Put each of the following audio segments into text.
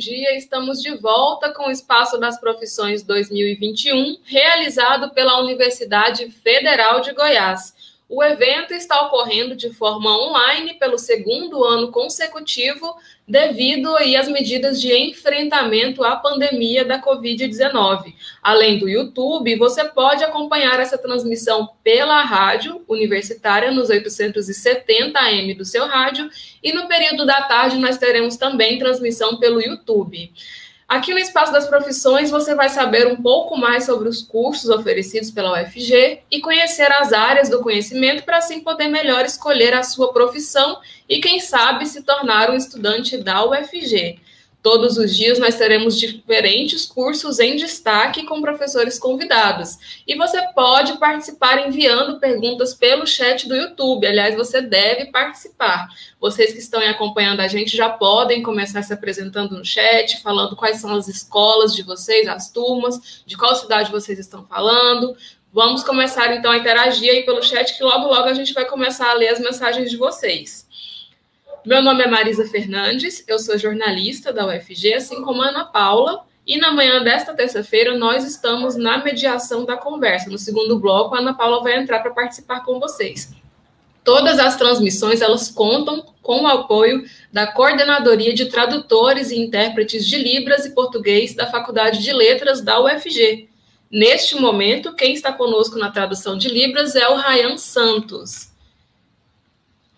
dia. Estamos de volta com o Espaço das Profissões 2021, realizado pela Universidade Federal de Goiás. O evento está ocorrendo de forma online pelo segundo ano consecutivo, devido aí às medidas de enfrentamento à pandemia da Covid-19. Além do YouTube, você pode acompanhar essa transmissão pela rádio universitária nos 870 AM do seu rádio, e no período da tarde nós teremos também transmissão pelo YouTube. Aqui no Espaço das Profissões você vai saber um pouco mais sobre os cursos oferecidos pela UFG e conhecer as áreas do conhecimento para assim poder melhor escolher a sua profissão e, quem sabe, se tornar um estudante da UFG. Todos os dias nós teremos diferentes cursos em destaque com professores convidados. E você pode participar enviando perguntas pelo chat do YouTube. Aliás, você deve participar. Vocês que estão acompanhando a gente já podem começar se apresentando no chat, falando quais são as escolas de vocês, as turmas, de qual cidade vocês estão falando. Vamos começar então a interagir aí pelo chat, que logo logo a gente vai começar a ler as mensagens de vocês. Meu nome é Marisa Fernandes, eu sou jornalista da UFG, assim como Ana Paula, e na manhã desta terça-feira nós estamos na mediação da conversa. No segundo bloco, a Ana Paula vai entrar para participar com vocês. Todas as transmissões elas contam com o apoio da Coordenadoria de Tradutores e Intérpretes de Libras e Português da Faculdade de Letras da UFG. Neste momento, quem está conosco na tradução de Libras é o Rayan Santos.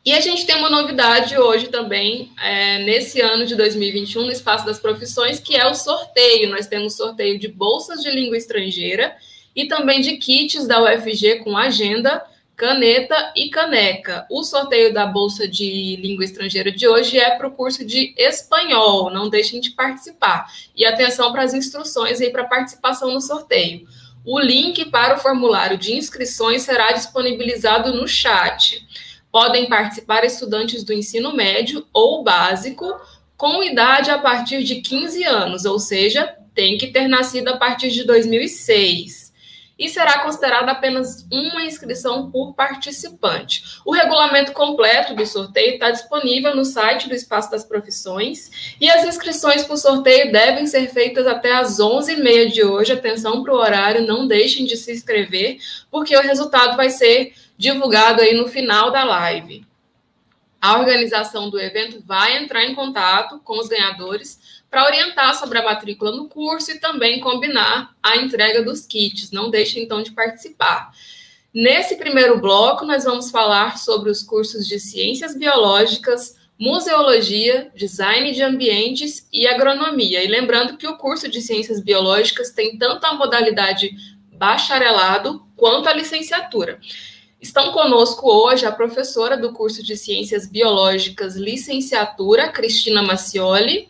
E a gente tem uma novidade hoje também, é, nesse ano de 2021, no Espaço das Profissões, que é o sorteio. Nós temos sorteio de bolsas de língua estrangeira e também de kits da UFG com agenda, caneta e caneca. O sorteio da bolsa de língua estrangeira de hoje é para o curso de espanhol. Não deixem de participar. E atenção para as instruções aí para participação no sorteio. O link para o formulário de inscrições será disponibilizado no chat podem participar estudantes do ensino médio ou básico com idade a partir de 15 anos, ou seja, tem que ter nascido a partir de 2006. E será considerada apenas uma inscrição por participante. O regulamento completo do sorteio está disponível no site do Espaço das Profissões e as inscrições para o sorteio devem ser feitas até às 11h30 de hoje. Atenção para o horário, não deixem de se inscrever, porque o resultado vai ser divulgado aí no final da live. A organização do evento vai entrar em contato com os ganhadores para orientar sobre a matrícula no curso e também combinar a entrega dos kits. Não deixe então de participar. Nesse primeiro bloco, nós vamos falar sobre os cursos de Ciências Biológicas, Museologia, Design de Ambientes e Agronomia. E lembrando que o curso de Ciências Biológicas tem tanto a modalidade bacharelado quanto a licenciatura. Estão conosco hoje a professora do curso de Ciências Biológicas, licenciatura, Cristina Macioli,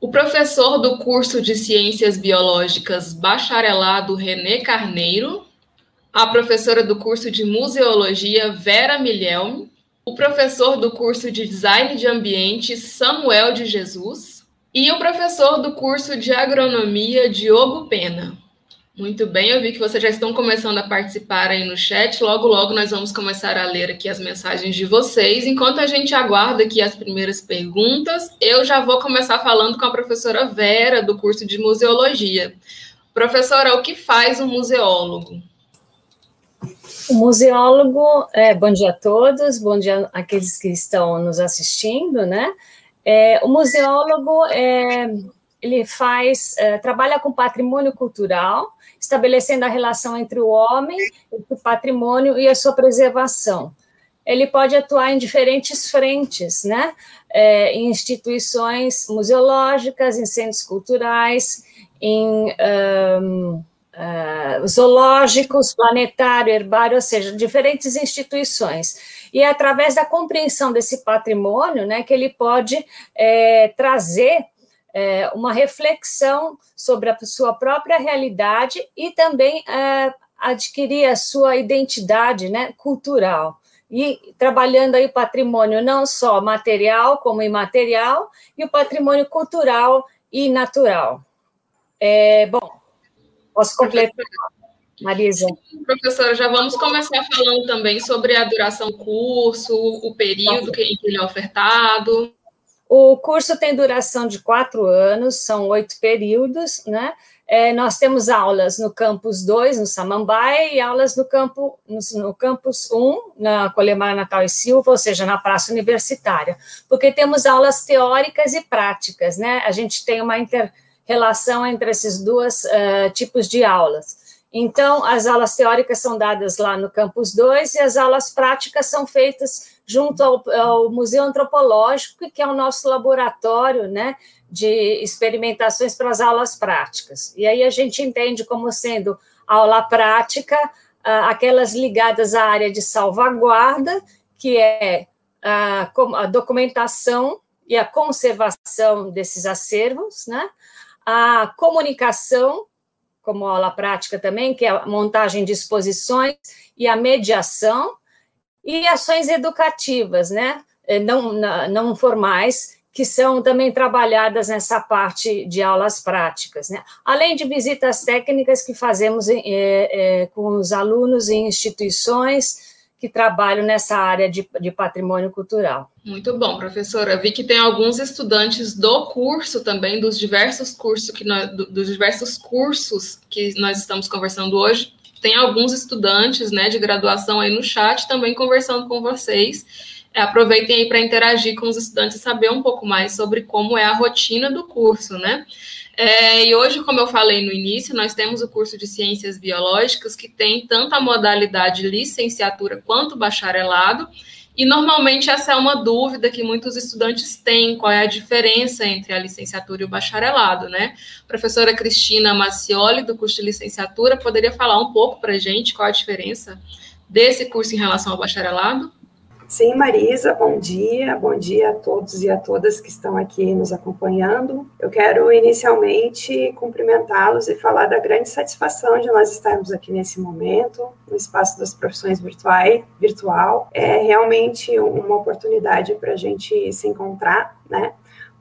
o professor do curso de Ciências Biológicas, bacharelado, René Carneiro, a professora do curso de Museologia, Vera Milhelm, o professor do curso de Design de Ambiente, Samuel de Jesus, e o professor do curso de Agronomia, Diogo Pena. Muito bem, eu vi que vocês já estão começando a participar aí no chat. Logo, logo nós vamos começar a ler aqui as mensagens de vocês. Enquanto a gente aguarda aqui as primeiras perguntas, eu já vou começar falando com a professora Vera, do curso de Museologia. Professora, o que faz um museólogo? O museólogo, é, bom dia a todos, bom dia àqueles que estão nos assistindo, né? É, o museólogo é, ele faz, é, trabalha com patrimônio cultural, estabelecendo a relação entre o homem, o patrimônio e a sua preservação. Ele pode atuar em diferentes frentes, né? É, em instituições museológicas, em centros culturais, em um, uh, ah, zoológicos, planetário, herbário, ou seja, diferentes instituições. E é através da compreensão desse patrimônio né, que ele pode é, trazer é, uma reflexão sobre a sua própria realidade e também é, adquirir a sua identidade né, cultural. E trabalhando aí o patrimônio não só material, como imaterial, e o patrimônio cultural e natural. É, bom, posso completar, Marisa? Sim, professora, já vamos começar falando também sobre a duração do curso, o período em que ele é ofertado. O curso tem duração de quatro anos, são oito períodos, né? É, nós temos aulas no campus 2, no Samambaia, e aulas no, campo, no, no campus 1, um, na Colemar Natal e Silva, ou seja, na Praça Universitária, porque temos aulas teóricas e práticas, né? A gente tem uma inter-relação entre esses dois uh, tipos de aulas. Então, as aulas teóricas são dadas lá no campus 2 e as aulas práticas são feitas junto ao, ao Museu Antropológico, que é o nosso laboratório, né? de experimentações para as aulas práticas. E aí a gente entende como sendo aula prática ah, aquelas ligadas à área de salvaguarda, que é a, a documentação e a conservação desses acervos, né? a comunicação, como aula prática também, que é a montagem de exposições e a mediação, e ações educativas, né? não, não formais, que são também trabalhadas nessa parte de aulas práticas, né? além de visitas técnicas que fazemos é, é, com os alunos em instituições que trabalham nessa área de, de, patrimônio cultural. Muito bom, professora. Vi que tem alguns estudantes do curso também, dos diversos cursos que nós, dos diversos cursos que nós estamos conversando hoje. Tem alguns estudantes né, de graduação aí no chat também conversando com vocês. É, aproveitem aí para interagir com os estudantes e saber um pouco mais sobre como é a rotina do curso, né? É, e hoje, como eu falei no início, nós temos o curso de Ciências Biológicas, que tem tanto a modalidade licenciatura quanto bacharelado, e normalmente essa é uma dúvida que muitos estudantes têm, qual é a diferença entre a licenciatura e o bacharelado, né? A professora Cristina Macioli, do curso de licenciatura, poderia falar um pouco para a gente qual a diferença desse curso em relação ao bacharelado? Sim, Marisa, bom dia, bom dia a todos e a todas que estão aqui nos acompanhando. Eu quero inicialmente cumprimentá-los e falar da grande satisfação de nós estarmos aqui nesse momento, no espaço das profissões virtuais, virtual. É realmente uma oportunidade para a gente se encontrar, né?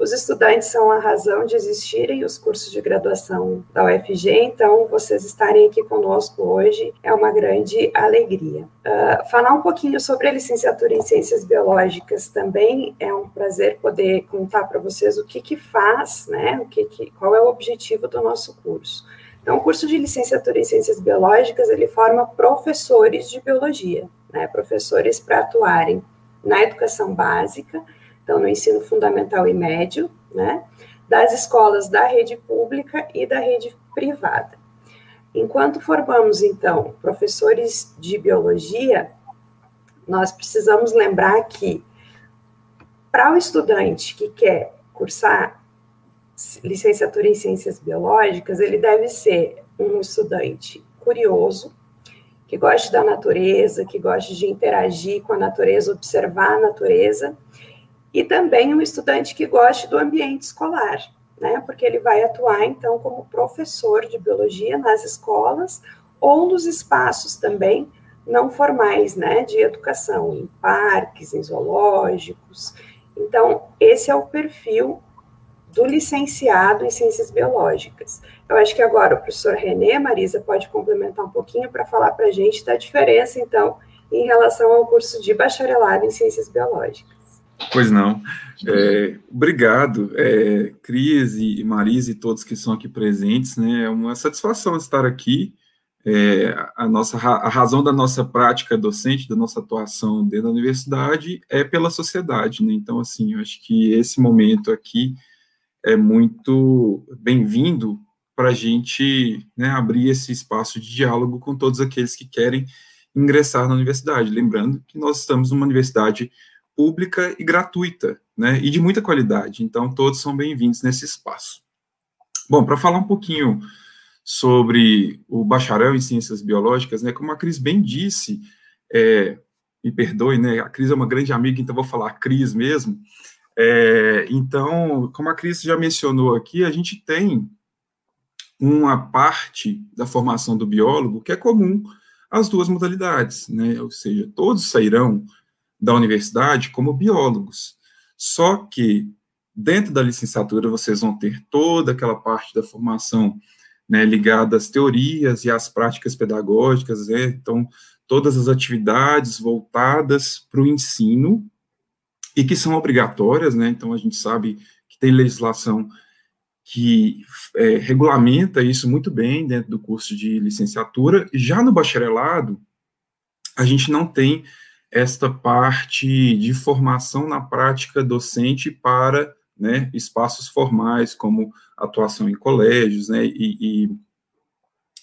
Os estudantes são a razão de existirem os cursos de graduação da UFG, então vocês estarem aqui conosco hoje é uma grande alegria. Uh, falar um pouquinho sobre a licenciatura em Ciências Biológicas também é um prazer poder contar para vocês o que, que faz, né, o que, que qual é o objetivo do nosso curso. Então, o curso de licenciatura em Ciências Biológicas, ele forma professores de biologia, né, professores para atuarem na educação básica, então no ensino fundamental e médio, né, das escolas da rede pública e da rede privada. Enquanto formamos, então, professores de biologia, nós precisamos lembrar que, para o estudante que quer cursar licenciatura em ciências biológicas, ele deve ser um estudante curioso, que goste da natureza, que goste de interagir com a natureza, observar a natureza e também um estudante que goste do ambiente escolar, né? Porque ele vai atuar então como professor de biologia nas escolas ou nos espaços também não formais, né, de educação, em parques, em zoológicos. Então, esse é o perfil do licenciado em ciências biológicas. Eu acho que agora o professor Renê, Marisa, pode complementar um pouquinho para falar para a gente da diferença, então, em relação ao curso de bacharelado em ciências biológicas. Pois não. É, obrigado, é, Cris e Marisa e todos que estão aqui presentes. Né, é uma satisfação estar aqui. É, a, nossa, a razão da nossa prática docente, da nossa atuação dentro da universidade é pela sociedade. Né, então, assim, eu acho que esse momento aqui é muito bem-vindo para a gente né, abrir esse espaço de diálogo com todos aqueles que querem ingressar na universidade. Lembrando que nós estamos numa universidade pública e gratuita, né, e de muita qualidade. Então, todos são bem-vindos nesse espaço. Bom, para falar um pouquinho sobre o bacharel em ciências biológicas, né, como a Cris bem disse, é, me perdoe, né, a Cris é uma grande amiga, então vou falar a Cris mesmo. É, então, como a Cris já mencionou aqui, a gente tem uma parte da formação do biólogo que é comum às duas modalidades, né, ou seja, todos sairão da universidade como biólogos. Só que dentro da licenciatura vocês vão ter toda aquela parte da formação né, ligada às teorias e às práticas pedagógicas, né, então todas as atividades voltadas para o ensino e que são obrigatórias, né? Então a gente sabe que tem legislação que é, regulamenta isso muito bem dentro do curso de licenciatura. Já no bacharelado, a gente não tem esta parte de formação na prática docente para né, espaços formais, como atuação em colégios, né, e,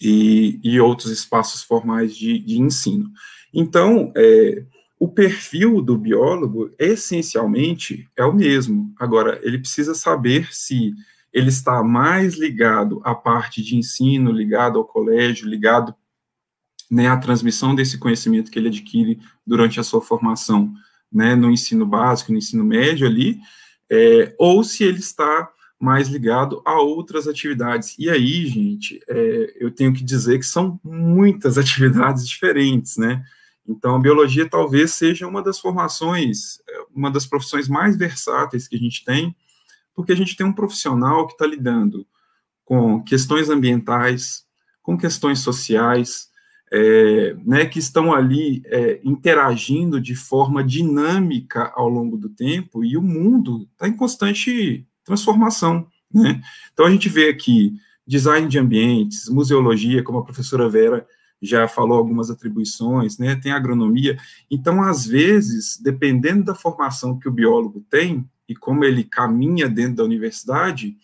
e, e, outros espaços formais de, de ensino. Então, é, o perfil do biólogo, essencialmente, é o mesmo. Agora, ele precisa saber se ele está mais ligado à parte de ensino, ligado ao colégio, ligado né, à transmissão desse conhecimento que ele adquire durante a sua formação, né, no ensino básico, no ensino médio ali, é, ou se ele está mais ligado a outras atividades. E aí, gente, é, eu tenho que dizer que são muitas atividades diferentes, né? Então, a biologia talvez seja uma das formações, é, uma das profissões mais versáteis que a gente tem, porque a gente tem um profissional que está lidando com questões ambientais, com questões sociais, é, né, que estão ali é, interagindo de forma dinâmica ao longo do tempo, e o mundo está em constante transformação. Né? Então, a gente vê aqui design de ambientes, museologia, como a professora Vera já falou algumas atribuições, né? Tem agronomia. Então, às vezes, dependendo da formação que o biólogo tem e como ele caminha dentro da universidade,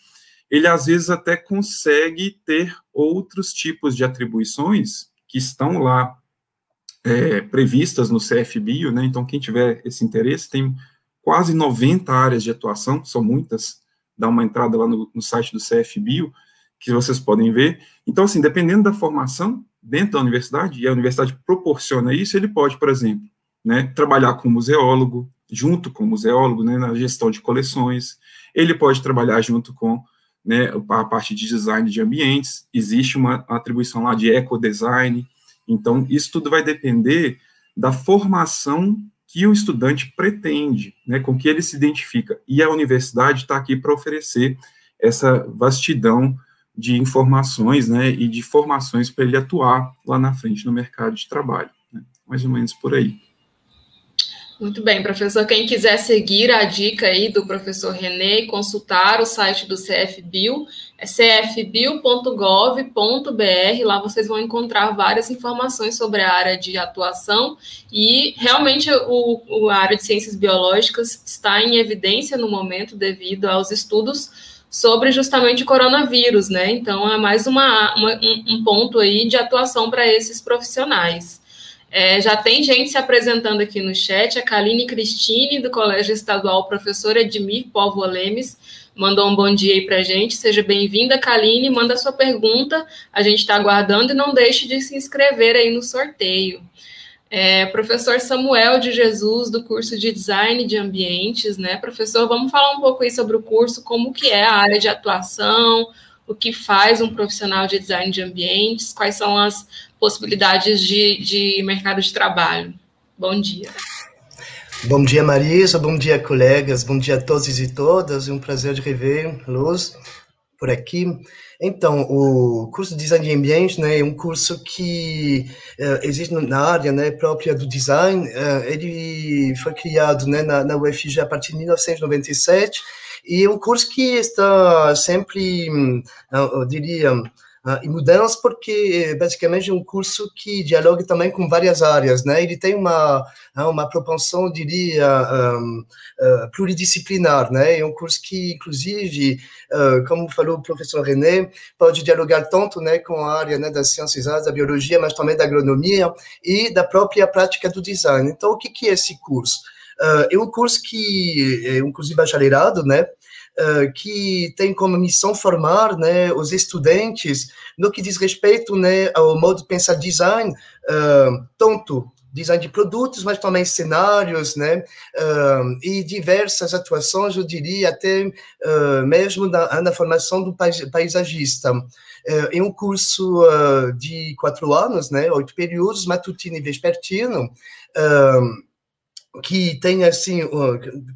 ele às vezes até consegue ter outros tipos de atribuições que estão lá é, previstas no CFBio, né? Então, quem tiver esse interesse, tem quase 90 áreas de atuação, são muitas, dá uma entrada lá no, no site do CFBio, que vocês podem ver. Então, assim, dependendo da formação, dentro da universidade, e a universidade proporciona isso, ele pode, por exemplo, né, trabalhar com museólogo, junto com o museólogo, né, na gestão de coleções, ele pode trabalhar junto com né, a parte de design de ambientes, existe uma atribuição lá de ecodesign, então isso tudo vai depender da formação que o estudante pretende, né, com que ele se identifica, e a universidade está aqui para oferecer essa vastidão de informações, né, e de formações para ele atuar lá na frente no mercado de trabalho, né? mais ou menos por aí. Muito bem, professor. Quem quiser seguir a dica aí do professor René e consultar o site do CFBio, é cfbio.gov.br. Lá vocês vão encontrar várias informações sobre a área de atuação e realmente o, a área de ciências biológicas está em evidência no momento devido aos estudos sobre justamente o coronavírus, né? Então é mais uma, uma um, um, ponto aí de atuação para esses profissionais. É, já tem gente se apresentando aqui no chat, a Kaline Cristine, do Colégio Estadual Professor Edmir Povo Lemes, mandou um bom dia aí para a gente. Seja bem-vinda, Kaline, manda sua pergunta, a gente está aguardando e não deixe de se inscrever aí no sorteio. É, professor Samuel de Jesus, do curso de Design de Ambientes, né? Professor, vamos falar um pouco aí sobre o curso, como que é a área de atuação, o que faz um profissional de design de ambientes, quais são as possibilidades de, de mercado de trabalho. Bom dia. Bom dia, Marisa, bom dia, colegas, bom dia a todos e todas, é um prazer de rever Luz por aqui. Então, o curso de design de ambiente, né, é um curso que uh, existe na área, né, própria do design. Uh, ele foi criado, né, na, na UFG a partir de 1997 e é um curso que está sempre, uh, eu diria, uh, em mudança, porque basicamente é um curso que dialoga também com várias áreas, né? Ele tem uma ah, uma propensão, diria, uh, pluridisciplinar, né? É um curso que, inclusive, uh, como falou o professor René, pode dialogar tanto, né, com a área né, das ciências da biologia, mas também da agronomia e da própria prática do design. Então, o que, que é esse curso? É um curso que é um curso de bacharelado, né? Que tem como missão formar né, os estudantes no que diz respeito né, ao modo de pensar design, uh, tanto design de produtos, mas também cenários, né, uh, e diversas atuações, eu diria até uh, mesmo na, na, formação do paisagista. Uh, em um curso de quatro anos, né, oito períodos, matutino e vespertino, que tem assim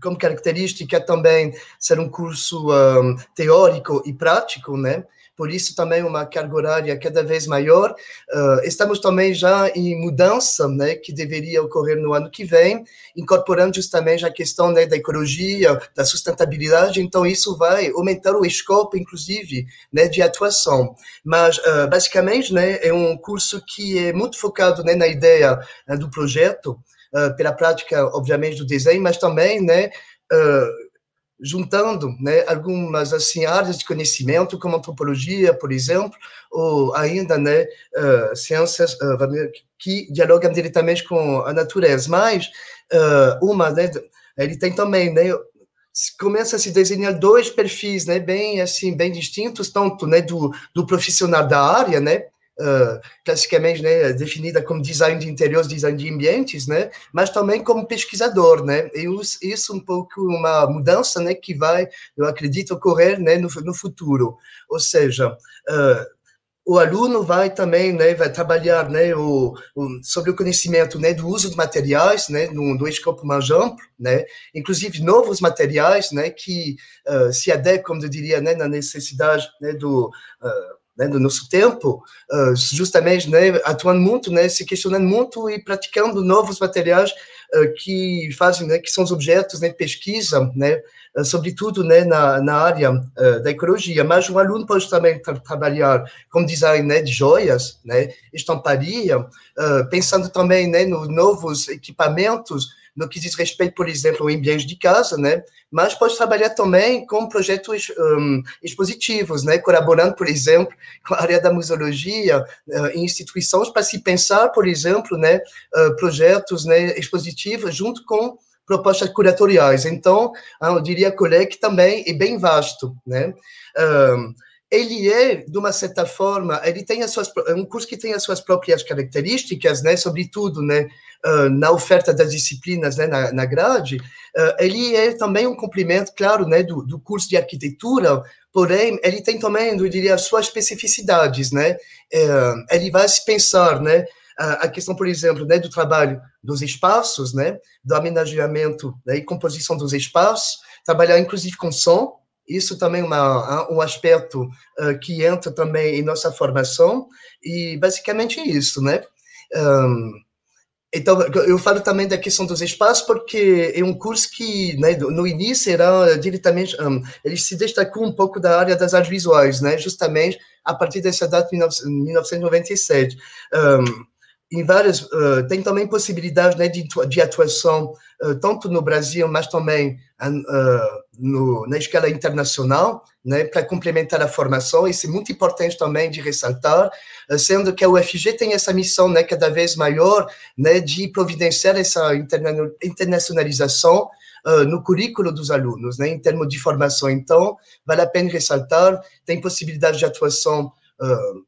como característica também ser um curso um, teórico e prático, né? por isso também uma carga horária cada vez maior. Uh, estamos também já em mudança, né, que deveria ocorrer no ano que vem, incorporando justamente a questão né, da ecologia, da sustentabilidade, então isso vai aumentar o escopo, inclusive, né, de atuação. Mas, uh, basicamente, né, é um curso que é muito focado né, na ideia uh, do projeto, pela prática, obviamente, do desenho, mas também, né, juntando né, algumas assim áreas de conhecimento, como antropologia, por exemplo, ou ainda né, uh, ciências uh, que dialogam diretamente com a natureza. Mas uh, uma, né, ele tem também, né, começa a se desenhar dois perfis, né, bem assim, bem distintos, tanto né, do, do profissional da área, né, uh, classicamente né, definida como design de interiores, design de ambientes, né, mas também como pesquisador, né, e isso um pouco uma mudança, né, que vai, eu acredito, ocorrer, né, no, no futuro, ou seja, uh, o aluno vai também, né, vai trabalhar, né, o, o, sobre o conhecimento, né, do uso de materiais, né, escopo mais amplo, né, inclusive novos materiais, né, que uh, se adequam, eu diria, né, na necessidade, né, do uh, né, do nosso tempo, uh, justamente né, atuando muito, né, se questionando muito e praticando novos materiais uh, que fazem, né, que são os objetos né, pesquisa, né, uh, sobretudo né, na, na área da ecologia. Mas o aluno pode também tra trabalhar com design né, de joias, né, estamparia, pensando também né, nos novos equipamentos no que diz respeito, por exemplo, ao ambiente de casa, né? Mas pode trabalhar também com projetos um, expositivos, né? Colaborando, por exemplo, com a área da museologia uh, em instituições para se pensar, por exemplo, né? Uh, projetos, né? Expositivos junto com propostas curatoriais. Então, eu diria que o leque também é bem vasto, né? Um, ele é, de uma certa forma, ele tem as suas, é um curso que tem as suas próprias características, né, sobretudo, né, uh, na oferta das disciplinas, né, na, na grade, uh, ele é também um complemento, claro, né, do, do curso de arquitetura, porém, ele tem também, eu diria, as suas especificidades, né, uh, ele vai se pensar, né, a questão, por exemplo, né, do trabalho dos espaços, né, do amenageamento né, e composição dos espaços, trabalhar inclusive com som, isso também é uma, um aspecto uh, que entra também em nossa formação, e basicamente isso, né? Um, então, eu falo também da questão dos espaços, porque é um curso que, né, no início, era diretamente, um, ele se destacou um pouco da área das artes visuais, né, justamente a partir dessa data de 1997. Um, em várias, uh, tem também possibilidade né, de, de atuação, uh, tanto no Brasil, mas também uh, no, na escala internacional, né, para complementar a formação. Isso é muito importante também de ressaltar, sendo que a UFG tem essa missão né, cada vez maior né, de providenciar essa interna internacionalização Uh, no currículo dos alunos, né, em termos de formação. Então, vale a pena ressaltar, tem possibilidade de atuação uh,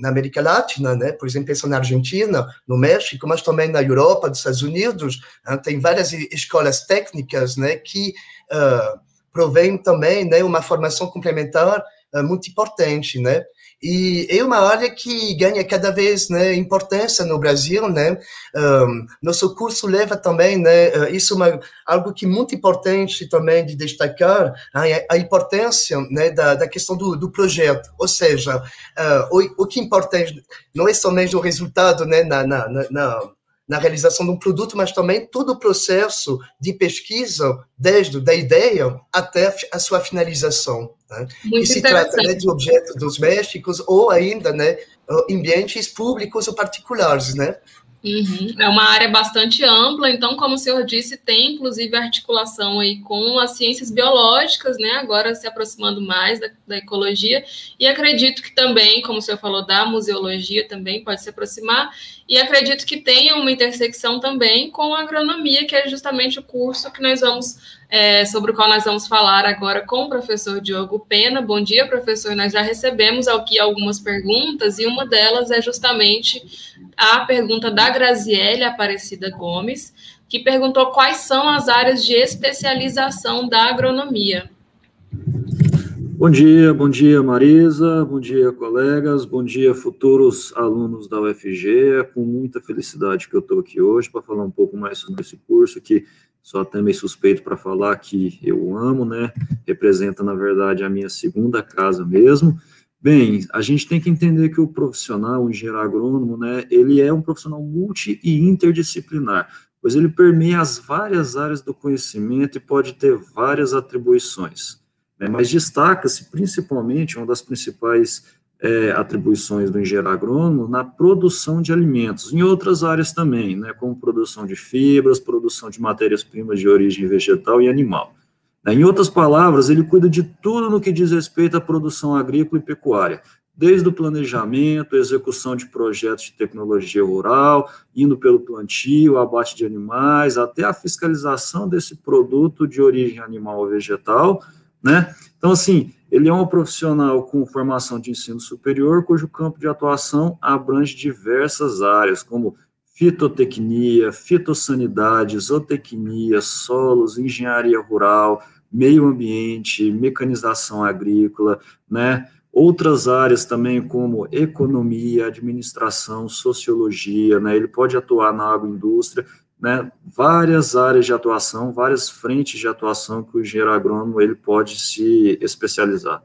na América Latina, né? por exemplo, pensando na Argentina, no México, mas também na Europa, nos Estados Unidos, uh, tem várias escolas técnicas né, que uh, também né, uma formação complementar uh, muito importante, né? E é uma área que ganha cada vez né, importância no Brasil, né? Um, nosso curso leva também, né? Ah, isso é algo que é muito importante também de destacar, a, a importância né, da, da questão do, do projeto. Ou seja, uh, o, o que é importante não é somente o resultado né, na, na, na na realização de um produto, mas também todo o processo de pesquisa, desde da ideia até a sua finalização. Né? e se trata né, de objetos domésticos ou ainda né, ambientes públicos ou particulares, né? Uhum. É uma área bastante ampla, então, como o senhor disse, tem inclusive articulação aí com as ciências biológicas, né? Agora se aproximando mais da, da, ecologia, e acredito que também, como o senhor falou, da museologia também pode se aproximar, e acredito que tenha uma intersecção também com a agronomia, que é justamente o curso que nós vamos é, sobre o qual nós vamos falar agora com o professor Diogo Pena. Bom dia, professor. Nós já recebemos aqui algumas perguntas e uma delas é justamente a pergunta da Graziele Aparecida Gomes, que perguntou quais são as áreas de especialização da agronomia. Bom dia, bom dia Marisa, bom dia colegas, bom dia futuros alunos da UFG. É com muita felicidade que eu estou aqui hoje para falar um pouco mais sobre esse curso que sou até meio suspeito para falar que eu amo, né? Representa, na verdade, a minha segunda casa mesmo. Bem, a gente tem que entender que o profissional, o engenheiro agrônomo, né, ele é um profissional multi e interdisciplinar, pois ele permeia as várias áreas do conhecimento e pode ter várias atribuições. Né, mas destaca-se principalmente, uma das principais é, atribuições do engenheiro agrônomo na produção de alimentos, em outras áreas também, né, como produção de fibras, produção de matérias-primas de origem vegetal e animal. Né, em outras palavras, ele cuida de tudo no que diz respeito à produção agrícola e pecuária, desde o planejamento, execução de projetos de tecnologia rural, indo pelo plantio, abate de animais, até a fiscalização desse produto de origem animal ou vegetal, né? Então, assim, ele é um profissional com formação de ensino superior, cujo campo de atuação abrange diversas áreas, como fitotecnia, fitossanidade, zootecnia, solos, engenharia rural, meio ambiente, mecanização agrícola, né? Outras áreas também como economia, administração, sociologia, né? Ele pode atuar na agroindústria né, várias áreas de atuação, várias frentes de atuação que o engenheiro agrônomo ele pode se especializar.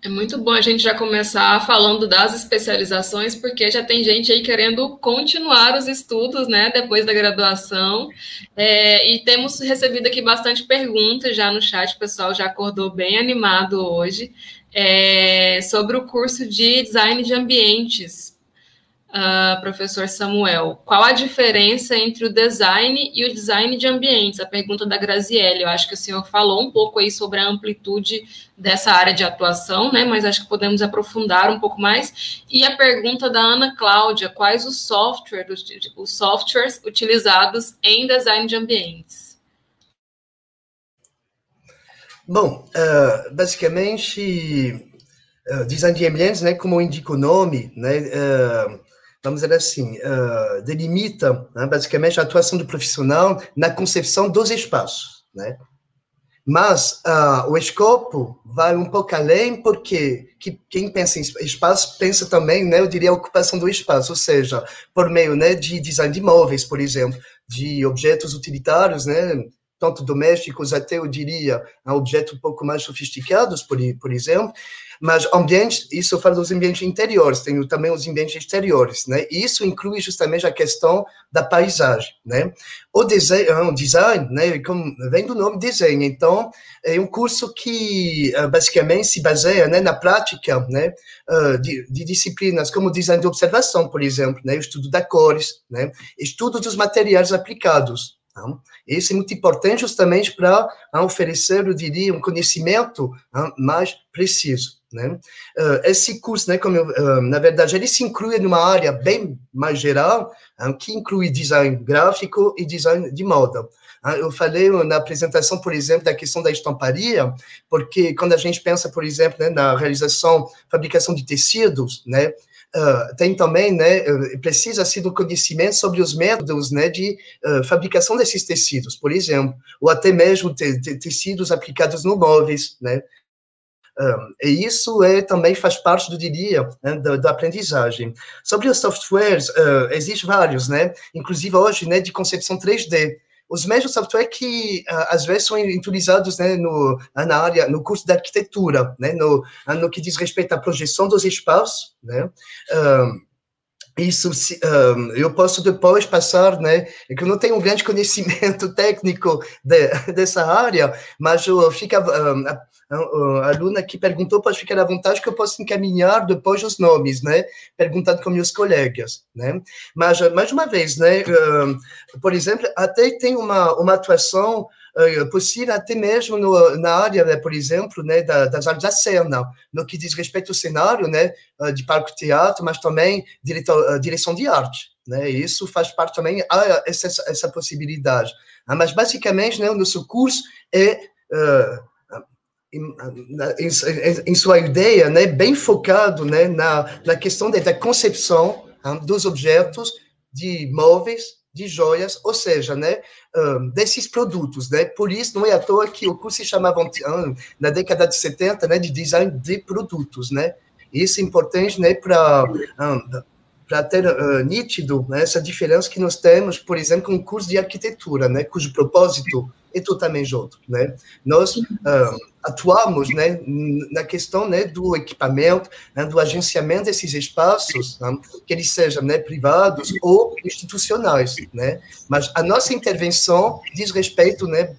É muito bom a gente já começar falando das especializações, porque já tem gente aí querendo continuar os estudos, né, depois da graduação. É, e temos recebido aqui bastante perguntas já no chat, o pessoal já acordou bem animado hoje, é, sobre o curso de design de ambientes uh, professor Samuel, qual a diferença entre o design e o design de ambientes? A pergunta da Graziele, eu acho que o senhor falou um pouco aí sobre a amplitude dessa área de atuação, né? Mas acho que podemos aprofundar um pouco mais. E a pergunta da Ana Cláudia, quais os softwares, os softwares utilizados em design de ambientes? Bom, uh, basicamente, uh, design de ambientes, né, como indica o nome, né, uh, vamos dizer assim, uh, delimita né, basicamente a atuação do profissional na concepção dos espaços, né? Mas uh, o escopo vai um pouco além, porque que, quem pensa em espaço pensa também, né, eu diria, a ocupação do espaço, ou seja, por meio né, de design de imóveis, por exemplo, de objetos utilitários, né, tanto domésticos até, eu diria, objetos um pouco mais sofisticados, por, por exemplo, mas ambientes, isso eu falo dos ambientes interiores, tenho também os ambientes exteriores, né? E isso inclui justamente a questão da paisagem, né? O design, o design né, como vem do nome desenho, então é um curso que ah, basicamente se baseia né, na prática né, ah, de, de disciplinas como design de observação, por exemplo, né, estudo das cores, né, estudo dos materiais aplicados, então, isso é muito importante justamente para oferecer, eu diria, um conhecimento mais preciso. Né? Uh, esse curso, né, como eu, na verdade, ele se inclui numa área bem mais geral, que inclui design gráfico e design de moda. Eu falei na apresentação, por exemplo, da questão da estamparia, porque quando a gente pensa, por exemplo, né, na realização, fabricação de tecidos, né, Uh, tem também, né, precisa ser do conhecimento sobre os métodos, né, de uh, fabricação desses tecidos, por exemplo, ou até mesmo te, te, tecidos aplicados no móveis, né, um, e isso é, também faz parte do diria né, da, da, aprendizagem. Sobre os softwares, uh, existem vários, né? Inclusive hoje, né, de concepção 3D. Os mesmos softwares que uh, às vezes são utilizados né, no, na área, no curso de arquitetura, né, no, no que diz respeito à projeção dos espaços, né? Isso um, eu posso depois passar, né? É que eu não tenho um grande conhecimento técnico de, dessa área, mas eu fico um, a aluna que perguntou pode ficar à vontade que eu posso encaminhar depois os nomes, né? Perguntando com meus colegas, né? Mas, mais uma vez, né? Por exemplo, até tem uma, uma atuação possível até mesmo no, na área, né, por exemplo, né, da, das artes da cena, no que diz respeito ao cenário, né, de palco teatro, mas também diretor, direção de arte, né, isso faz parte também há essa, essa possibilidade. Ah, mas basicamente, né, o nosso curso é uh, em, em, em, sua ideia, né, bem focado né, na, na questão da concepção um, dos objetos, de móveis, de joias, ou seja, né, um, desses produtos, né? Por isso não é à toa que o curso se chamava um, na década de 70, né, de design de produtos, né? Isso é importante, né, para para ter uh, nítido né, essa diferença que nós temos, por exemplo, com o curso de arquitetura, né, cujo propósito é totalmente outro, né? Nós uh, atuamos, né, na questão, né, do equipamento, né, do agenciamento desses espaços, né, que eles sejam, né, privados ou institucionais, né? Mas a nossa intervenção diz respeito, né,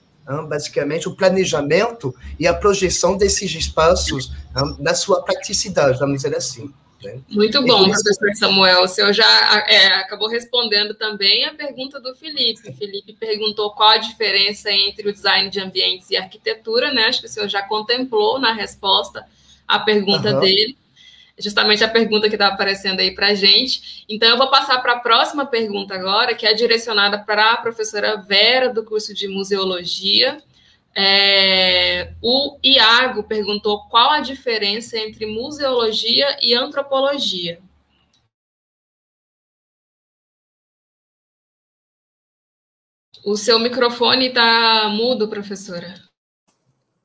basicamente o planejamento e a projeção desses espaços na sua praticidade, vamos dizer assim. Né? Muito bom, professor Samuel. O senhor já é, acabou respondendo também a pergunta do Felipe. O Felipe perguntou qual a diferença entre o design de ambientes e arquitetura, né? Acho que o senhor já contemplou na resposta a pergunta uhum. dele, justamente a pergunta que está aparecendo aí para a gente. Então, eu vou passar para a próxima pergunta agora, que é direcionada para a professora Vera, do curso de Museologia. É, o Iago perguntou qual a diferença entre museologia e antropologia. O seu microfone está mudo, professora.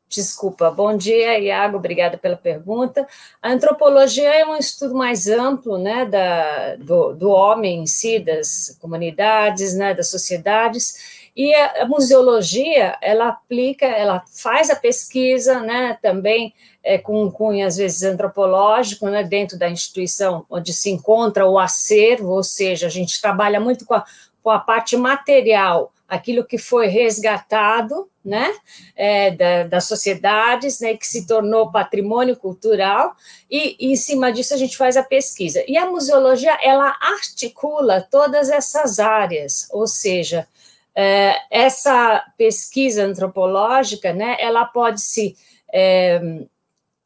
Desculpa. Bom dia, Iago. Obrigada pela pergunta. A antropologia é um estudo mais amplo, né, da, do, do homem em si, das comunidades, né, das sociedades e a, museologia, ela aplica, ela faz a pesquisa, né, também é, com um cunho, às vezes, antropológico, né, dentro da instituição onde se encontra o acervo, ou seja, a gente trabalha muito com a, com a parte material, aquilo que foi resgatado, né, é, da, das sociedades, né, que se tornou patrimônio cultural, e, e, em cima disso a gente faz a pesquisa. E a museologia, ela articula todas essas áreas, ou seja, é, essa pesquisa antropológica, né, ela pode se, é,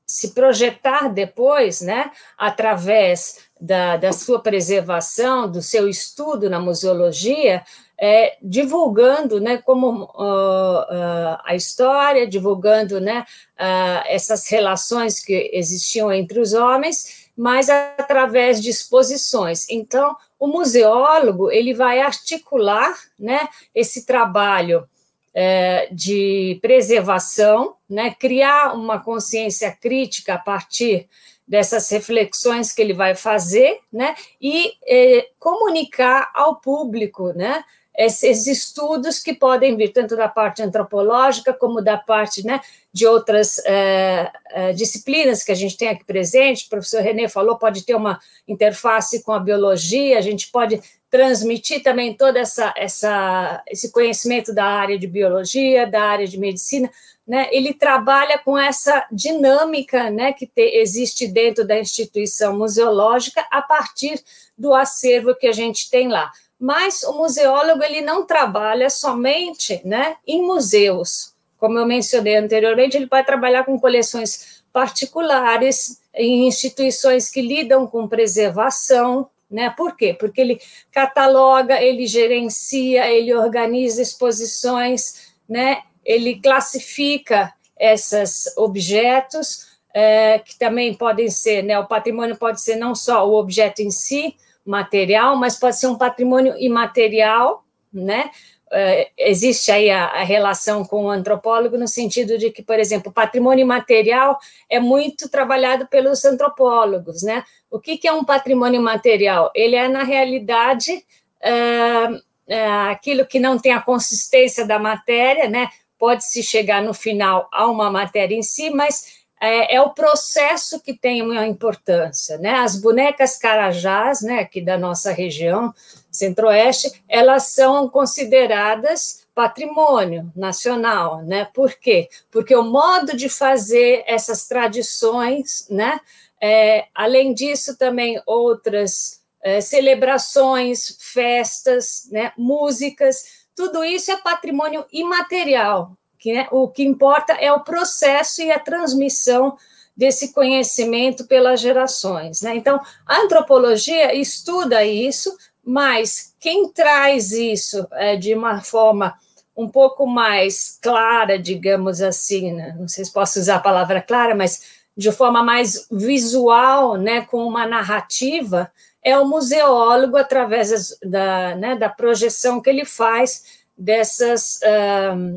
se projetar depois, né, através da, da sua preservação, do seu estudo na museologia, é, divulgando, né, como uh, uh, a história, divulgando, né, uh, essas relações que existiam entre os homens, mas através de exposições. Então, o museólogo ele vai articular né, esse trabalho é, de preservação, né, criar uma consciência crítica a partir dessas reflexões que ele vai fazer, né, e é, comunicar ao público, né, esses estudos que podem vir tanto da parte antropológica como da parte né, de outras é, é, disciplinas que a gente tem aqui presente. O professor René falou, pode ter uma interface com a biologia, a gente pode transmitir também todo essa, essa, esse conhecimento da área de biologia, da área de medicina. Né? Ele trabalha com essa dinâmica né, que te, existe dentro da instituição museológica a partir do acervo que a gente tem lá mas o museólogo ele não trabalha somente né, em museus. Como eu mencionei anteriormente, ele vai trabalhar com coleções particulares, em instituições que lidam com preservação, né? Por quê? Porque ele cataloga, ele gerencia, ele organiza exposições, né? Ele classifica esses objetos é, que também podem ser, né? O patrimônio pode ser não só o objeto em si, material, mas pode ser um patrimônio imaterial, né? Uh, existe aí a, a, relação com o antropólogo no sentido de que, por exemplo, patrimônio imaterial é muito trabalhado pelos antropólogos, né? O que, que é um patrimônio imaterial? Ele é, na realidade, uh, uh, aquilo que não tem a consistência da matéria, né? Pode-se chegar no final a uma matéria em si, mas é, é, o processo que tem uma importância, né? As bonecas carajás, né, aqui da nossa região centro-oeste, elas são consideradas patrimônio nacional, né? Por quê? Porque o modo de fazer essas tradições, né? É, além disso, também outras é, celebrações, festas, né? músicas, tudo isso é patrimônio imaterial, que né, o que importa é o processo e a transmissão desse conhecimento pelas gerações. Né? Então, a antropologia estuda isso, mas quem traz isso é, de uma forma um pouco mais clara, digamos assim, né? não sei se posso usar a palavra clara, mas de forma mais visual, né, com uma narrativa, é o museólogo através da, né, da projeção que ele faz dessas,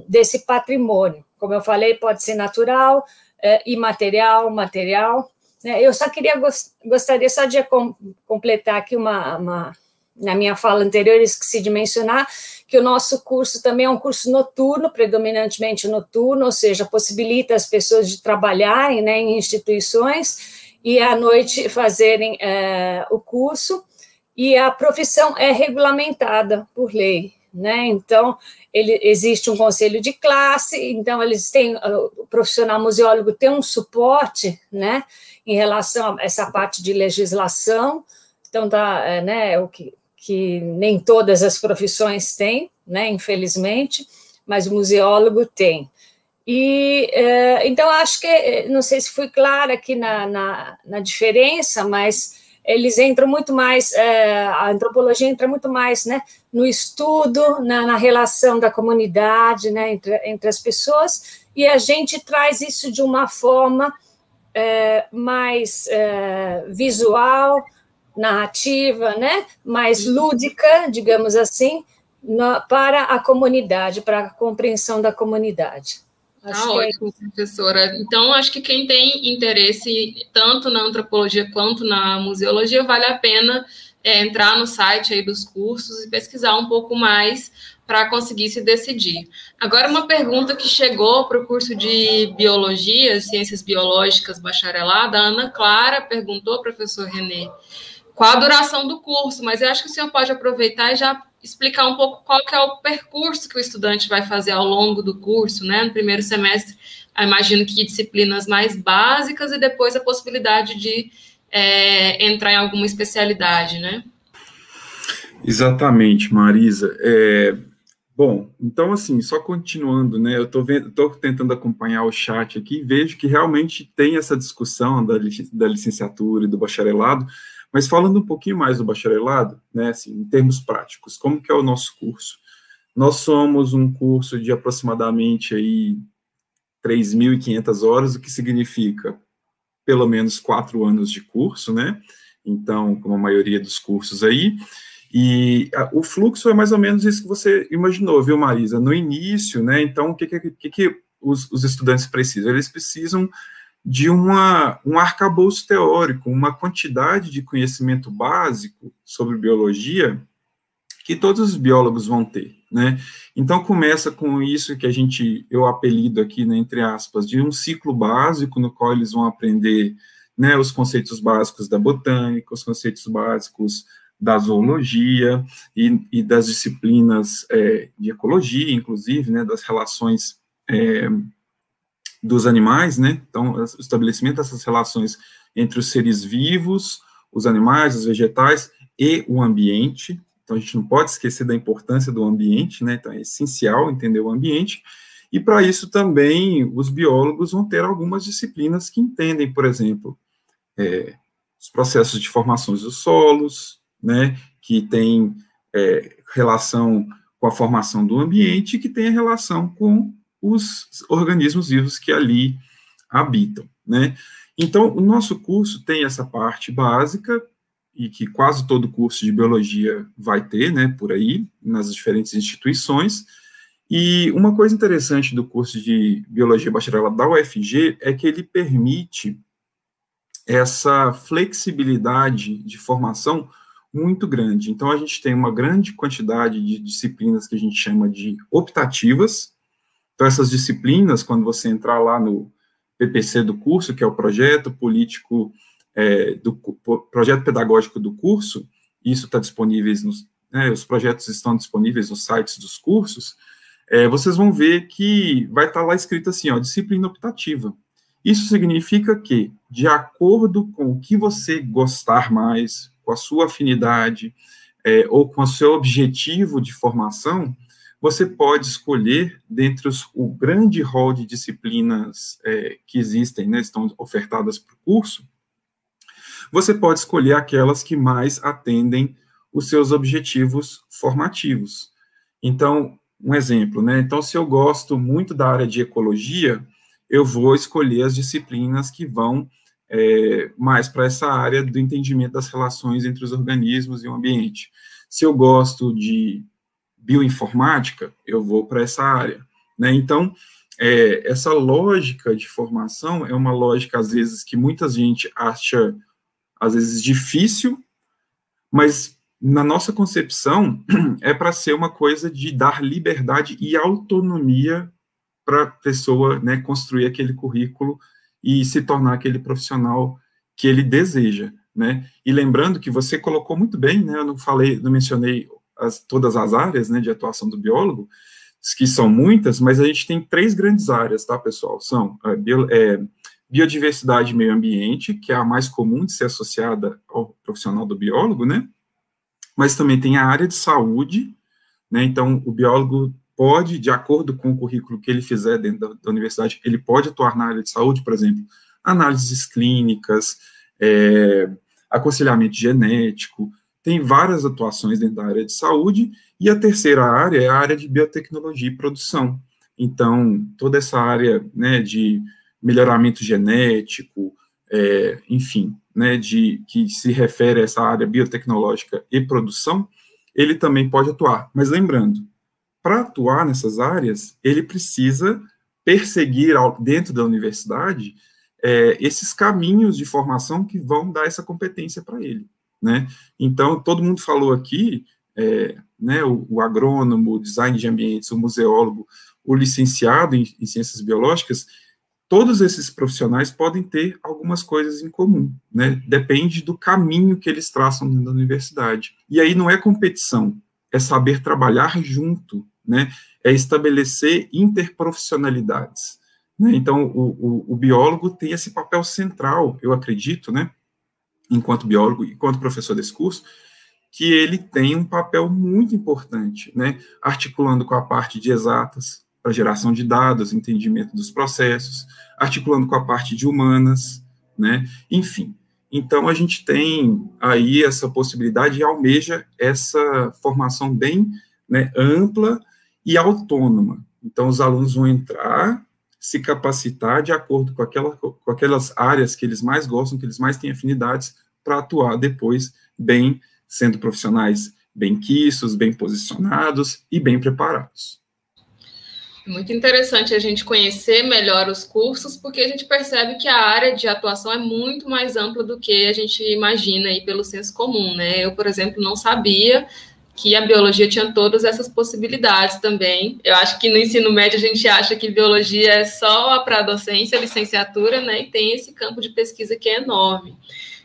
desse patrimônio. Como eu falei, pode ser natural, uh, imaterial, material, Né? Eu só queria gostaria só de completar aqui uma, uma na minha fala anterior esqueci de mencionar que o nosso curso também é um curso noturno, predominantemente noturno, ou seja, possibilita as pessoas de trabalharem né, em instituições e à noite fazerem é, o curso. E a profissão é regulamentada por lei, né? Então, ele, existe um conselho de classe, então eles têm, o profissional museólogo tem um suporte, né, em relação a essa parte de legislação, então tá, é, né, o que que nem todas as profissões têm, né, infelizmente, mas o museólogo tem. E é, então acho que não sei se fui clara aqui na, na, na diferença, mas eles entram muito mais, é, a antropologia entra muito mais né, no estudo, na, na relação da comunidade, né, entre, entre as pessoas, e a gente traz isso de uma forma é, mais é, visual, narrativa, né, mais lúdica, digamos assim, na, para a comunidade, para a compreensão da comunidade. Acho ah, ótimo, é professora. Então, acho que quem tem interesse tanto na antropologia quanto na museologia, vale a pena é, entrar no site aí dos cursos e pesquisar um pouco mais para conseguir se decidir. Agora, uma pergunta que chegou para o curso de Biologia, Ciências Biológicas, bacharelado, a Ana Clara perguntou, professor Renê, qual a duração do curso, mas eu acho que o senhor pode aproveitar e já explicar um pouco qual que é o percurso que o estudante vai fazer ao longo do curso, né? No primeiro semestre, imagino que disciplinas mais básicas e depois a possibilidade de é, entrar em alguma especialidade, né? Exatamente, Marisa. É, bom, então assim, só continuando, né? Eu estou tentando acompanhar o chat aqui e vejo que realmente tem essa discussão da, da licenciatura e do bacharelado, mas falando um pouquinho mais do bacharelado, né, assim, em termos práticos, como que é o nosso curso? Nós somos um curso de aproximadamente aí 3.500 horas, o que significa pelo menos quatro anos de curso, né? Então, como a maioria dos cursos aí, e a, o fluxo é mais ou menos isso que você imaginou, viu, Marisa? No início, né? Então, o que, que, que os, os estudantes precisam? Eles precisam de uma, um arcabouço teórico, uma quantidade de conhecimento básico sobre biologia que todos os biólogos vão ter, né? Então começa com isso que a gente eu apelido aqui, né, entre aspas, de um ciclo básico no qual eles vão aprender, né, os conceitos básicos da botânica, os conceitos básicos da zoologia e, e das disciplinas é, de ecologia, inclusive, né, das relações é, dos animais, né? Então, o estabelecimento dessas relações entre os seres vivos, os animais, os vegetais e o ambiente. Então, a gente não pode esquecer da importância do ambiente, né? Então, é essencial entender o ambiente. E para isso também os biólogos vão ter algumas disciplinas que entendem, por exemplo, é, os processos de formações dos solos, né? Que tem é, relação com a formação do ambiente, que tem relação com os organismos vivos que ali habitam, né? Então, o nosso curso tem essa parte básica, e que quase todo curso de biologia vai ter, né, por aí, nas diferentes instituições, e uma coisa interessante do curso de Biologia Bacharelado da UFG é que ele permite essa flexibilidade de formação muito grande. Então, a gente tem uma grande quantidade de disciplinas que a gente chama de optativas, então, essas disciplinas, quando você entrar lá no PPC do curso, que é o projeto político, é, do projeto pedagógico do curso, isso está disponível, nos, né, os projetos estão disponíveis nos sites dos cursos, é, vocês vão ver que vai estar tá lá escrito assim, ó, disciplina optativa. Isso significa que, de acordo com o que você gostar mais, com a sua afinidade, é, ou com o seu objetivo de formação, você pode escolher, dentre os, o grande rol de disciplinas é, que existem, né, estão ofertadas para o curso, você pode escolher aquelas que mais atendem os seus objetivos formativos. Então, um exemplo, né? Então, se eu gosto muito da área de ecologia, eu vou escolher as disciplinas que vão é, mais para essa área do entendimento das relações entre os organismos e o ambiente. Se eu gosto de bioinformática, eu vou para essa área. Né? Então, é, essa lógica de formação é uma lógica, às vezes, que muita gente acha, às vezes, difícil, mas na nossa concepção é para ser uma coisa de dar liberdade e autonomia para a pessoa né, construir aquele currículo e se tornar aquele profissional que ele deseja, né? E lembrando que você colocou muito bem, né? Eu não falei, não mencionei as, todas as áreas, né, de atuação do biólogo, que são muitas, mas a gente tem três grandes áreas, tá, pessoal? São a bio, é, biodiversidade e meio ambiente, que é a mais comum de ser associada ao profissional do biólogo, né? Mas também tem a área de saúde, né? Então, o biólogo pode, de acordo com o currículo que ele fizer dentro da, da universidade, ele pode atuar na área de saúde, por exemplo, análises clínicas, é, aconselhamento genético, tem várias atuações dentro da área de saúde, e a terceira área é a área de biotecnologia e produção. Então, toda essa área né, de melhoramento genético, é, enfim, né, de, que se refere a essa área biotecnológica e produção, ele também pode atuar. Mas lembrando, para atuar nessas áreas, ele precisa perseguir dentro da universidade é, esses caminhos de formação que vão dar essa competência para ele, né? Então, todo mundo falou aqui, é, né, o, o, agrônomo, o design de ambientes, o museólogo, o licenciado em, em ciências biológicas, todos esses profissionais podem ter algumas coisas em comum, né? Depende do caminho que eles traçam dentro da universidade. E aí não é competição, é saber trabalhar junto, né? É estabelecer interprofissionalidades. Né? Então, o, o, o, biólogo tem esse papel central, eu acredito, né, enquanto biólogo, enquanto professor desse curso, que ele tem um papel muito importante, né, articulando com a parte de exatas, para geração de dados, entendimento dos processos, articulando com a parte de humanas, né, enfim. Então, a gente tem aí essa possibilidade e almeja essa formação bem né, ampla e autônoma. Então, os alunos vão entrar se capacitar de acordo com, aquela, com aquelas áreas que eles mais gostam, que eles mais têm afinidades, para atuar depois bem, sendo profissionais bem quistos, bem posicionados e bem preparados. Muito interessante a gente conhecer melhor os cursos, porque a gente percebe que a área de atuação é muito mais ampla do que a gente imagina aí pelo senso comum, né? Eu, por exemplo, não sabia que a biologia tinha todas essas possibilidades também. Eu acho que no ensino médio a gente acha que biologia é só para docência, licenciatura, né? E tem esse campo de pesquisa que é enorme.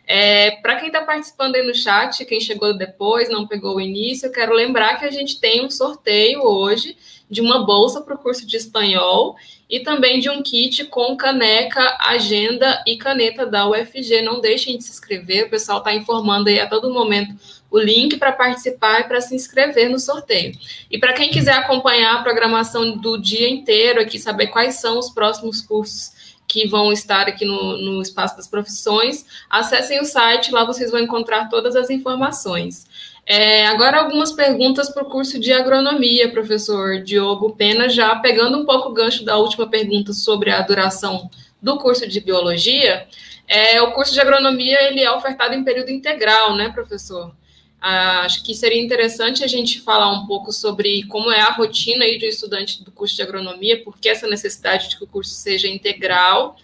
É, para quem está participando aí no chat, quem chegou depois, não pegou o início, eu quero lembrar que a gente tem um sorteio hoje de uma bolsa para o curso de espanhol e também de um kit com caneca, agenda e caneta da UFG. Não deixem de se inscrever, o pessoal está informando aí a todo momento o link para participar e para se inscrever no sorteio. E para quem quiser acompanhar a programação do dia inteiro aqui, saber quais são os próximos cursos que vão estar aqui no, no Espaço das Profissões, acessem o site, lá vocês vão encontrar todas as informações. É, agora, algumas perguntas para o curso de agronomia, professor Diogo Pena, já pegando um pouco o gancho da última pergunta sobre a duração do curso de biologia. É, o curso de agronomia ele é ofertado em período integral, né, professor? Ah, acho que seria interessante a gente falar um pouco sobre como é a rotina aí do estudante do curso de agronomia, porque essa necessidade de que o curso seja integral.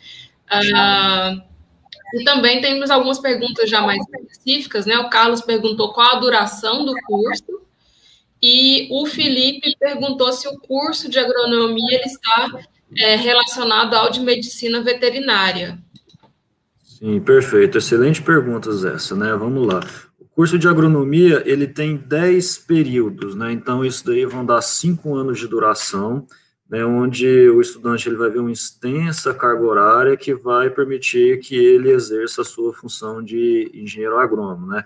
Ah, e também temos algumas perguntas já mais específicas, né? O Carlos perguntou qual a duração do curso e o Felipe perguntou se o curso de agronomia ele está é, relacionado ao de medicina veterinária. Sim, perfeito. Excelente perguntas essa, né? Vamos lá curso de agronomia, ele tem 10 períodos, né? Então, isso daí vão dar 5 anos de duração, né? Onde o estudante ele vai ver uma extensa carga horária que vai permitir que ele exerça a sua função de engenheiro agrônomo, né?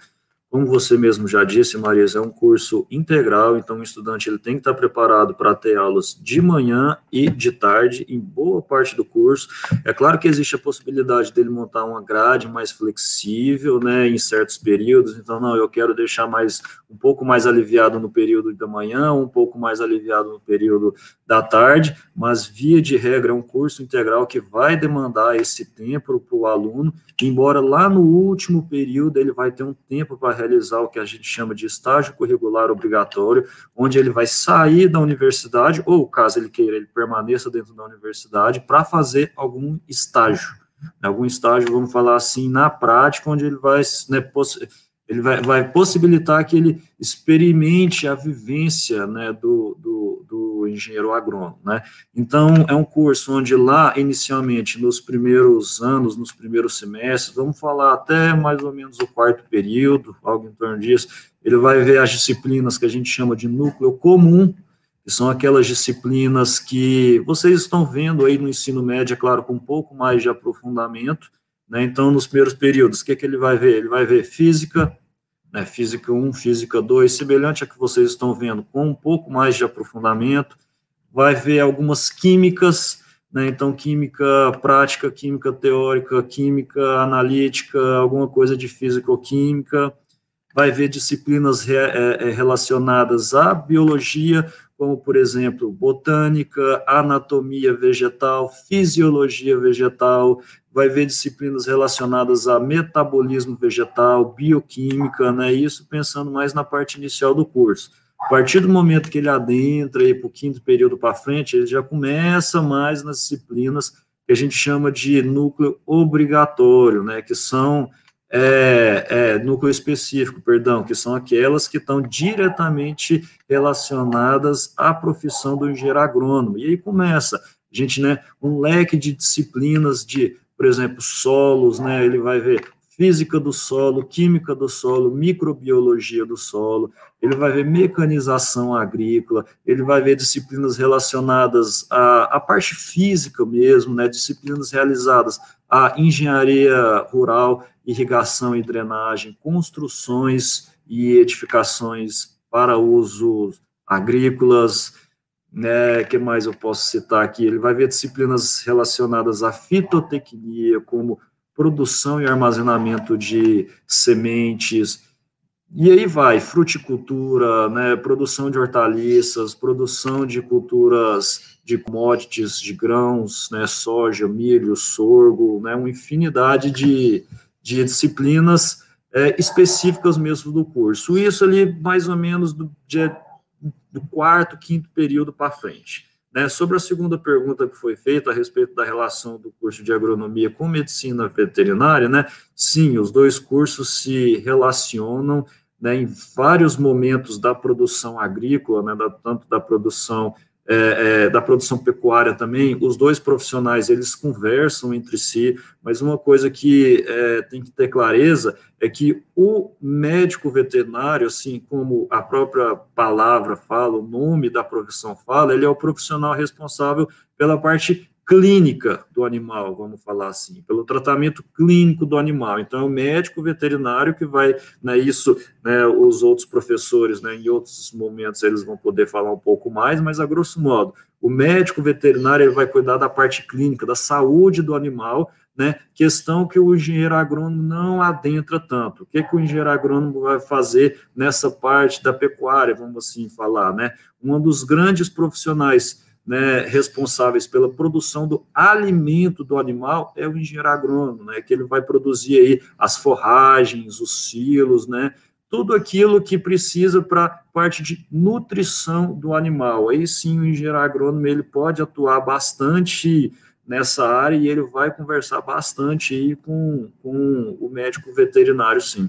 Como você mesmo já disse, Marisa, é um curso integral, então o estudante ele tem que estar preparado para ter aulas de manhã e de tarde, em boa parte do curso. É claro que existe a possibilidade dele montar uma grade mais flexível, né, em certos períodos, então, não, eu quero deixar mais, um pouco mais aliviado no período da manhã, um pouco mais aliviado no período da tarde, mas, via de regra, é um curso integral que vai demandar esse tempo para o aluno, embora lá no último período ele vai ter um tempo para realizar o que a gente chama de estágio curricular obrigatório, onde ele vai sair da universidade, ou caso ele queira, ele permaneça dentro da universidade, para fazer algum estágio. Algum estágio, vamos falar assim, na prática, onde ele vai né, ele vai, vai possibilitar que ele experimente a vivência né, do, do, engenheiro agrônomo. Né? Então, é um curso onde lá, inicialmente, nos primeiros anos, nos primeiros semestres, vamos falar até mais ou menos o quarto período, algo em torno disso, ele vai ver as disciplinas que a gente chama de núcleo comum, que são aquelas disciplinas que vocês estão vendo aí no ensino médio, é claro, com um pouco mais de aprofundamento, né? Então, nos primeiros períodos, o que, que ele vai ver? Ele vai ver física, né? física 1, física 2, semelhante a que vocês estão vendo, com um pouco mais de aprofundamento, vai ver algumas químicas, né? então química prática, química teórica, química analítica, alguma coisa de físico-química, vai ver disciplinas re, é, relacionadas à biologia, como, por exemplo, botânica, anatomia vegetal, fisiologia vegetal, vai ver disciplinas relacionadas a metabolismo vegetal, bioquímica, né, isso pensando mais na parte inicial do curso. A partir do momento que ele adentra aí para o quinto período para frente, ele já começa mais nas disciplinas que a gente chama de núcleo obrigatório, né, que são é, é, núcleo específico, perdão, que são aquelas que estão diretamente relacionadas à profissão do engenheiro agrônomo. E aí começa, a gente, né, um leque de disciplinas de, por exemplo, solos, né, ele vai ver física do solo, química do solo, microbiologia do solo, ele vai ver mecanização agrícola, ele vai ver disciplinas relacionadas à, à parte física mesmo, né, disciplinas realizadas à engenharia rural, irrigação e drenagem, construções e edificações para usos agrícolas, né, que mais eu posso citar aqui? Ele vai ver disciplinas relacionadas à fitotecnia, como produção e armazenamento de sementes, e aí vai, fruticultura, né, produção de hortaliças, produção de culturas de commodities, de grãos, né, soja, milho, sorgo, né, uma infinidade de, de disciplinas é, específicas mesmo do curso. Isso ali mais ou menos do, de, do quarto, quinto período para frente. Né, sobre a segunda pergunta que foi feita a respeito da relação do curso de agronomia com medicina veterinária, né, sim, os dois cursos se relacionam né, em vários momentos da produção agrícola, né, da, tanto da produção é, é, da produção pecuária também, os dois profissionais eles conversam entre si, mas uma coisa que é, tem que ter clareza é que o médico veterinário, assim como a própria palavra fala, o nome da profissão fala, ele é o profissional responsável pela parte clínica do animal, vamos falar assim, pelo tratamento clínico do animal. Então, é o médico veterinário que vai, né, isso, né, os outros professores, né, em outros momentos eles vão poder falar um pouco mais, mas a grosso modo, o médico veterinário ele vai cuidar da parte clínica, da saúde do animal, né, questão que o engenheiro agrônomo não adentra tanto. O que, que o engenheiro agrônomo vai fazer nessa parte da pecuária, vamos assim falar, né? Um dos grandes profissionais né, responsáveis pela produção do alimento do animal é o engenheiro agrônomo, né, que ele vai produzir aí as forragens, os silos, né, tudo aquilo que precisa para parte de nutrição do animal. Aí sim o engenheiro agrônomo ele pode atuar bastante nessa área e ele vai conversar bastante aí com, com o médico veterinário, sim.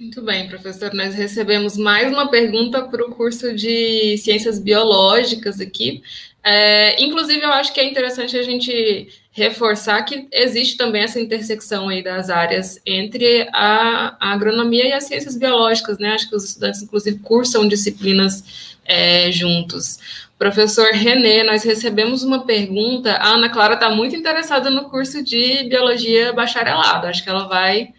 Muito bem, professor. Nós recebemos mais uma pergunta para o curso de Ciências Biológicas aqui. É, inclusive, eu acho que é interessante a gente reforçar que existe também essa intersecção aí das áreas entre a, a agronomia e as ciências biológicas, né? Acho que os estudantes, inclusive, cursam disciplinas é, juntos. Professor Renê, nós recebemos uma pergunta. A Ana Clara está muito interessada no curso de Biologia Bacharelado. Acho que ela vai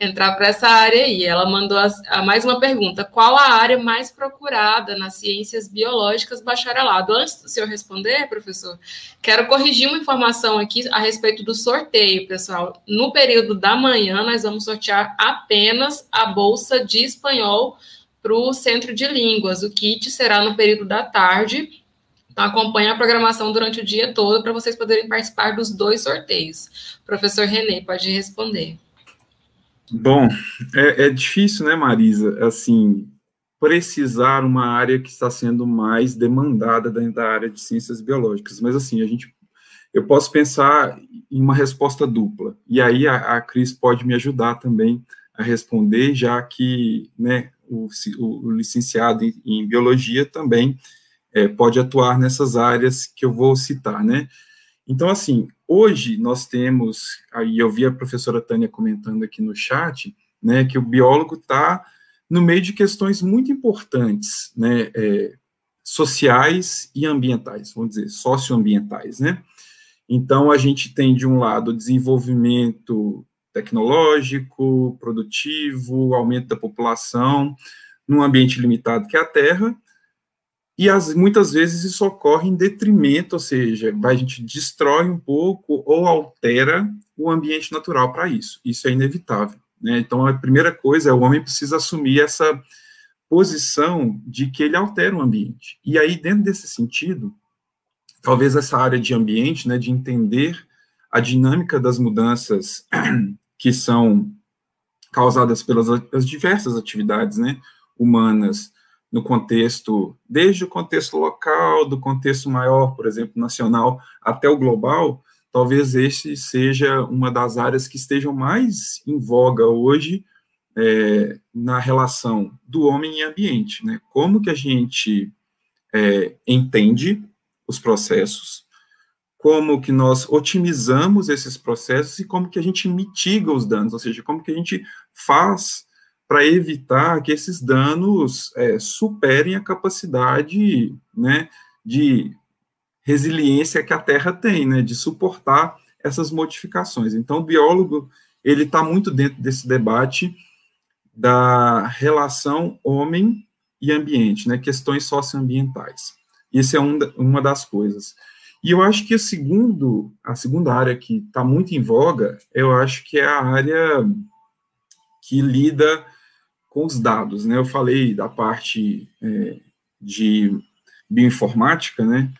entrar para essa área aí. Ela mandou a, a mais uma pergunta: qual a área mais procurada nas ciências biológicas bacharelado? Antes do senhor responder, professor, quero corrigir uma informação aqui a respeito do sorteio, pessoal. No período da manhã, nós vamos sortear apenas a bolsa de espanhol para o centro de línguas. O kit será no período da tarde. Então, acompanhe a programação durante o dia todo para vocês poderem participar dos dois sorteios. Professor Renê, pode responder. Bom, é, é difícil, né, Marisa? Assim, precisar uma área que está sendo mais demandada dentro da área de ciências biológicas. Mas, assim, a gente, eu posso pensar em uma resposta dupla. E aí a, a Cris pode me ajudar também a responder, já que né, o, o licenciado em, em, biologia também é, pode atuar nessas áreas que eu vou citar, né? Então, assim, hoje nós temos, aí eu vi a professora Tânia comentando aqui no chat, né, que o biólogo está no meio de questões muito importantes, né, é, sociais e ambientais, vamos dizer, socioambientais, né? Então, a gente tem, de um lado, desenvolvimento tecnológico, produtivo, aumento da população, num ambiente limitado que é a Terra, e as, muitas vezes isso ocorre em detrimento, ou seja, a gente destrói um pouco ou altera o ambiente natural para isso. Isso é inevitável. Né? Então, a primeira coisa é o homem precisa assumir essa posição de que ele altera o ambiente. E aí, dentro desse sentido, talvez essa área de ambiente, né, de entender a dinâmica das mudanças que são causadas pelas as diversas atividades, né, humanas no contexto, desde o contexto local, do contexto maior, por exemplo, nacional, até o global, talvez este seja uma das áreas que estejam mais em voga hoje é, na relação do homem e ambiente, né? Como que a gente é, entende os processos, como que nós otimizamos esses processos e como que a gente mitiga os danos, ou seja, como que a gente faz para evitar que esses danos é, superem a capacidade, né, de resiliência que a Terra tem, né, de suportar essas modificações. Então, o biólogo ele está muito dentro desse debate da relação homem e ambiente, né, questões socioambientais. Isso é um, uma das coisas. E eu acho que a, segundo, a segunda área que está muito em voga, eu acho que é a área que lida com os dados, né? Eu falei da parte é, de bioinformática, né?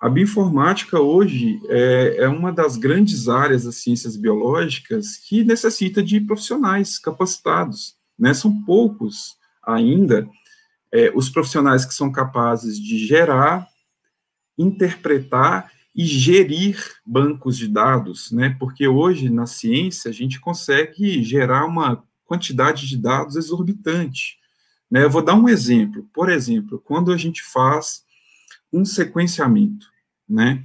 A bioinformática hoje é, é, uma das grandes áreas das ciências biológicas que necessita de profissionais capacitados, né? São poucos ainda é, os profissionais que são capazes de gerar, interpretar e gerir bancos de dados, né? Porque hoje na ciência a gente consegue gerar uma quantidade de dados exorbitante. Né? Eu vou dar um exemplo. Por exemplo, quando a gente faz um sequenciamento, né?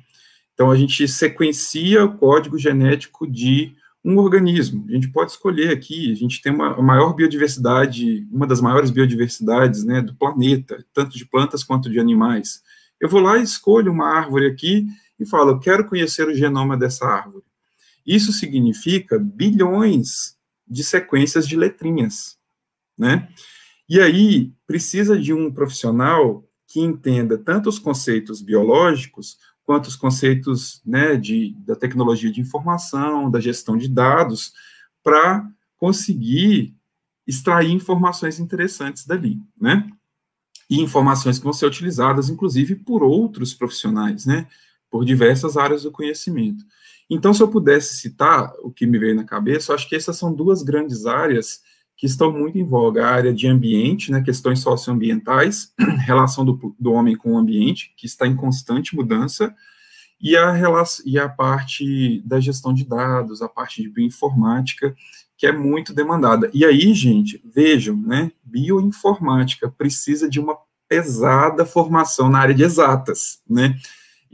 Então, a gente sequencia o código genético de um organismo. A gente pode escolher aqui, a gente tem uma maior biodiversidade, uma das maiores biodiversidades né, do planeta, tanto de plantas quanto de animais. Eu vou lá e escolho uma árvore aqui e falo, eu quero conhecer o genoma dessa árvore. Isso significa bilhões de sequências de letrinhas, né? E aí precisa de um profissional que entenda tanto os conceitos biológicos quanto os conceitos né, de, da tecnologia de informação, da gestão de dados, para conseguir extrair informações interessantes dali, né? E informações que vão ser utilizadas, inclusive, por outros profissionais, né? Por diversas áreas do conhecimento. Então, se eu pudesse citar o que me veio na cabeça, acho que essas são duas grandes áreas que estão muito em voga, a área de ambiente, né, questões socioambientais, relação do, do homem com o ambiente, que está em constante mudança, e a, relação, e a parte da gestão de dados, a parte de bioinformática, que é muito demandada. E aí, gente, vejam, né, bioinformática precisa de uma pesada formação na área de exatas, né,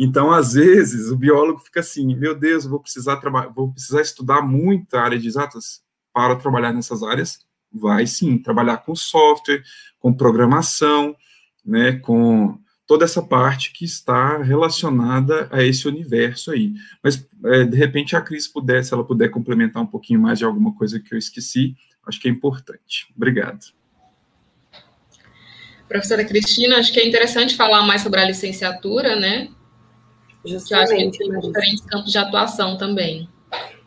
então, às vezes, o biólogo fica assim, meu Deus, vou precisar vou precisar estudar muito a área de exatas para trabalhar nessas áreas. Vai sim, trabalhar com software, com programação, né, com toda essa parte que está relacionada a esse universo aí. Mas, é, de repente, a Cris puder, se ela puder complementar um pouquinho mais de alguma coisa que eu esqueci, acho que é importante. Obrigado. Professora Cristina, acho que é interessante falar mais sobre a licenciatura, né? Justamente. Que eu acho que tem diferentes campos de atuação também.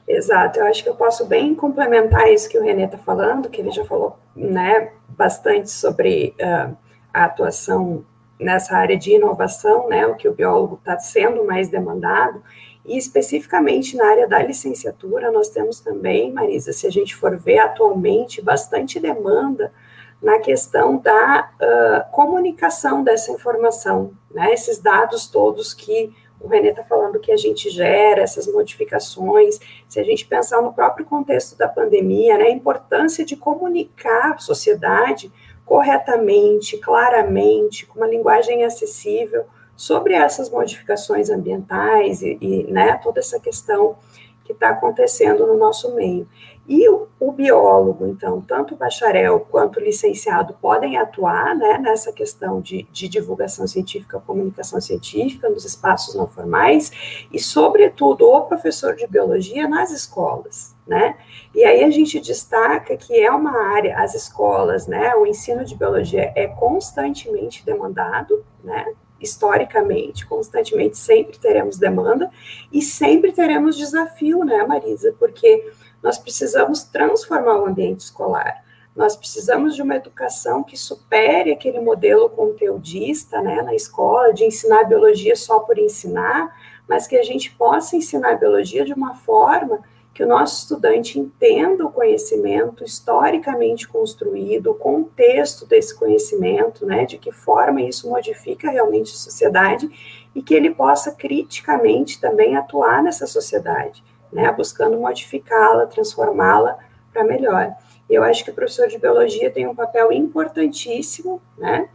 Exato, eu acho que eu posso bem complementar isso que o Renê está falando, que ele já falou né, bastante sobre uh, a atuação nessa área de inovação, né, o que o biólogo está sendo mais demandado, E especificamente na área da licenciatura, nós temos também, Marisa, se a gente for ver atualmente, bastante demanda na questão da uh, comunicação dessa informação, né? Esses dados todos que o Renê está falando que a gente gera, essas modificações, se a gente pensar no próprio contexto da pandemia, né, a importância de comunicar a sociedade corretamente, claramente, com uma linguagem acessível sobre essas modificações ambientais e, e né, toda essa questão que está acontecendo no nosso meio. E o, o, biólogo, então, tanto bacharel quanto licenciado podem atuar né, nessa questão de, de, divulgação científica, comunicação científica nos espaços não formais e, sobretudo, o professor de biologia nas escolas, né? E aí a gente destaca que é uma área, as escolas, né, o ensino de biologia é constantemente demandado, né? historicamente, constantemente, sempre teremos demanda e sempre teremos desafio, né, Marisa? Porque nós precisamos transformar o ambiente escolar. Nós precisamos de uma educação que supere aquele modelo conteudista né, na escola, de ensinar biologia só por ensinar, mas que a gente possa ensinar biologia de uma forma que o nosso estudante entenda o conhecimento historicamente construído, o contexto desse conhecimento, né, de que forma isso modifica realmente a sociedade e que ele possa criticamente também atuar nessa sociedade né, buscando modificá-la, transformá-la para melhor. Eu acho que o professor de biologia tem um papel importantíssimo, né,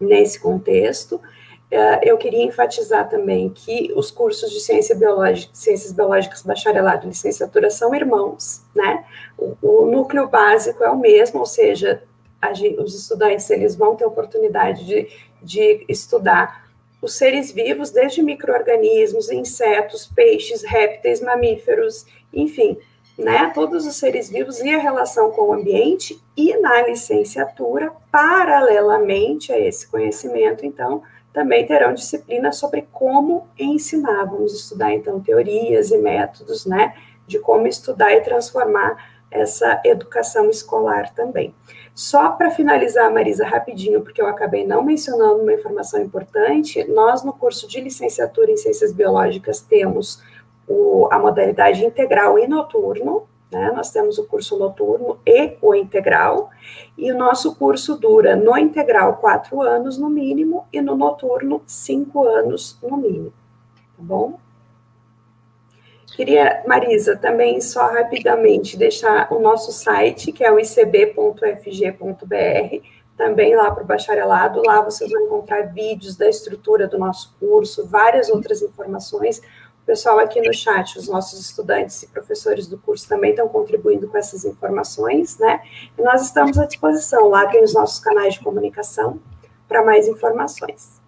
nesse contexto. É, eu queria enfatizar também que os cursos de ciência biológica, ciências biológicas, bacharelado e licenciatura são irmãos, né? O, o núcleo básico é o mesmo, ou seja, a, os estudantes eles vão ter oportunidade de, de estudar os seres vivos, desde micro-organismos, insetos, peixes, répteis, mamíferos, enfim, né, todos os seres vivos e a relação com o ambiente, e na licenciatura, paralelamente a esse conhecimento, então, também terão disciplinas sobre como ensinar, vamos estudar, então, teorias e métodos, né, de como estudar e transformar essa educação escolar também. Só para finalizar, Marisa, rapidinho, porque eu acabei não mencionando uma informação importante, nós no curso de licenciatura em Ciências Biológicas temos o, a modalidade integral e noturno, né? Nós temos o curso noturno e o integral, e o nosso curso dura no integral quatro anos no mínimo e no noturno cinco anos no mínimo, tá bom? Queria, Marisa, também só rapidamente deixar o nosso site, que é o icb.fg.br, também lá para o bacharelado. Lá vocês vão encontrar vídeos da estrutura do nosso curso, várias outras informações. O pessoal aqui no chat, os nossos estudantes e professores do curso também estão contribuindo com essas informações, né? E nós estamos à disposição. Lá tem os nossos canais de comunicação para mais informações.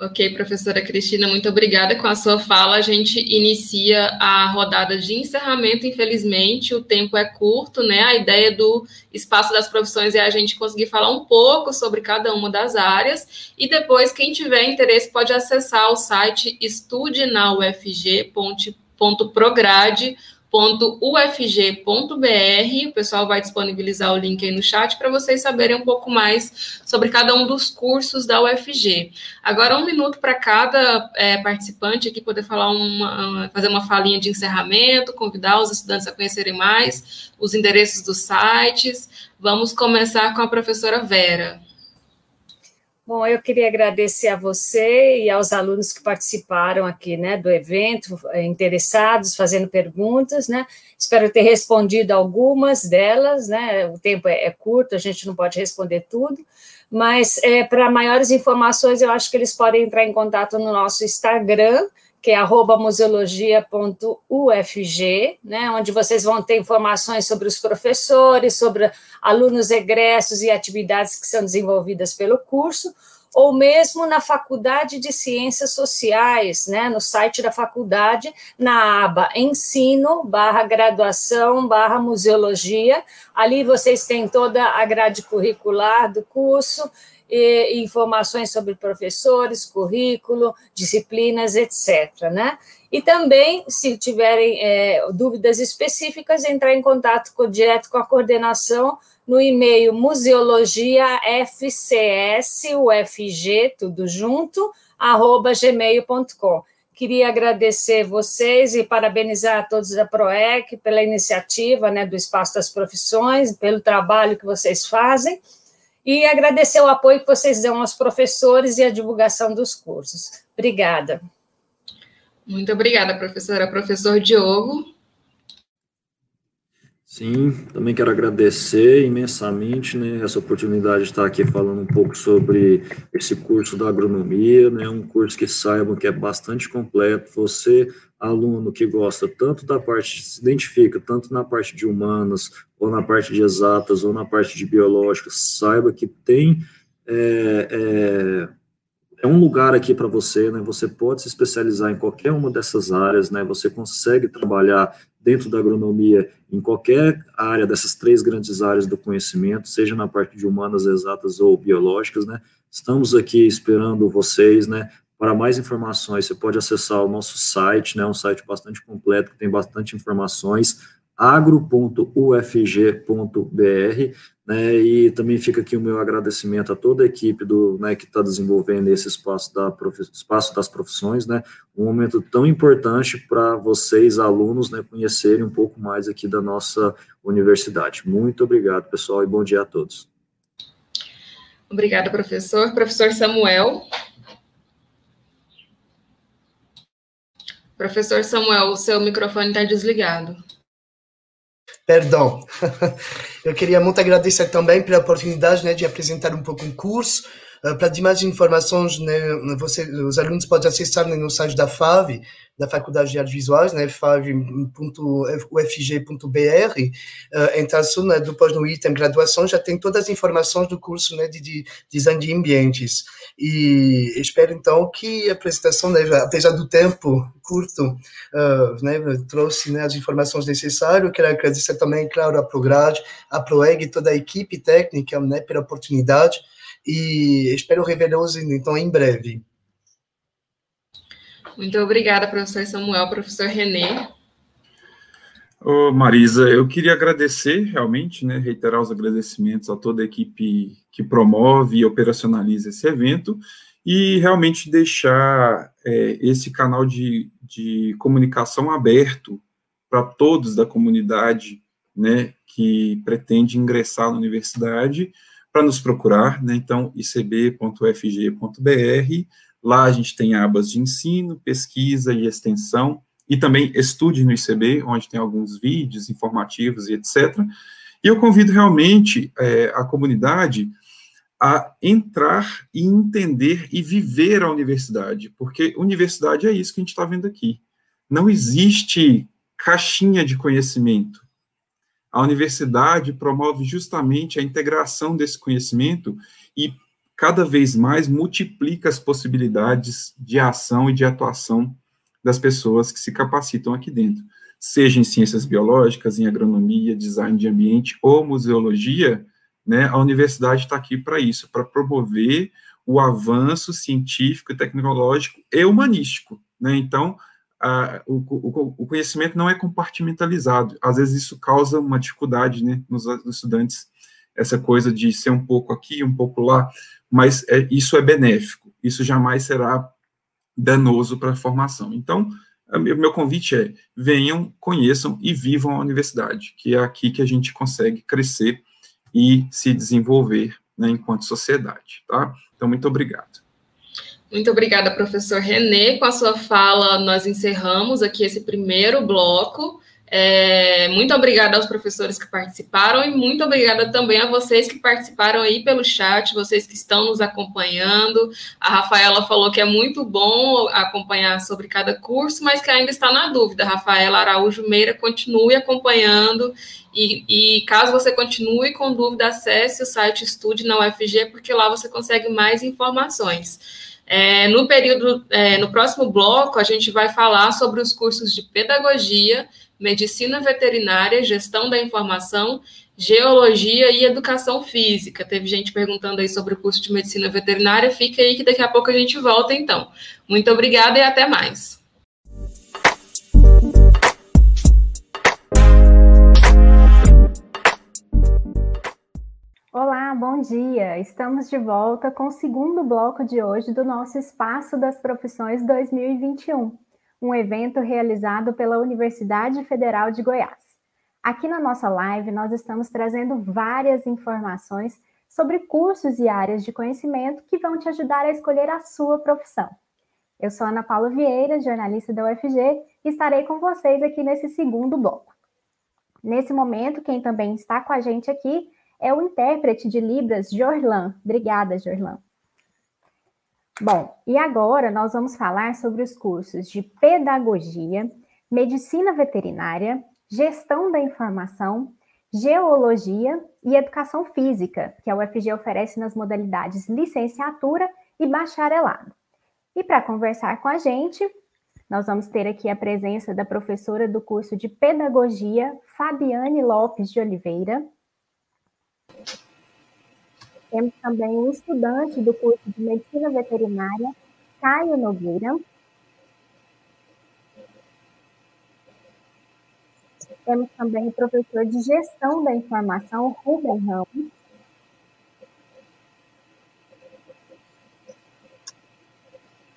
Ok, professora Cristina, muito obrigada com a sua fala. A gente inicia a rodada de encerramento, infelizmente, o tempo é curto, né? A ideia do espaço das profissões é a gente conseguir falar um pouco sobre cada uma das áreas e depois, quem tiver interesse, pode acessar o site estudenaufg.prograde.com ufg.br. O pessoal vai disponibilizar o link aí no chat para vocês saberem um pouco mais sobre cada um dos cursos da UFG. Agora, um minuto para cada é, participante aqui poder falar uma, fazer uma falinha de encerramento, convidar os estudantes a conhecerem mais os endereços dos sites. Vamos começar com a professora Vera. Bom, eu queria agradecer a você e aos alunos que participaram aqui, né, do evento, eh, interessados, fazendo perguntas, né, espero ter respondido algumas delas, né, o tempo é, é curto, a gente não pode responder tudo, mas é, para maiores informações, eu acho que eles podem entrar em contato no nosso Instagram, que é arroba museologia.ufg, né, onde vocês vão ter informações sobre os professores, sobre alunos egressos e atividades que são desenvolvidas pelo curso, ou mesmo na Faculdade de Ciências Sociais, né, no site da faculdade, na aba Ensino, barra Graduação, barra Museologia. Ali vocês têm toda a grade curricular do curso, e informações sobre professores, currículo, disciplinas, etc. Né? E também, se tiverem é, dúvidas específicas, entrar em contato com, direto com a coordenação no e-mail museologiafcsufg, tudo junto, arroba gmail.com Queria agradecer vocês e parabenizar a todos da PROEC pela iniciativa né, do Espaço das Profissões, pelo trabalho que vocês fazem, e agradecer o apoio que vocês dão aos professores e a divulgação dos cursos. Obrigada. Muito obrigada, professora. Professor Diogo. Sim, também quero agradecer imensamente né, essa oportunidade de estar aqui falando um pouco sobre esse curso da agronomia, né, um curso que saibam que é bastante completo. Você, aluno que gosta tanto da parte, se identifica tanto na parte de humanas, ou na parte de exatas, ou na parte de biológicas, saiba que tem é, é, é um lugar aqui para você, né? Você pode se especializar em qualquer uma dessas áreas, né? Você consegue trabalhar dentro da agronomia em qualquer área dessas três grandes áreas do conhecimento, seja na parte de humanas, exatas ou biológicas, né? Estamos aqui esperando vocês, né? Para mais informações, você pode acessar o nosso site, né? Um site bastante completo que tem bastante informações agro.ufg.br, né, e também fica aqui o meu agradecimento a toda a equipe do, né, que está desenvolvendo esse espaço, da espaço das profissões, né, um momento tão importante para vocês, alunos, né, conhecerem um pouco mais aqui da nossa universidade. Muito obrigado, pessoal, e bom dia a todos. Obrigada, professor. Professor Samuel. Professor Samuel, o seu microfone está desligado. Perdão. Eu queria muito agradecer também pela oportunidade né, de apresentar um pouco o curso. Uh, para mais informações, né, você, os alunos podem acessar né, no site da FAV, da Faculdade de Artes Visuais, né, fave.ufg.br. Uh, então, né, depois no item graduação já tem todas as informações do curso né, de, de design de ambientes. E espero então que a apresentação, né, apesar do tempo curto, uh, né, trouxe né, as informações necessárias. Quero agradecer também, claro, a Prograde, a Proeg e toda a equipe técnica né, pela oportunidade e espero revê-los então em breve. Muito obrigada, professor Samuel, professor Renê. Ô, Marisa, eu queria agradecer realmente, né, reiterar os agradecimentos a toda a equipe que promove e operacionaliza esse evento e realmente deixar é, esse canal de, de comunicação aberto para todos da comunidade, né, que pretende ingressar na universidade, para nos procurar, né, então, icb.fg.br, lá a gente tem abas de ensino, pesquisa e extensão, e também estude no ICB, onde tem alguns vídeos informativos e etc. E eu convido realmente é, a comunidade a entrar e entender e viver a universidade, porque universidade é isso que a gente está vendo aqui. Não existe caixinha de conhecimento. A universidade promove justamente a integração desse conhecimento e cada vez mais multiplica as possibilidades de ação e de atuação das pessoas que se capacitam aqui dentro, seja em ciências biológicas, em agronomia, design de ambiente ou museologia, né, a universidade está aqui para isso, para promover o avanço científico, tecnológico e humanístico. Né? Então, o, o, o, conhecimento não é compartimentalizado. Às vezes isso causa uma dificuldade né, nos, nos estudantes, essa coisa de ser um pouco aqui, um pouco lá, mas é, isso é benéfico, isso jamais será danoso para a formação. Então, o meu convite é: venham, conheçam e vivam a universidade, que é aqui que a gente consegue crescer e se desenvolver né, enquanto sociedade. Tá? Então, muito obrigado. Muito obrigada, professor Renê. Com a sua fala, nós encerramos aqui esse primeiro bloco. É, muito obrigada aos professores que participaram e muito obrigada também a vocês que participaram aí pelo chat, vocês que estão nos acompanhando. A Rafaela falou que é muito bom acompanhar sobre cada curso, mas que ainda está na dúvida. Rafaela Araújo Meira continue acompanhando e, e caso você continue com dúvida, acesse o site Estude na UFG, porque lá você consegue mais informações. É, no período, é, no próximo bloco, a gente vai falar sobre os cursos de pedagogia medicina veterinária, gestão da informação, geologia e educação física. Teve gente perguntando aí sobre o curso de medicina veterinária. Fica aí que daqui a pouco a gente volta, então. Muito obrigada e até mais. Olá, bom dia! Estamos de volta com o segundo bloco de hoje do nosso Espaço das Profissões 2021. um evento realizado pela Universidade Federal de Goiás. Aqui na nossa live, nós estamos trazendo várias informações sobre cursos e áreas de conhecimento que vão te ajudar a escolher a sua profissão. Eu sou Ana Paula Vieira, jornalista da UFG, e estarei com vocês aqui nesse segundo bloco. Nesse momento, quem também está com a gente aqui é o intérprete de Libras, Jorlan. Obrigada, Jorlan. Bom, e agora nós vamos falar sobre os cursos de Pedagogia, Medicina Veterinária, Gestão da Informação, Geologia e Educação Física, que a UFG oferece nas modalidades licenciatura e bacharelado. E para conversar com a gente, nós vamos ter aqui a presença da professora do curso de Pedagogia, Fabiane Lopes de Oliveira. Temos também um estudante do curso de Medicina Veterinária, Caio Nogueira. Temos também o professor de Gestão da Informação, Rubem Ramos.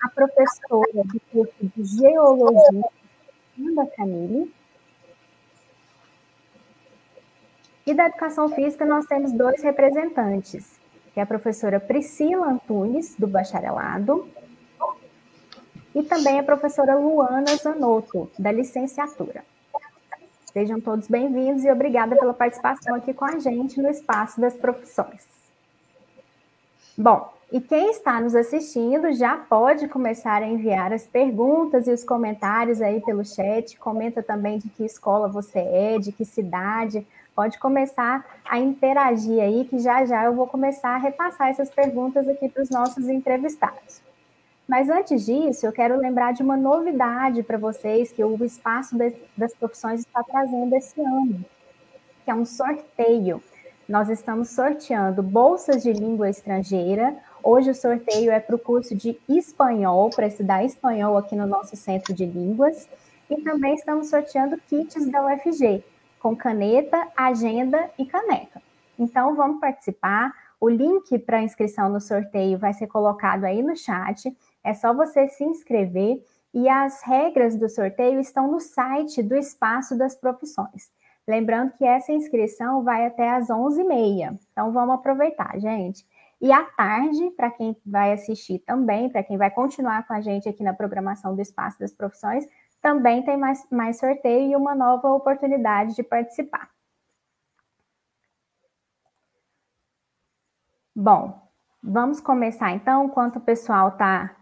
a professora do curso de Geologia, Amanda Camille. E da Educação Física, nós temos dois representantes, que é a professora Priscila Antunes, do bacharelado, e também a professora Luana Zanotto, da licenciatura. Sejam todos bem-vindos e obrigada pela participação aqui com a gente no Espaço das Profissões. Bom, e quem está nos assistindo já pode começar a enviar as perguntas e os comentários aí pelo chat. Comenta também de que escola você é, de que cidade. Pode começar a interagir aí, que já já eu vou começar a repassar essas perguntas aqui para os nossos entrevistados. Mas antes disso, eu quero lembrar de uma novidade para vocês que o Espaço das Profissões está trazendo esse ano, que é um sorteio. Nós estamos sorteando bolsas de língua estrangeira Hoje o sorteio é para o curso de espanhol, para estudar espanhol aqui no nosso centro de línguas. E também estamos sorteando kits da UFG, com caneta, agenda e caneca. Então vamos participar. O link para inscrição no sorteio vai ser colocado aí no chat. É só você se inscrever e as regras do sorteio estão no site do Espaço das Profissões. Lembrando que essa inscrição vai até às 11h30. Então vamos aproveitar, gente. E à tarde, para quem vai assistir também, para quem vai continuar com a gente aqui na programação do Espaço das Profissões, também tem mais, mais sorteio e uma nova oportunidade de participar. Bom, vamos começar então, enquanto o pessoal está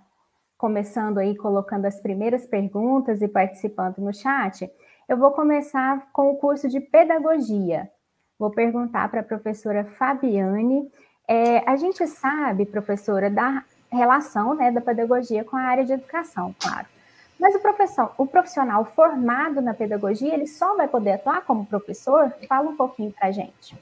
começando aí, colocando as primeiras perguntas e participando no chat, eu vou começar com o curso de Pedagogia. Vou perguntar para a professora Fabiane é, a gente sabe, professora, da relação né, da pedagogia com a área de educação, claro. Mas o, o profissional formado na pedagogia, ele só vai poder atuar como professor? Fala um pouquinho para a gente.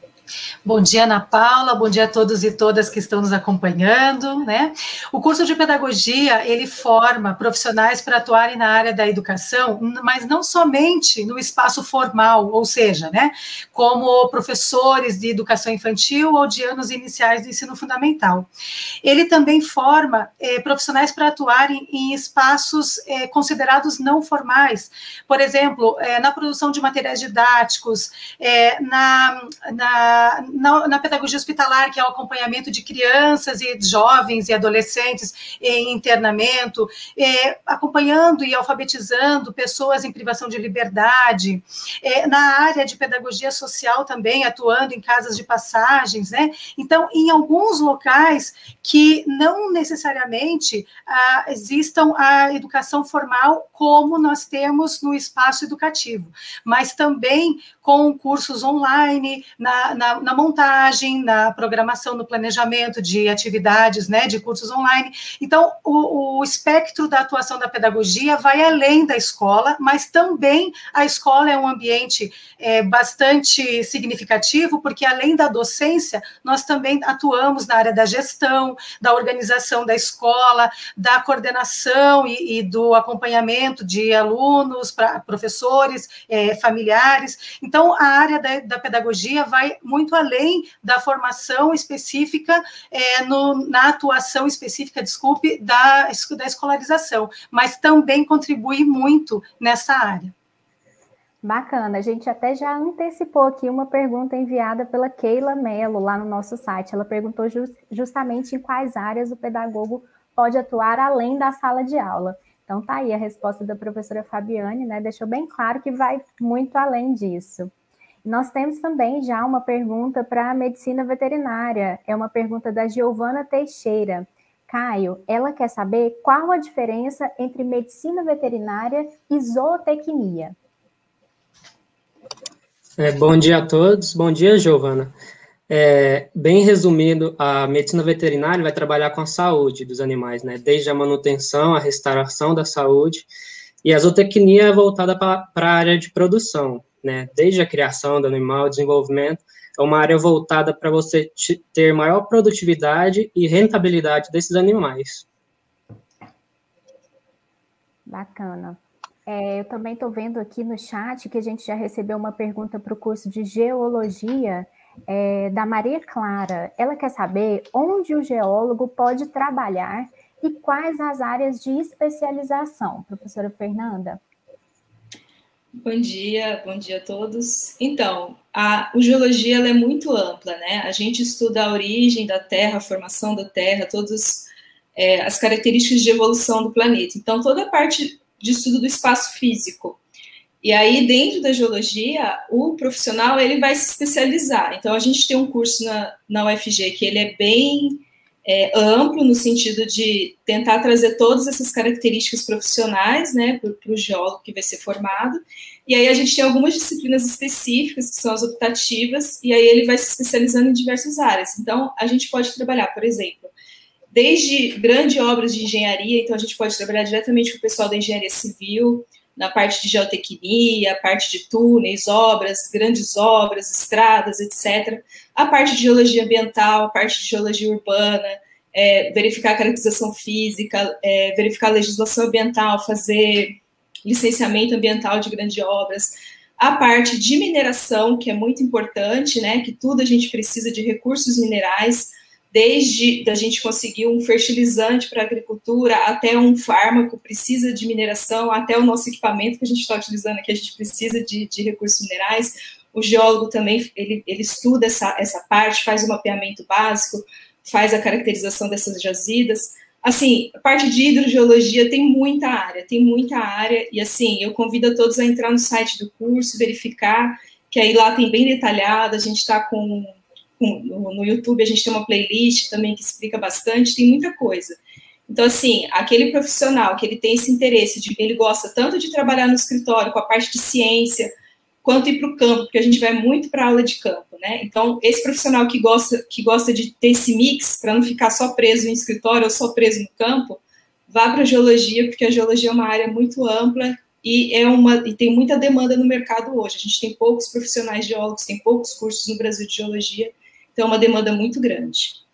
Bom dia, Ana Paula, bom dia a todos e todas que estão nos acompanhando, né? O curso de pedagogia, ele forma profissionais para atuarem na área da educação, mas não somente no espaço formal, ou seja, né, como professores de educação infantil ou de anos iniciais do ensino fundamental. Ele também forma eh, profissionais para atuarem em espaços eh, considerados não formais, por exemplo, eh, na produção de materiais didáticos, na, na na, na, pedagogia hospitalar, que é o acompanhamento de crianças e jovens e adolescentes em internamento, é, acompanhando e alfabetizando pessoas em privação de liberdade, é, na área de pedagogia social também, atuando em casas de passagens, né? Então, em alguns locais que não necessariamente ah, existam a educação formal como nós temos no espaço educativo, mas também com cursos online, na, na, na, montagem, na programação, no planejamento de atividades, né, de cursos online. Então, o, o espectro da atuação da pedagogia vai além da escola, mas também a escola é um ambiente é, bastante significativo, porque além da docência, nós também atuamos na área da gestão, da organização da escola, da coordenação e, e do acompanhamento de alunos, pra, professores, é, familiares. Então, a área da, da pedagogia vai muito além além da formação específica, é, no, na atuação específica, desculpe, da, da escolarização, mas também contribui muito nessa área. Bacana, a gente até já antecipou aqui uma pergunta enviada pela Keila Mello lá no nosso site. Ela perguntou just, justamente em quais áreas o pedagogo pode atuar além da sala de aula. Então tá aí a resposta da professora Fabiane, né? Deixou bem claro que vai muito além disso. Nós temos também já uma pergunta para a medicina veterinária. É uma pergunta da Giovana Teixeira. Caio, ela quer saber qual a diferença entre medicina veterinária e zootecnia. É, bom dia a todos. Bom dia, Giovana. É, bem resumido, a medicina veterinária vai trabalhar com a saúde dos animais, né? Desde a manutenção, a restauração da saúde, e a zootecnia é voltada para a área de produção, né? Desde a criação do animal, desenvolvimento, é uma área voltada para você ter maior produtividade e rentabilidade desses animais. Bacana. É, eu também estou vendo aqui no chat que a gente já recebeu uma pergunta para o curso de geologia é, da Maria Clara. Ela quer saber onde o geólogo pode trabalhar e quais as áreas de especialização. Professora Fernanda. Bom dia, bom dia a todos. Então, a, geologia é muito ampla, né? A gente estuda a origem da Terra, a formação da Terra, todas é, as características de evolução do planeta. Então, toda a parte de estudo do espaço físico. E aí, dentro da geologia, o profissional ele vai se especializar. Então, a gente tem um curso na, na UFG que ele é bem é, amplo no sentido de tentar trazer todas essas características profissionais, né, para o geólogo que vai ser formado. E aí a gente tem algumas disciplinas específicas que são as optativas, e aí ele vai se especializando em diversas áreas. Então, a gente pode trabalhar, por exemplo, desde grandes obras de engenharia, então a gente pode trabalhar diretamente com o pessoal da engenharia civil, na parte de geotecnia, parte de túneis, obras, grandes obras, estradas, etc. A parte de geologia ambiental, a parte de geologia urbana, é, verificar a caracterização física, é, verificar a legislação ambiental, fazer licenciamento ambiental de grandes obras. A parte de mineração, que é muito importante, né, que tudo a gente precisa de recursos minerais, desde a gente conseguir um fertilizante para a agricultura, até um fármaco precisa de mineração, até o nosso equipamento que a gente está utilizando aqui, a gente precisa de, de recursos minerais. O geólogo também, ele, ele estuda essa, essa parte, faz o mapeamento básico, faz a caracterização dessas jazidas. Assim, a parte de hidrogeologia tem muita área, tem muita área, e assim, eu convido a todos a entrar no site do curso, verificar, que aí lá tem bem detalhado, a gente está com no, YouTube a gente tem uma playlist também que explica bastante, tem muita coisa. Então, assim, aquele profissional que ele tem esse interesse, de ele gosta tanto de trabalhar no escritório com a parte de ciência, quanto ir para o campo, porque a gente vai muito para aula de campo, né? Então, esse profissional que gosta, que gosta de ter esse mix, para não ficar só preso em escritório ou só preso no campo, vá para a geologia, porque a geologia é uma área muito ampla e, é uma, e tem muita demanda no mercado hoje. A gente tem poucos profissionais geólogos, tem poucos cursos no Brasil de geologia, então, é uma demanda muito grande.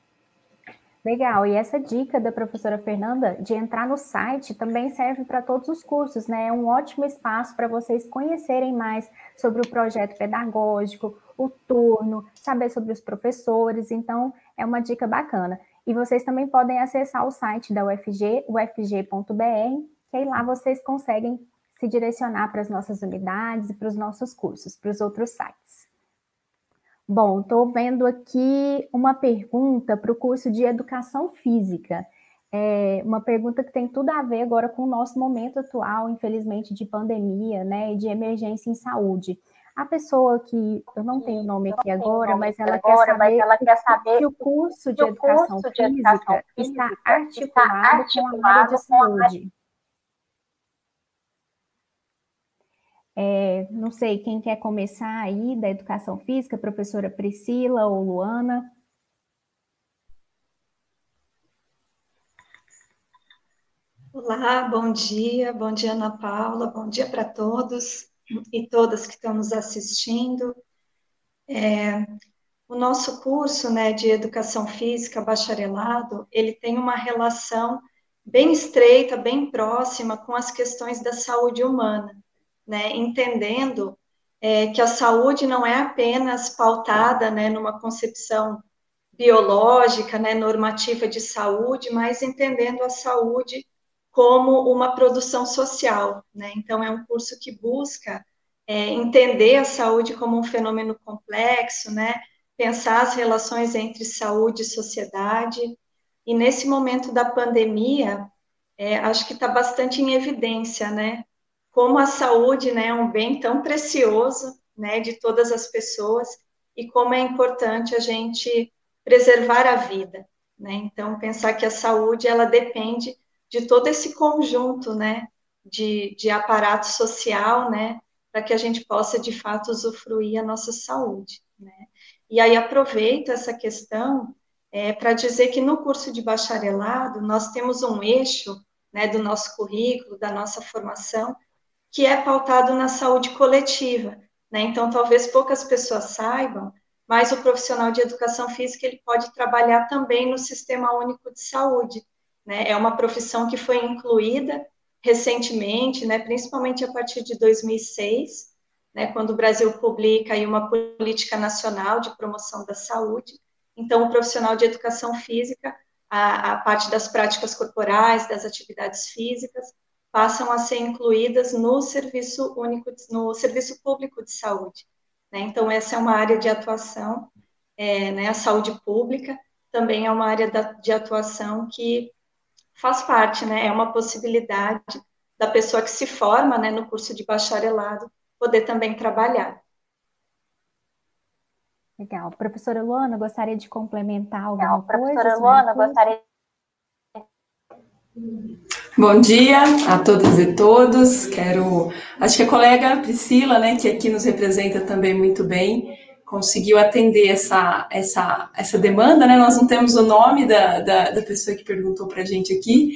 Legal, e essa dica da professora Fernanda de entrar no site também serve para todos os cursos, né? É um ótimo espaço para vocês conhecerem mais sobre o projeto pedagógico, o turno, saber sobre os professores, então é uma dica bacana. E vocês também podem acessar o site da UFG, ufg.br, que aí lá vocês conseguem se direcionar para as nossas unidades e para os nossos cursos, para os outros sites. Bom, estou vendo aqui uma pergunta para o curso de Educação Física. É uma pergunta que tem tudo a ver agora com o nosso momento atual, infelizmente, de pandemia, né, e de emergência em saúde. A pessoa que, eu não tenho o nome aqui agora, mas ela, quer, saber mas ela quer saber que o curso de, educação, curso de educação física, está articulado, está articulado com a área de saúde. É, não sei quem quer começar aí da educação física, professora Priscila ou Luana. Olá, bom dia, bom dia Ana Paula, bom dia para todos e todas que estão nos assistindo. É, o nosso curso né, de Educação Física Bacharelado, ele tem uma relação bem estreita, bem próxima com as questões da saúde humana né, entendendo é, que a saúde não é apenas pautada né, numa concepção biológica, né, normativa de saúde, mas entendendo a saúde como uma produção social. Né? Então, é um curso que busca é, entender a saúde como um fenômeno complexo, né? pensar as relações entre saúde e sociedade. E nesse momento da pandemia, é, acho que está bastante em evidência, né? Como a saúde né, é um bem tão precioso né, de todas as pessoas e como é importante a gente preservar a vida. Né? Então, pensar que a saúde ela depende de todo esse conjunto né, de, de aparato social né, para que a gente possa, de fato, usufruir a nossa saúde. Né? E aí aproveito essa questão é, para dizer que no curso de bacharelado nós temos um eixo né, do nosso currículo, da nossa formação, que é pautado na saúde coletiva. Né? Então, talvez poucas pessoas saibam, mas o profissional de educação física ele pode trabalhar também no Sistema Único de Saúde. Né? É uma profissão que foi incluída recentemente, né, principalmente a partir de 2006, né, quando o Brasil publica aí uma política nacional de promoção da saúde. Então, o profissional de educação física, a, a parte das práticas corporais, das atividades físicas, passam a ser incluídas no serviço único, no serviço público de saúde. Né? Então, essa é uma área de atuação, é, né, a saúde pública também é uma área da, de atuação que faz parte, né? É uma possibilidade da pessoa que se forma, né, no curso de bacharelado poder também trabalhar. Legal. Professora Luana, gostaria de complementar alguma Legal. coisa? Professora Luana, gostaria Bom dia a todas e todos. Quero, acho que a colega Priscila, né, que aqui nos representa também muito bem, conseguiu atender essa, essa, essa demanda, né? Nós não temos o nome da, da, da pessoa que perguntou para a gente aqui,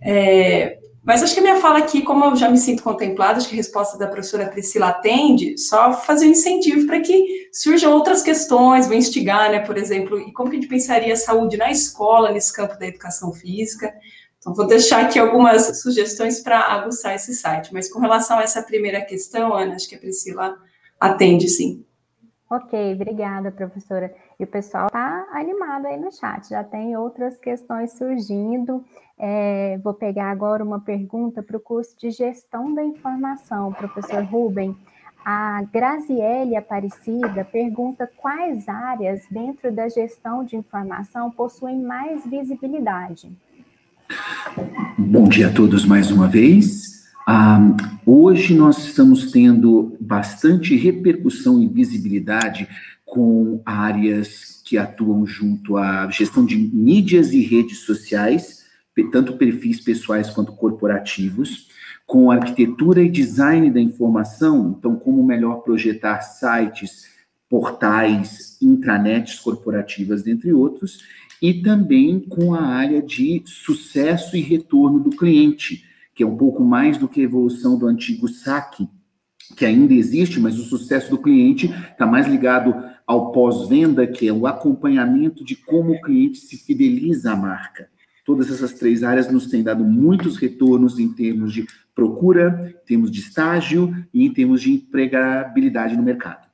é, mas acho que a minha fala aqui, como eu já me sinto contemplada, acho que a resposta da professora Priscila atende, só fazer um incentivo para que surjam outras questões, vou instigar, né, por exemplo, e como que a gente pensaria a saúde na escola, nesse campo da educação física. Então, vou deixar aqui algumas sugestões para aguçar esse site. Mas com relação a essa primeira questão, Ana, acho que a Priscila atende, sim. Ok, obrigada, professora. E o pessoal está animado aí no chat, já tem outras questões surgindo. É, vou pegar agora uma pergunta para o curso de Gestão da Informação, professor Rubem. A Graziele Aparecida pergunta quais áreas dentro da gestão de informação possuem mais visibilidade. Bom dia a todos mais uma vez. Ah, hoje nós estamos tendo bastante repercussão e visibilidade com áreas que atuam junto à gestão de mídias e redes sociais, tanto perfis pessoais quanto corporativos, com arquitetura e design da informação, então como melhor projetar sites, portais, intranets corporativas, dentre outros, e também com a área de sucesso e retorno do cliente, que é um pouco mais do que a evolução do antigo saque, que ainda existe, mas o sucesso do cliente está mais ligado ao pós-venda, que é o acompanhamento de como o cliente se fideliza à marca. Todas essas três áreas nos têm dado muitos retornos em termos de procura, em termos de estágio e em termos de empregabilidade no mercado.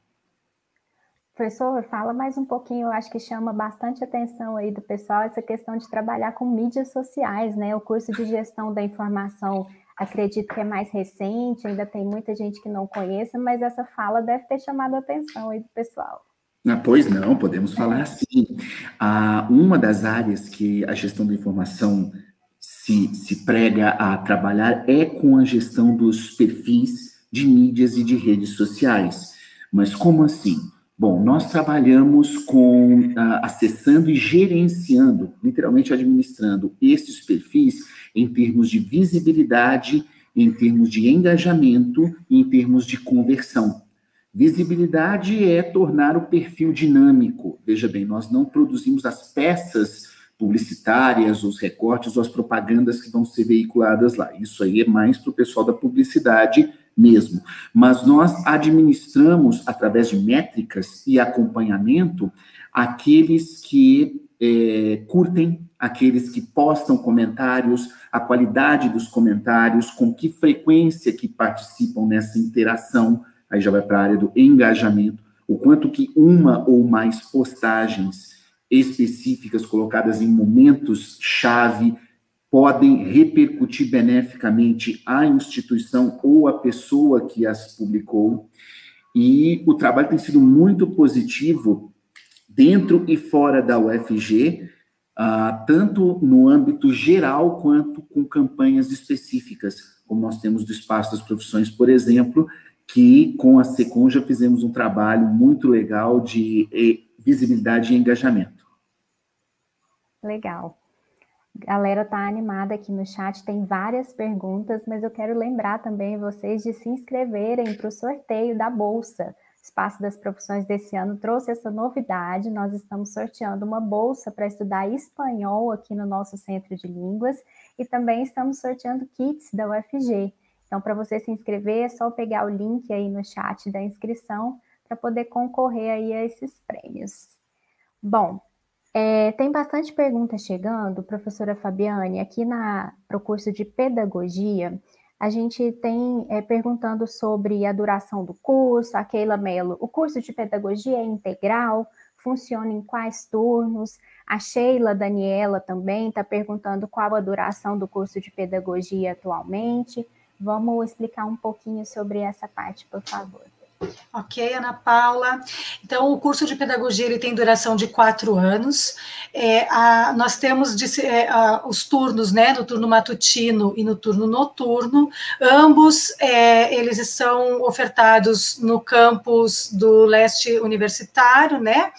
Professor, fala mais um pouquinho, eu acho que chama bastante atenção aí do pessoal essa questão de trabalhar com mídias sociais, né? O curso de gestão da informação, acredito que é mais recente, ainda tem muita gente que não conhece, mas essa fala deve ter chamado a atenção aí do pessoal. Ah, pois não, podemos falar assim. Ah, uma das áreas que a gestão da informação se, se prega a trabalhar é com a gestão dos perfis de mídias e de redes sociais. Mas como assim? Bom, nós trabalhamos com uh, acessando e gerenciando, literalmente administrando esses perfis em termos de visibilidade, em termos de engajamento e em termos de conversão. Visibilidade é tornar o perfil dinâmico. Veja bem, nós não produzimos as peças publicitárias, os recortes ou as propagandas que vão ser veiculadas lá. Isso aí é mais para o pessoal da publicidade mesmo. Mas nós administramos, através de métricas e acompanhamento, aqueles que é, curtem, aqueles que postam comentários, a qualidade dos comentários, com que frequência que participam nessa interação aí já vai para a área do engajamento, o quanto que uma ou mais postagens específicas colocadas em momentos chave podem repercutir beneficamente à instituição ou à pessoa que as publicou. E o trabalho tem sido muito positivo dentro e fora da UFG, uh, tanto no âmbito geral quanto com campanhas específicas, como nós temos do Espaço das Profissões, por exemplo, que com a SECOM já fizemos um trabalho muito legal de visibilidade e engajamento. Legal. Galera tá animada aqui no chat, tem várias perguntas, mas eu quero lembrar também vocês de se inscreverem para o sorteio da bolsa. Espaço das Profissões desse ano trouxe essa novidade. Nós estamos sorteando uma bolsa para estudar espanhol aqui no nosso Centro de Línguas e também estamos sorteando kits da UFG. Então, para você se inscrever, é só pegar o link aí no chat da inscrição para poder concorrer aí a esses prêmios. Bom, é, tem bastante pergunta chegando, professora Fabiane, aqui para o curso de pedagogia. A gente tem é, perguntando sobre a duração do curso, a Keila Mello, o curso de pedagogia é integral? Funciona em quais turnos? A Sheila Daniela também está perguntando qual a duração do curso de pedagogia atualmente. Vamos explicar um pouquinho sobre essa parte, por favor. Ok, Ana Paula. Então, o curso de pedagogia ele tem duração de quatro anos. É, a, nós temos de, é, a, os turnos, né, no turno matutino e no turno noturno. Ambos é, eles são ofertados no campus do leste universitário, né,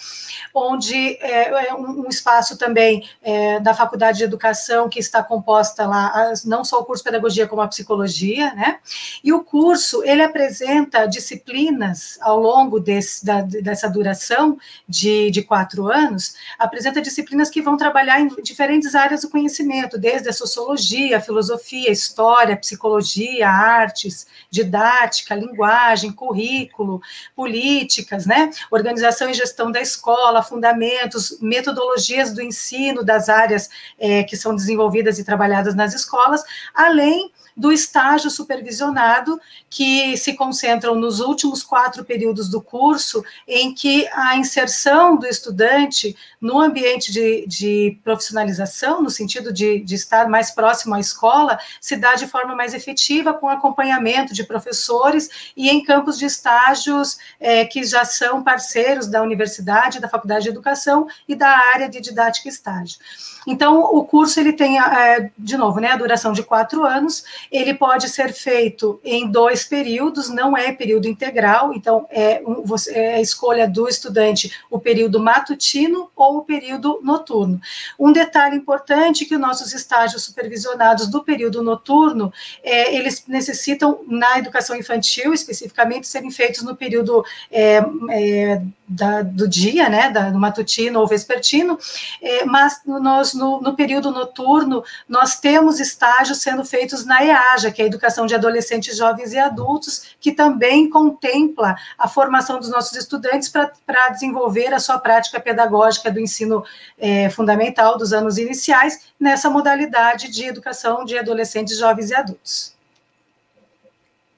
onde é, é um, um, espaço também é, da Faculdade de Educação que está composta lá, não só o curso de pedagogia como a psicologia, né. E o curso ele apresenta disciplinas disciplinas ao longo desse, da, dessa duração de, de quatro anos, apresenta disciplinas que vão trabalhar em diferentes áreas do conhecimento, desde a sociologia, a filosofia, a história, a psicologia, artes, didática, linguagem, currículo, políticas, né? Organização e gestão da escola, fundamentos, metodologias do ensino das áreas é, que são desenvolvidas e trabalhadas nas escolas, além do estágio supervisionado, que se concentram nos últimos quatro períodos do curso, em que a inserção do estudante no ambiente de, de profissionalização, no sentido de, de estar mais próximo à escola, se dá de forma mais efetiva, com acompanhamento de professores e em campos de estágios é, que já são parceiros da universidade, da Faculdade de Educação e da área de didática e estágio. Então, o curso ele tem, é, de novo, né, a duração de quatro anos. Ele pode ser feito em dois períodos, não é período integral. Então, é, um, você, é a escolha do estudante o período matutino ou o período noturno. Um detalhe importante que os nossos estágios supervisionados do período noturno, é, eles necessitam na educação infantil, especificamente, serem feitos no período é, é da, do dia, né, da, do matutino ou vespertino, é, mas nós, no, no, período noturno, nós temos estágios sendo feitos na EAJA, que é a Educação de Adolescentes, Jovens e Adultos, que também contempla a formação dos nossos estudantes para desenvolver a sua prática pedagógica do ensino é, fundamental dos anos iniciais, nessa modalidade de educação de adolescentes, jovens e adultos.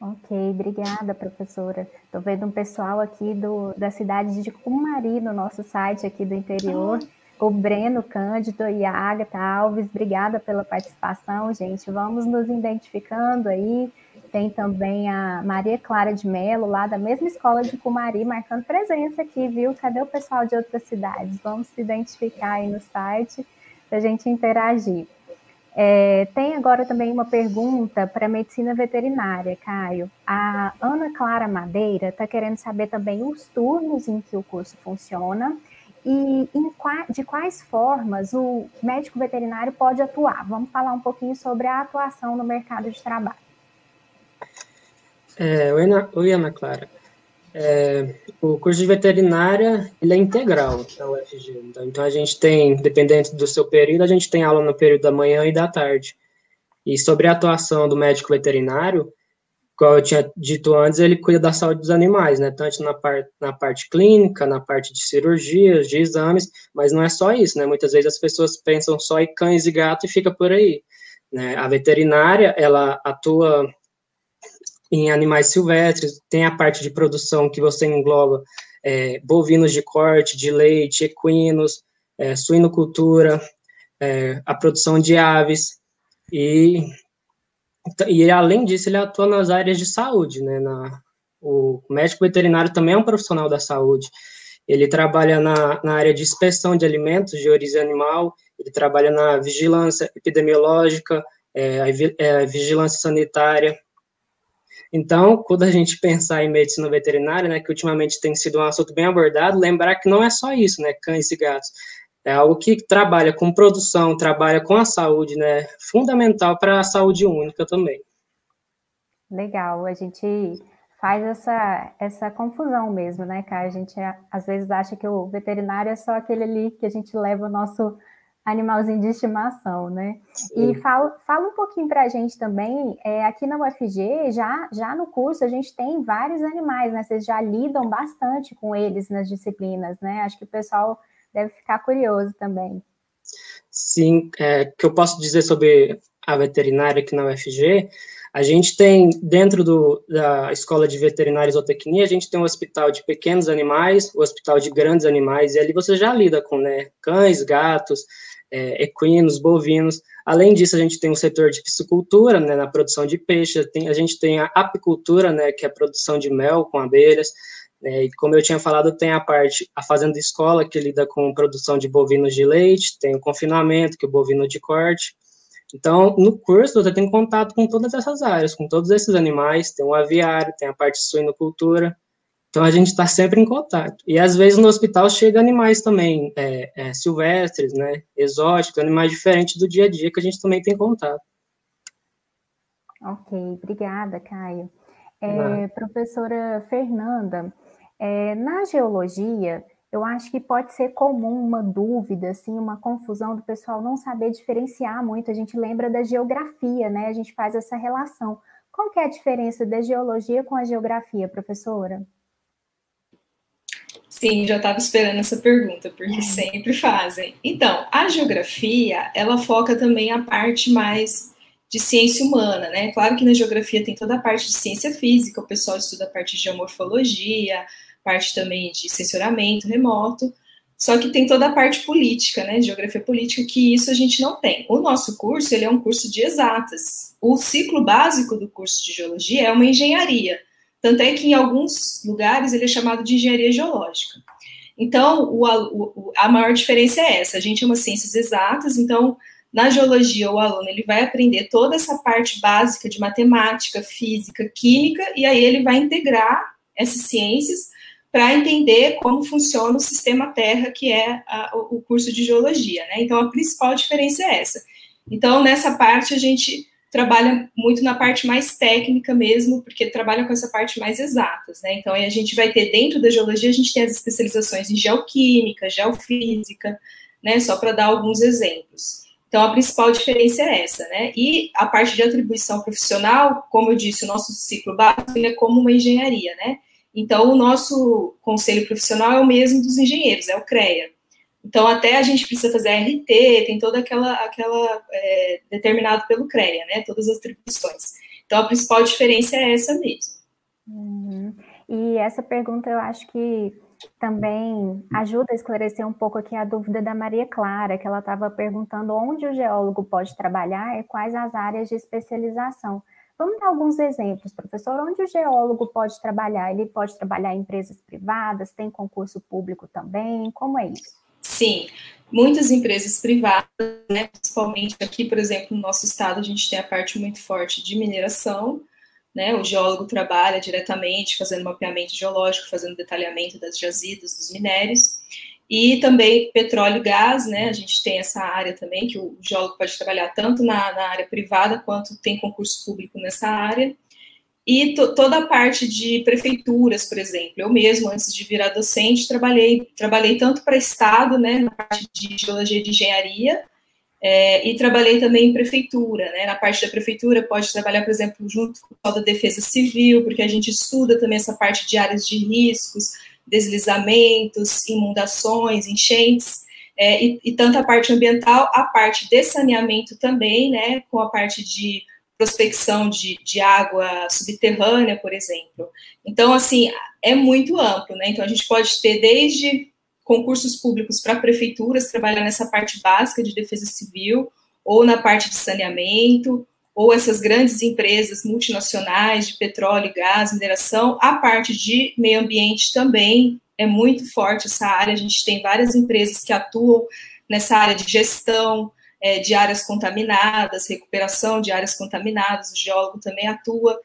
Ok, obrigada, professora. Estou vendo um pessoal aqui do, da cidade de Cumari, no nosso site aqui do interior. O Breno Cândido e a Agatha Alves, obrigada pela participação, gente. Vamos nos identificando aí. Tem também a Maria Clara de Mello, lá da mesma escola de Cumari, marcando presença aqui, viu? Cadê o pessoal de outras cidades? Vamos se identificar aí no site para a gente interagir. É, tem agora também uma pergunta para medicina veterinária, Caio. A Ana Clara Madeira está querendo saber também os turnos em que o curso funciona e de quais formas o médico veterinário pode atuar. Vamos falar um pouquinho sobre a atuação no mercado de trabalho. É, oi, Ana, oi, Ana Clara. É, o curso de veterinária ele é integral da UFG. Então, então, a gente tem, dependente do seu período, a gente tem aula no período da manhã e da tarde. E sobre a atuação do médico veterinário, como eu tinha dito antes, ele cuida da saúde dos animais, né? Tanto na, par na parte clínica, na parte de cirurgias, de exames, mas não é só isso, né? Muitas vezes as pessoas pensam só em cães e gatos e fica por aí. Né? A veterinária, ela atua em animais silvestres, tem a parte de produção que você engloba é, bovinos de corte, de leite, equinos, é, suinocultura, é, a produção de aves, e, e além disso ele atua nas áreas de saúde, né, na, o médico veterinário também é um profissional da saúde, ele trabalha na, na área de inspeção de alimentos de origem animal, ele trabalha na vigilância epidemiológica, é, a, é, a vigilância sanitária, então, quando a gente pensar em medicina veterinária, né, que ultimamente tem sido um assunto bem abordado, lembrar que não é só isso, né, cães e gatos. É algo que trabalha com produção, trabalha com a saúde, né, fundamental para a saúde única também. Legal, a gente faz essa, essa confusão mesmo, né, cara? A gente às vezes acha que o veterinário é só aquele ali que a gente leva o nosso animalzinho de estimação, né? Sim. E fala, fala um pouquinho para a gente também, é, aqui na UFG, já, já no curso, a gente tem vários animais, né? Vocês já lidam bastante com eles nas disciplinas, né? Acho que o pessoal deve ficar curioso também. Sim, é, que eu posso dizer sobre a veterinária aqui na UFG, a gente tem, dentro do, da Escola de Veterinária e Zootecnia, a gente tem um hospital de pequenos animais, o um hospital de grandes animais, e ali você já lida com né, cães, gatos, é, equinos, bovinos. Além disso, a gente tem o setor de piscicultura, né, na produção de peixe, tem, a gente tem a apicultura, né, que é a produção de mel com abelhas, né, e como eu tinha falado, tem a parte, a fazenda escola, que lida com produção de bovinos de leite, tem o confinamento, que é o bovino de corte. Então, no curso, você tem contato com todas essas áreas, com todos esses animais, tem o aviário, tem a parte de suinocultura, então a gente está sempre em contato. E às vezes no hospital chega animais também é, é, silvestres, né, exóticos, animais diferentes do dia a dia que a gente também tem contato. Ok, obrigada, Caio. É, professora Fernanda, é, na geologia, eu acho que pode ser comum uma dúvida, assim, uma confusão do pessoal não saber diferenciar muito. A gente lembra da geografia, né? A gente faz essa relação. Qual que é a diferença da geologia com a geografia, professora? Sim, já estava esperando essa pergunta, porque sempre fazem. Então, a geografia, ela foca também a parte mais de ciência humana, né? Claro que na geografia tem toda a parte de ciência física, o pessoal estuda a parte de geomorfologia, parte também de sensoramento remoto, só que tem toda a parte política, né? Geografia política, que isso a gente não tem. O nosso curso, ele é um curso de exatas. O ciclo básico do curso de geologia é uma engenharia. Tanto é que em alguns lugares ele é chamado de engenharia geológica. Então, o, o, a maior diferença é essa. A gente é uma ciências exatas, então, na geologia, o aluno ele vai aprender toda essa parte básica de matemática, física, química, e aí ele vai integrar essas ciências para entender como funciona o sistema Terra, que é a, o curso de geologia. Né? Então, a principal diferença é essa. Então, nessa parte, a gente trabalha muito na parte mais técnica mesmo, porque trabalha com essa parte mais exatas, né? Então, a gente vai ter dentro da geologia, a gente tem as especializações em geoquímica, geofísica, né? Só para dar alguns exemplos. Então, a principal diferença é essa, né? E a parte de atribuição profissional, como eu disse, o nosso ciclo básico é como uma engenharia, né? Então, o nosso conselho profissional é o mesmo dos engenheiros, é o CREA. Então, até a gente precisa fazer RT, tem toda aquela, aquela é, determinado pelo CREA, né? Todas as atribuições. Então, a principal diferença é essa mesmo. Uhum. E essa pergunta eu acho que também ajuda a esclarecer um pouco aqui a dúvida da Maria Clara, que ela estava perguntando onde o geólogo pode trabalhar e quais as áreas de especialização. Vamos dar alguns exemplos, professor. Onde o geólogo pode trabalhar? Ele pode trabalhar em empresas privadas, tem concurso público também? Como é isso? Sim, muitas empresas privadas, né, principalmente aqui, por exemplo, no nosso estado, a gente tem a parte muito forte de mineração, né, o geólogo trabalha diretamente fazendo mapeamento geológico, fazendo detalhamento das jazidas, dos minérios, e também petróleo e gás, né, a gente tem essa área também, que o geólogo pode trabalhar tanto na, na área privada, quanto tem concurso público nessa área, e toda a parte de prefeituras, por exemplo. Eu mesmo, antes de virar docente, trabalhei, trabalhei tanto para Estado, né, na parte de geologia e de engenharia, é, e trabalhei também em prefeitura, né, na parte da prefeitura pode trabalhar, por exemplo, junto com o da defesa civil, porque a gente estuda também essa parte de áreas de riscos, deslizamentos, inundações, enchentes, é, e, e tanto a parte ambiental, a parte de saneamento também, né, com a parte de prospecção de, de água subterrânea, por exemplo. Então, assim, é muito amplo, né? Então, a gente pode ter desde concursos públicos para prefeituras, trabalhar nessa parte básica de defesa civil, ou na parte de saneamento, ou essas grandes empresas multinacionais de petróleo, gás, mineração, a parte de meio ambiente também é muito forte essa área. A gente tem várias empresas que atuam nessa área de gestão é, de áreas contaminadas, recuperação de áreas contaminadas, o geólogo também atua.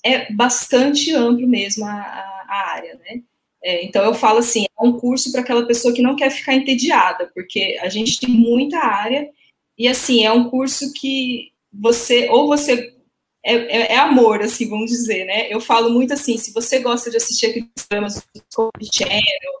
É bastante amplo mesmo a, a, a área, né? É, então eu falo assim, é um curso para aquela pessoa que não quer ficar entediada, porque a gente tem muita área e assim é um curso que você ou você é, é, é, amor, assim, vamos dizer, né? Eu falo muito assim, se você gosta de assistir aqueles programas do Channel,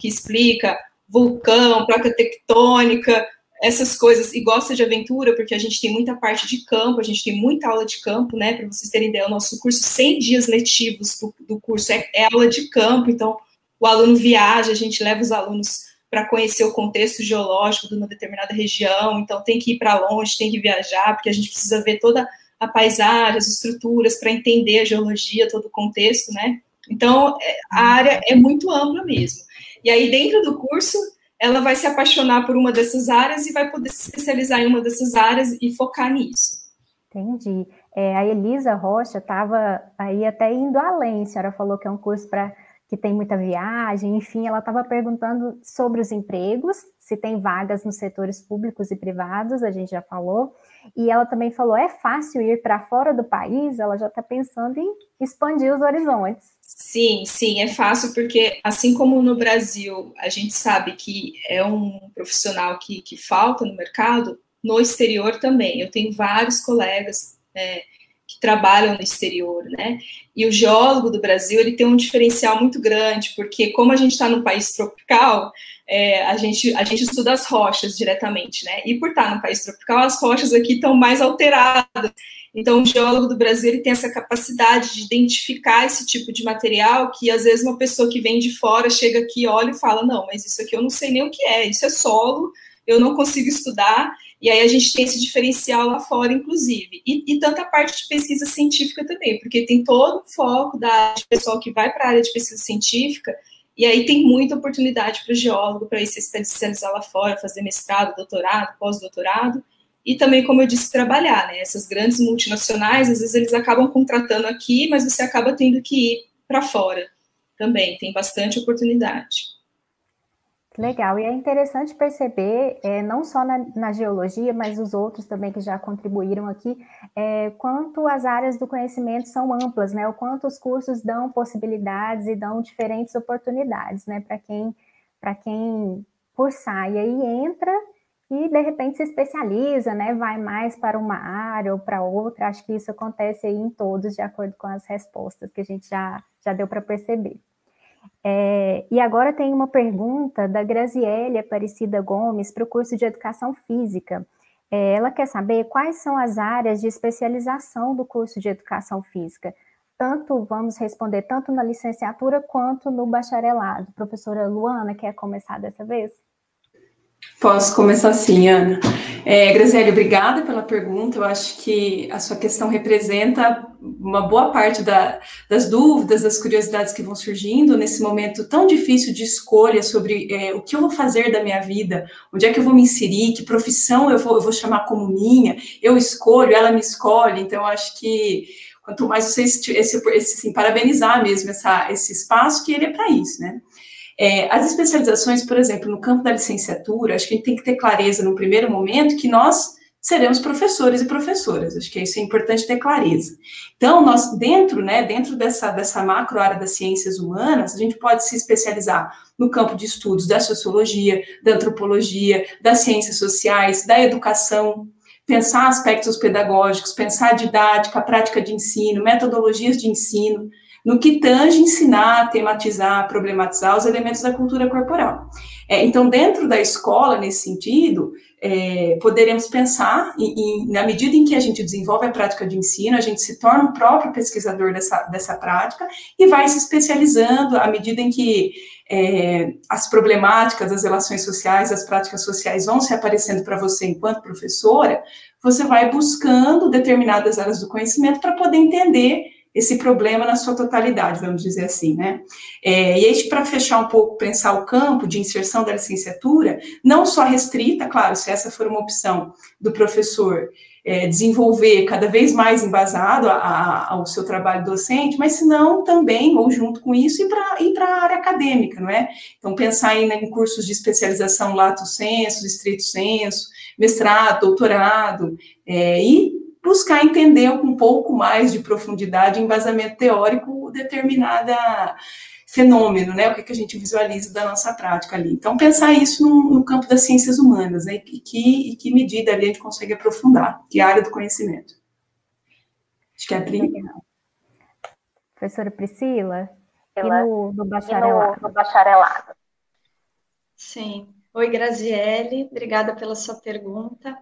que explica vulcão, placa tectônica, essas coisas, e gosta de aventura, porque a gente tem muita parte de campo, a gente tem muita aula de campo, né? Para vocês terem ideia, o nosso curso, 100 dias letivos do, do curso é, é aula de campo, então o aluno viaja, a gente leva os alunos para conhecer o contexto geológico de uma determinada região, então tem que ir para longe, tem que viajar, porque a gente precisa ver toda a paisagem, as estruturas, para entender a geologia, todo o contexto, né? Então, é, a área é muito ampla mesmo. E aí, dentro do curso, ela vai se apaixonar por uma dessas áreas e vai poder se especializar em uma dessas áreas e focar nisso. Entendi. É, a Elisa Rocha estava aí até indo além, a senhora falou que é um curso para que tem muita viagem, enfim, ela estava perguntando sobre os empregos, se tem vagas nos setores públicos e privados, a gente já falou, e ela também falou: é fácil ir para fora do país? Ela já está pensando em expandir os horizontes. Sim, sim, é fácil porque, assim como no Brasil, a gente sabe que é um profissional que, que falta no mercado, no exterior também. Eu tenho vários colegas é, que trabalham no exterior, né? E o geólogo do Brasil ele tem um diferencial muito grande, porque como a gente está num país tropical, é, a, gente, a gente estuda as rochas diretamente, né? E por estar num país tropical, as rochas aqui estão mais alteradas. Então, o geólogo do Brasil ele tem essa capacidade de identificar esse tipo de material que, às vezes, uma pessoa que vem de fora chega aqui, olha e fala: não, mas isso aqui eu não sei nem o que é, isso é solo, eu não consigo estudar. E aí a gente tem esse diferencial lá fora, inclusive. E, e tanta parte de pesquisa científica também, porque tem todo o foco da pessoal que vai para a área de pesquisa científica e aí tem muita oportunidade para o geólogo para ir se especializar lá fora, fazer mestrado, doutorado, pós-doutorado, e também, como eu disse, trabalhar, né? Essas grandes multinacionais, às vezes eles acabam contratando aqui, mas você acaba tendo que ir para fora também, tem bastante oportunidade. Legal, e é interessante perceber, é, não só na, na, geologia, mas os outros também que já contribuíram aqui, é, quanto as áreas do conhecimento são amplas, né? O quanto os cursos dão possibilidades e dão diferentes oportunidades, né? Para quem, para quem cursar, e aí entra e de repente se especializa, né? Vai mais para uma área ou para outra. Acho que isso acontece aí em todos, de acordo com as respostas que a gente já, já deu para perceber. É, e agora tem uma pergunta da Graziele Aparecida Gomes para o curso de Educação Física. É, ela quer saber quais são as áreas de especialização do curso de Educação Física. Tanto, vamos responder, tanto na licenciatura quanto no bacharelado. Professora Luana, quer começar dessa vez? Posso começar assim, Ana. É, Graziele, obrigada pela pergunta. Eu acho que a sua questão representa uma boa parte da, das dúvidas, das curiosidades que vão surgindo nesse momento tão difícil de escolha sobre é, o que eu vou fazer da minha vida, onde é que eu vou me inserir, que profissão eu vou, eu vou chamar como minha, eu escolho, ela me escolhe. Então, acho que quanto mais você esse, esse assim, parabenizar mesmo essa, esse espaço, que ele é para isso, né? É, as especializações, por exemplo, no campo da licenciatura, acho que a gente tem que ter clareza no primeiro momento que nós seremos professores e professoras. Acho que isso é importante ter clareza. Então, nós, dentro, né, dentro dessa, dessa macro área das ciências humanas, a gente pode se especializar no campo de estudos da sociologia, da antropologia, das ciências sociais, da educação, pensar aspectos pedagógicos, pensar didática, prática de ensino, metodologias de ensino, no que tange ensinar, tematizar, problematizar os elementos da cultura corporal. É, então, dentro da escola, nesse sentido, é, poderemos pensar, em, em, na medida em que a gente desenvolve a prática de ensino, a gente se torna o próprio pesquisador dessa, dessa prática e vai se especializando à medida em que é, as problemáticas, as relações sociais, as práticas sociais vão se aparecendo para você enquanto professora, você vai buscando determinadas áreas do conhecimento para poder entender esse problema na sua totalidade, vamos dizer assim, né? É, e aí, para fechar um pouco, pensar o campo de inserção da licenciatura, não só restrita, claro, se essa for uma opção do professor é, desenvolver cada vez mais embasado a, a, ao seu trabalho docente, mas se não também, ou junto com isso, ir para a área acadêmica, não é? Então, pensar em, né, em cursos de especialização lato senso, estrito senso, mestrado, doutorado, é, e buscar entender com um pouco mais de profundidade, embasamento teórico, determinada fenômeno, né? O que, que a gente visualiza da nossa prática ali. Então, pensar isso no, no campo das ciências humanas, né? E que, e que medida ali a gente consegue aprofundar, que área do conhecimento. Acho que é a primeira. Professora Priscila, Ela, e no, no bacharelado? E no, no bacharelado. Sim. Oi, Graziele, obrigada pela sua pergunta.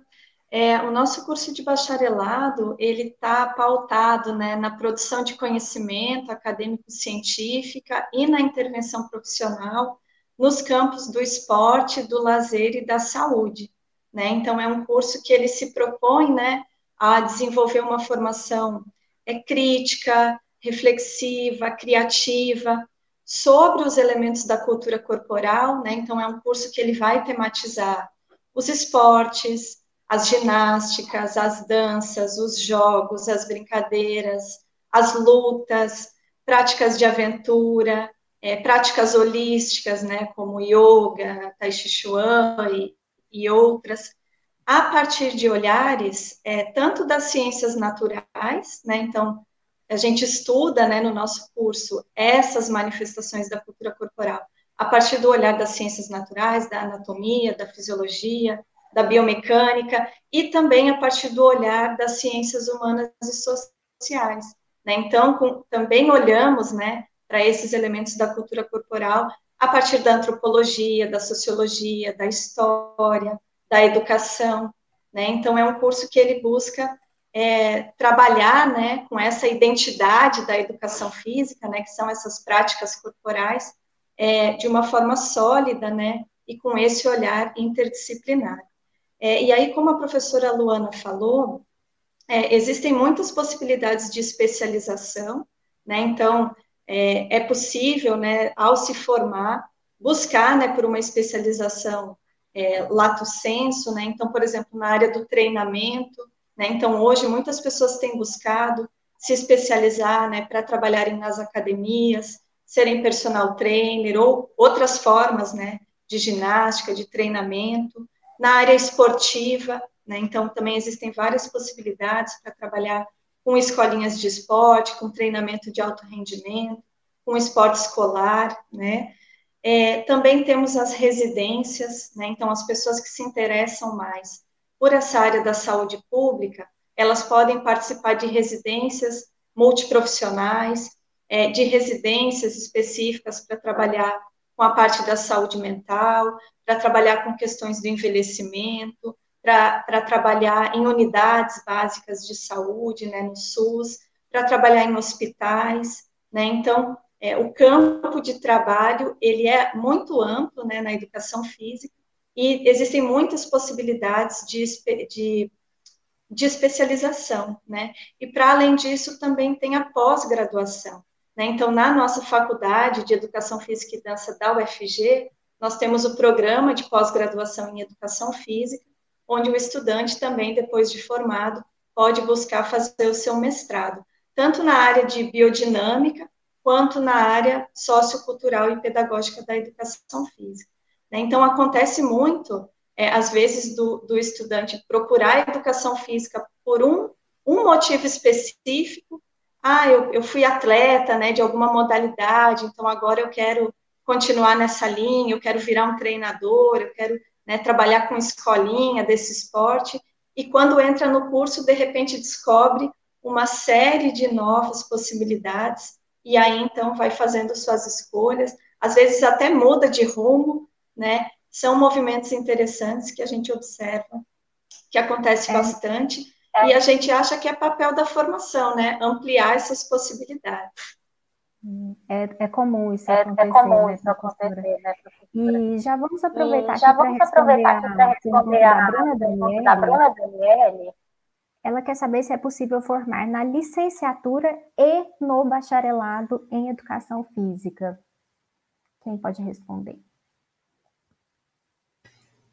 É, o nosso curso de bacharelado, ele está pautado né, na produção de conhecimento acadêmico-científica e na intervenção profissional nos campos do esporte, do lazer e da saúde. Né? Então, é um curso que ele se propõe né, a desenvolver uma formação é, crítica, reflexiva, criativa, sobre os elementos da cultura corporal, né? Então, é um curso que ele vai tematizar os esportes, as ginásticas, as danças, os jogos, as brincadeiras, as lutas, práticas de aventura, é, práticas holísticas, né, como yoga, tai chi chuan e, e outras, a partir de olhares é, tanto das ciências naturais, né, então a gente estuda, né, no nosso curso essas manifestações da cultura corporal a partir do olhar das ciências naturais, da anatomia, da fisiologia, da biomecânica e também a partir do olhar das ciências humanas e sociais. Né? Então, com, também olhamos né, para esses elementos da cultura corporal a partir da antropologia, da sociologia, da história, da educação. Né? Então, é um curso que ele busca é, trabalhar né, com essa identidade da educação física, né, que são essas práticas corporais, é, de uma forma sólida, né, e com esse olhar interdisciplinar. É, e aí, como a professora Luana falou, é, existem muitas possibilidades de especialização, né? Então, é, é, possível, né, ao se formar, buscar, né, por uma especialização é, lato senso, né? Então, por exemplo, na área do treinamento, né? Então, hoje muitas pessoas têm buscado se especializar, né, para trabalharem nas academias, serem personal trainer ou outras formas, né, de ginástica, de treinamento na área esportiva, né? Então, também existem várias possibilidades para trabalhar com escolinhas de esporte, com treinamento de alto rendimento, com esporte escolar, né? É, também temos as residências, né? Então, as pessoas que se interessam mais por essa área da saúde pública, elas podem participar de residências multiprofissionais, é, de residências específicas para trabalhar com a parte da saúde mental, para trabalhar com questões do envelhecimento, para trabalhar em unidades básicas de saúde, né, no SUS, para trabalhar em hospitais, né, então, é, o campo de trabalho, ele é muito amplo, né, na educação física, e existem muitas possibilidades de, de, de especialização, né, e para além disso, também tem a pós-graduação, né, então, na nossa faculdade de Educação Física e Dança da UFG, nós temos o programa de pós-graduação em educação física, onde o estudante também, depois de formado, pode buscar fazer o seu mestrado, tanto na área de biodinâmica, quanto na área sociocultural e pedagógica da educação física. Né? Então, acontece muito, é, às vezes, do, do estudante procurar educação física por um, um motivo específico. Ah, eu, eu fui atleta né, de alguma modalidade, então agora eu quero continuar nessa linha, eu quero virar um treinador, eu quero né, trabalhar com escolinha desse esporte. E quando entra no curso, de repente descobre uma série de novas possibilidades, e aí então vai fazendo suas escolhas, às vezes até muda de rumo, né? São movimentos interessantes que a gente observa, que acontece é. bastante. E a gente acha que é papel da formação, né? Ampliar essas possibilidades. É, é comum isso é, é acontecer, é comum né, isso acontecer né, E já vamos aproveitar já vamos responder a, responder a, da Bruna Da Bruna Daniele. Ela quer saber se é possível formar na licenciatura e no bacharelado em educação física. Quem pode responder?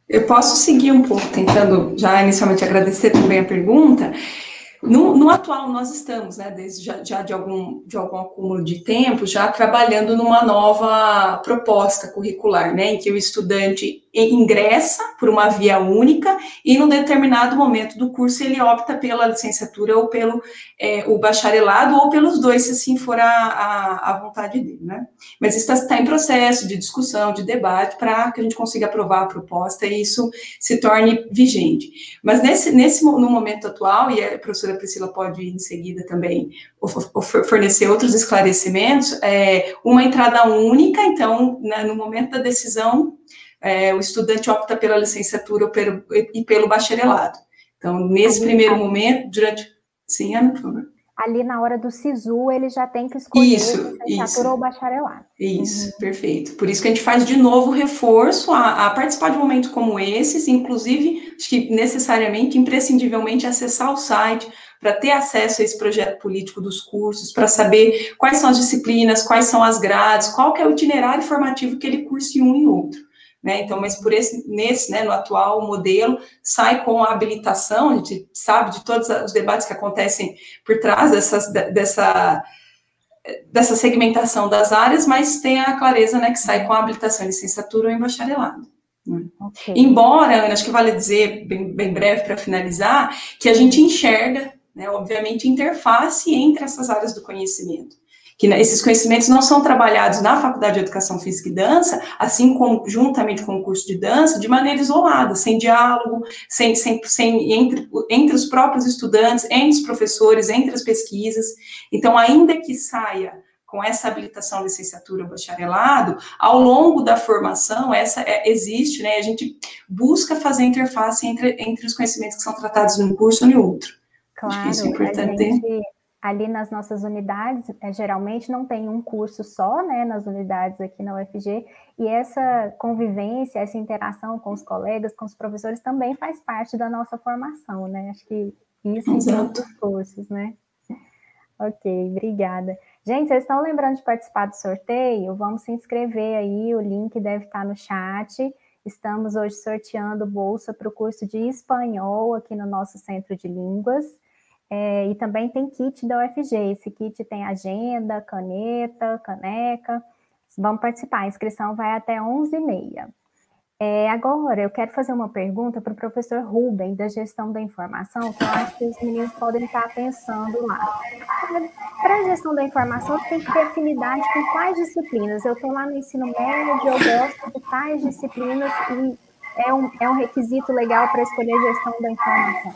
Eu posso seguir um pouco, tentando já inicialmente agradecer também a pergunta. No, no, atual, nós estamos, né, desde já, já, de, algum, de algum acúmulo de tempo, já trabalhando numa nova proposta curricular, né, em que o estudante ingressa por uma via única e, num determinado momento do curso, ele opta pela licenciatura ou pelo é, o bacharelado, ou pelos dois, se assim for a, a, a vontade dele, né. Mas isso está tá em processo de discussão, de debate, para que a gente consiga aprovar a proposta e isso se torne vigente. Mas nesse, nesse no momento atual, e a professora Priscila pode em seguida também fornecer outros esclarecimentos, é, uma entrada única, então, né, no momento da decisão, é, o estudante opta pela licenciatura e pelo bacharelado. Então, nesse primeiro momento, durante. Sim, Ana, por favor. Ali na hora do SISU, ele já tem que escolher isso, licenciatura isso. ou bacharelado. Isso, uhum. perfeito. Por isso que a gente faz de novo reforço a, a, participar de um momento como esse, inclusive, acho que necessariamente, imprescindivelmente, acessar o site, para ter acesso a esse projeto político dos cursos, para saber quais são as disciplinas, quais são as grades, qual que é o itinerário formativo que ele cursa em um e outro. Né? Então, mas por esse, nesse, né, no atual modelo, sai com a habilitação, a gente sabe de todos os debates que acontecem por trás dessas, dessa, dessa segmentação das áreas, mas tem a clareza, né, que sai com a habilitação em licenciatura ou em bacharelado. Né? Okay. Embora, acho que vale dizer, bem, bem breve para finalizar, que a gente enxerga, né, obviamente, interface entre essas áreas do conhecimento que esses conhecimentos não são trabalhados na Faculdade de Educação Física e Dança, assim como juntamente com o curso de dança, de maneira isolada, sem diálogo, sem, sem, sem entre, entre os próprios estudantes, entre os professores, entre as pesquisas. Então, ainda que saia com essa habilitação licenciatura bacharelado, ao longo da formação, essa é, existe, né, a gente busca fazer interface entre, entre os conhecimentos que são tratados num curso e no outro. Claro, Acho que isso é importante. A gente, ali nas nossas unidades, é, geralmente não tem um curso só, né, nas unidades aqui na UFG, e essa convivência, essa interação com os colegas, com os professores, também faz parte da nossa formação, né, acho que isso em todos os cursos, né. Ok, obrigada. Gente, vocês estão lembrando de participar do sorteio? Vamos se inscrever aí, o link deve estar no chat. Estamos hoje sorteando bolsa para o curso de espanhol aqui no nosso Centro de Línguas. É, e também tem kit da UFG. Esse kit tem agenda, caneta, caneca. Vamos participar. A inscrição vai até 11h30. É, agora, eu quero fazer uma pergunta para o professor Ruben, da gestão da informação, que eu acho que os meninos podem estar pensando lá. Para a gestão da informação, tem que ter afinidade com quais disciplinas? Eu estou lá no ensino médio, eu gosto de tais disciplinas e é um, é um requisito legal para escolher gestão da informação?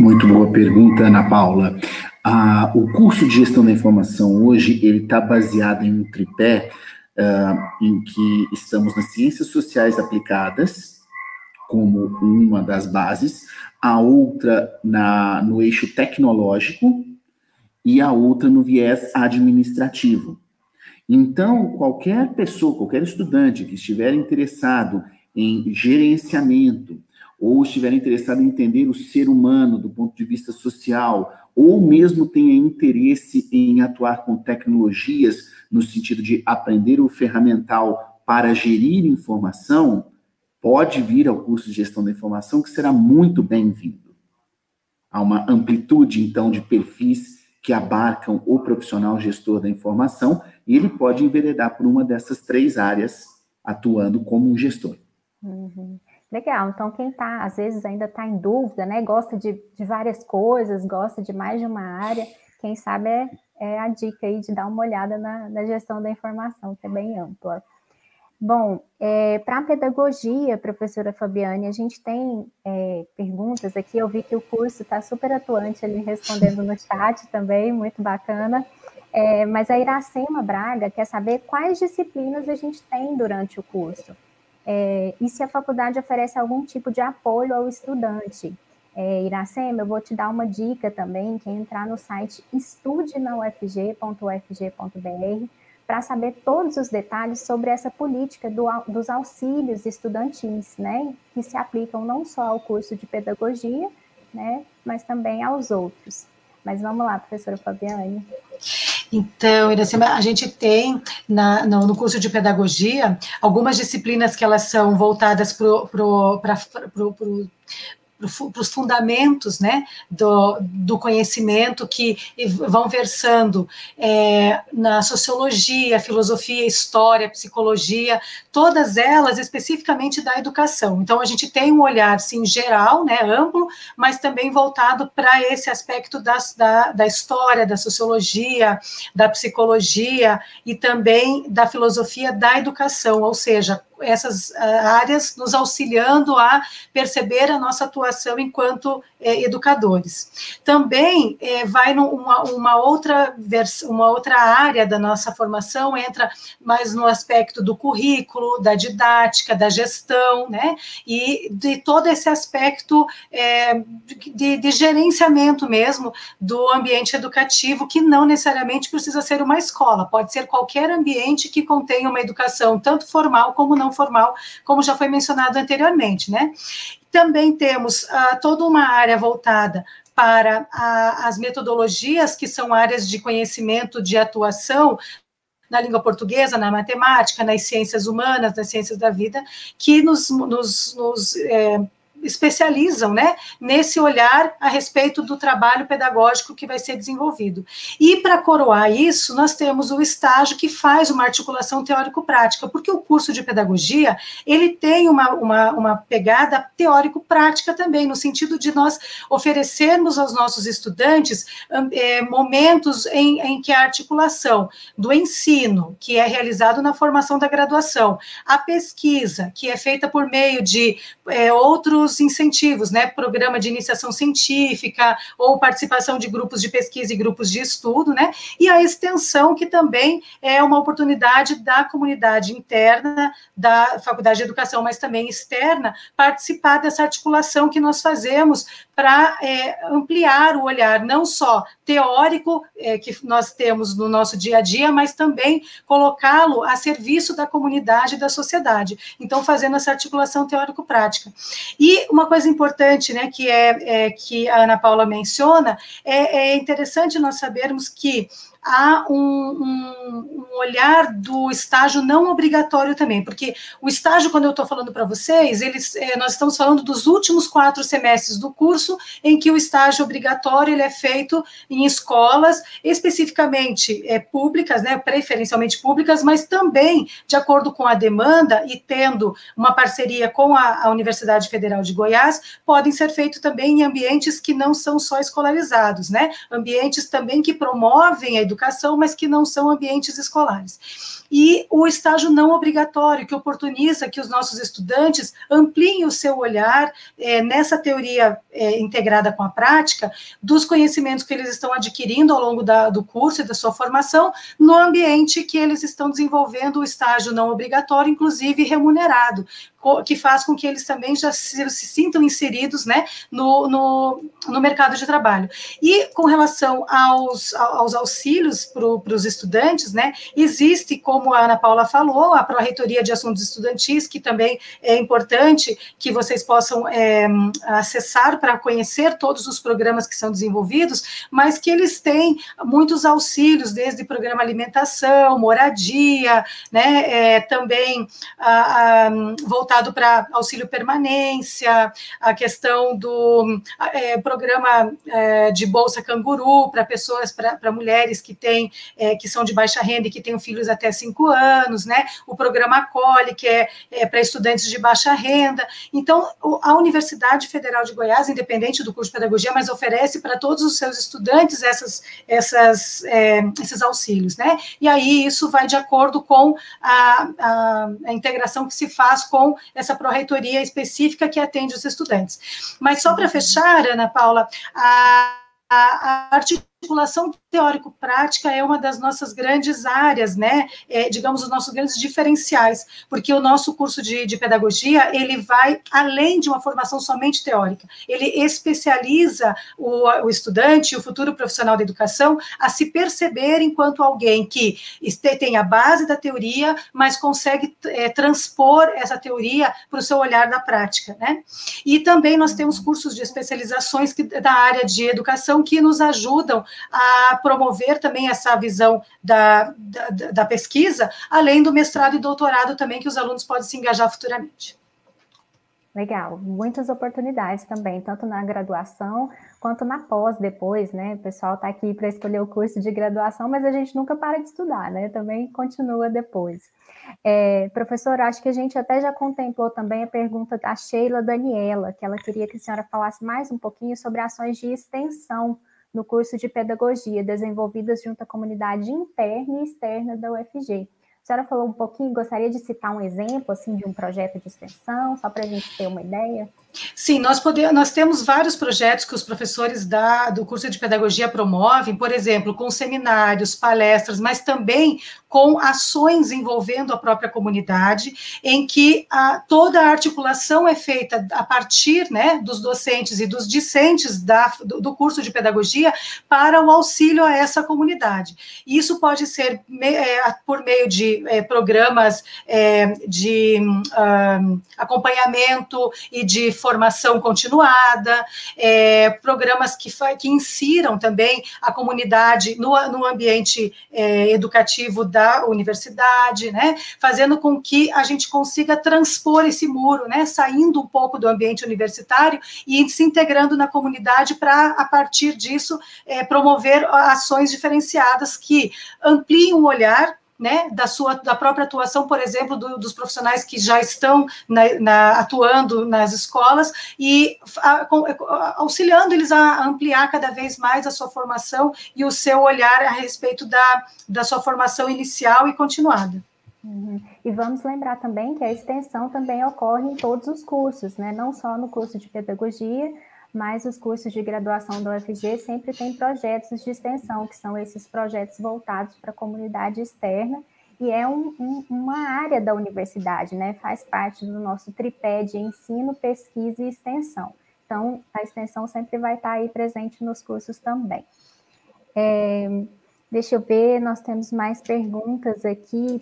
Muito boa pergunta, Ana Paula. Ah, o curso de gestão da informação hoje ele está baseado em um tripé uh, em que estamos nas ciências sociais aplicadas como uma das bases, a outra na, no eixo tecnológico e a outra no viés administrativo. Então, qualquer pessoa, qualquer estudante que estiver interessado em gerenciamento, ou estiver interessado em entender o ser humano do ponto de vista social, ou mesmo tenha interesse em atuar com tecnologias no sentido de aprender o ferramental para gerir informação, pode vir ao curso de gestão da informação, que será muito bem-vindo. Há uma amplitude, então, de perfis que abarcam o profissional gestor da informação, e ele pode enveredar por uma dessas três áreas, atuando como um gestor. Uhum. Legal, então quem está, às vezes, ainda está em dúvida, né? Gosta de, de várias coisas, gosta de mais de uma área, quem sabe é, é a dica aí de dar uma olhada na, na gestão da informação, que é bem ampla. Bom, é, para a pedagogia, professora Fabiane, a gente tem é, perguntas aqui. Eu vi que o curso está super atuante ali respondendo no chat também, muito bacana. É, mas a Iracema Braga quer saber quais disciplinas a gente tem durante o curso. É, e se a faculdade oferece algum tipo de apoio ao estudante. É, Iracema, eu vou te dar uma dica também, que é entrar no site estudenaufg.ufg.br para saber todos os detalhes sobre essa política do, dos auxílios estudantis, né, que se aplicam não só ao curso de pedagogia, né, mas também aos outros. Mas vamos lá, professora Fabiane. Então, Iracema, a gente tem na, no, no, curso de pedagogia algumas disciplinas que elas são voltadas para para os fundamentos né, do, do, conhecimento que vão versando é, na sociologia, filosofia, história, psicologia, todas elas especificamente da educação. Então, a gente tem um olhar, sim, geral, né, amplo, mas também voltado para esse aspecto das, da, da história, da sociologia, da psicologia e também da filosofia da educação, ou seja, essas ah, áreas nos auxiliando a perceber a nossa atuação enquanto é, educadores. Também é, vai numa uma outra uma outra área da nossa formação entra mais no aspecto do currículo, da didática, da gestão, né? E de todo esse aspecto é, de, de gerenciamento mesmo do ambiente educativo, que não necessariamente precisa ser uma escola, pode ser qualquer ambiente que contenha uma educação tanto formal como não formal, como já foi mencionado anteriormente, né? Também temos uh, toda uma área voltada para a, as metodologias, que são áreas de conhecimento, de atuação, na língua portuguesa, na matemática, nas ciências humanas, nas ciências da vida, que nos, nos, nos é, especializam né, nesse olhar a respeito do trabalho pedagógico que vai ser desenvolvido. E para coroar isso, nós temos o estágio que faz uma articulação teórico-prática, porque o curso de pedagogia ele tem uma, uma, uma pegada teórico-prática também, no sentido de nós oferecermos aos nossos estudantes é, momentos em, em que a articulação do ensino, que é realizado na formação da graduação, a pesquisa, que é feita por meio de é, outros incentivos, né? Programa de iniciação científica ou participação de grupos de pesquisa e grupos de estudo, né? E a extensão, que também é uma oportunidade da comunidade interna da Faculdade de Educação, mas também externa, participar dessa articulação que nós fazemos para é, ampliar o olhar, não só teórico é, que nós temos no nosso dia a dia, mas também colocá-lo a serviço da comunidade e da sociedade. Então, fazendo essa articulação teórico-prática. E uma coisa importante, né, que é, é que a Ana Paula menciona, é, é interessante nós sabermos que há um, um, um, olhar do estágio não obrigatório também, porque o estágio, quando eu estou falando para vocês, eles, é, nós estamos falando dos últimos quatro semestres do curso, em que o estágio obrigatório ele é feito em escolas, especificamente é, públicas, né, preferencialmente públicas, mas também, de acordo com a demanda e tendo uma parceria com a, a Universidade Federal de Goiás, podem ser feitos também em ambientes que não são só escolarizados, né, ambientes também que promovem a educação, mas que não são ambientes escolares e o estágio não obrigatório, que oportuniza que os nossos estudantes ampliem o seu olhar é, nessa teoria é, integrada com a prática, dos conhecimentos que eles estão adquirindo ao longo da, do curso e da sua formação, no ambiente que eles estão desenvolvendo o estágio não obrigatório, inclusive remunerado, que faz com que eles também já se, se sintam inseridos né, no, no, no, mercado de trabalho. E com relação aos, aos auxílios para os estudantes, né, existe, como a Ana Paula falou, a Pró-Reitoria de Assuntos Estudantis, que também é importante que vocês possam é, acessar para conhecer todos os programas que são desenvolvidos, mas que eles têm muitos auxílios, desde programa alimentação, moradia, né, é, também a, a, voltado para auxílio permanência, a questão do é, programa é, de bolsa canguru para pessoas, para mulheres que têm, é, que são de baixa renda e que têm filhos até cinco anos, né? O programa Acolhe, que é, é para estudantes de baixa renda. Então, a Universidade Federal de Goiás, independente do curso de pedagogia, mas oferece para todos os seus estudantes essas, essas, é, esses auxílios, né? E aí isso vai de acordo com a, a, a integração que se faz com essa pró-reitoria específica que atende os estudantes. Mas só para fechar, Ana Paula, a, a, a articulação teórico-prática é uma das nossas grandes áreas, né? É, digamos, os nossos grandes diferenciais, porque o nosso curso de, de, pedagogia, ele vai além de uma formação somente teórica, ele especializa o, o estudante, o futuro profissional da educação, a se perceber enquanto alguém que tem a base da teoria, mas consegue é, transpor essa teoria para o seu olhar na prática, né? E também nós temos cursos de especializações que, da área de educação que nos ajudam a promover também essa visão da, da, da pesquisa, além do mestrado e doutorado também, que os alunos podem se engajar futuramente. Legal, muitas oportunidades também, tanto na graduação quanto na pós depois, né? O pessoal está aqui para escolher o curso de graduação, mas a gente nunca para de estudar, né? Também continua depois. É, professor, acho que a gente até já contemplou também a pergunta da Sheila Daniela, que ela queria que a senhora falasse mais um pouquinho sobre ações de extensão no curso de pedagogia, desenvolvidas junto à comunidade interna e externa da UFG. A senhora falou um pouquinho, gostaria de citar um exemplo assim de um projeto de extensão, só para a gente ter uma ideia? Sim, nós, podemos, nós temos vários projetos que os professores da, do curso de pedagogia promovem, por exemplo, com seminários, palestras, mas também com ações envolvendo a própria comunidade, em que a, toda a articulação é feita a partir né, dos docentes e dos discentes da, do, do, curso de pedagogia para o auxílio a essa comunidade. Isso pode ser me, é, por meio de é, programas é, de um, acompanhamento e de formação continuada, é, programas que, que insiram também a comunidade no, no ambiente é, educativo da universidade, né, fazendo com que a gente consiga transpor esse muro, né, saindo um pouco do ambiente universitário e se integrando na comunidade para, a partir disso, é, promover ações diferenciadas que ampliem o olhar né, da sua da própria atuação, por exemplo, do, dos profissionais que já estão na, na, atuando nas escolas e a, auxiliando eles a ampliar cada vez mais a sua formação e o seu olhar a respeito da, da sua formação inicial e continuada. Uhum. E vamos lembrar também que a extensão também ocorre em todos os cursos, né? não só no curso de pedagogia, mas os cursos de graduação da UFG sempre têm projetos de extensão, que são esses projetos voltados para a comunidade externa, e é um, um, uma área da universidade, né? Faz parte do nosso tripé de ensino, pesquisa e extensão. Então, a extensão sempre vai estar aí presente nos cursos também. É, deixa eu ver, nós temos mais perguntas aqui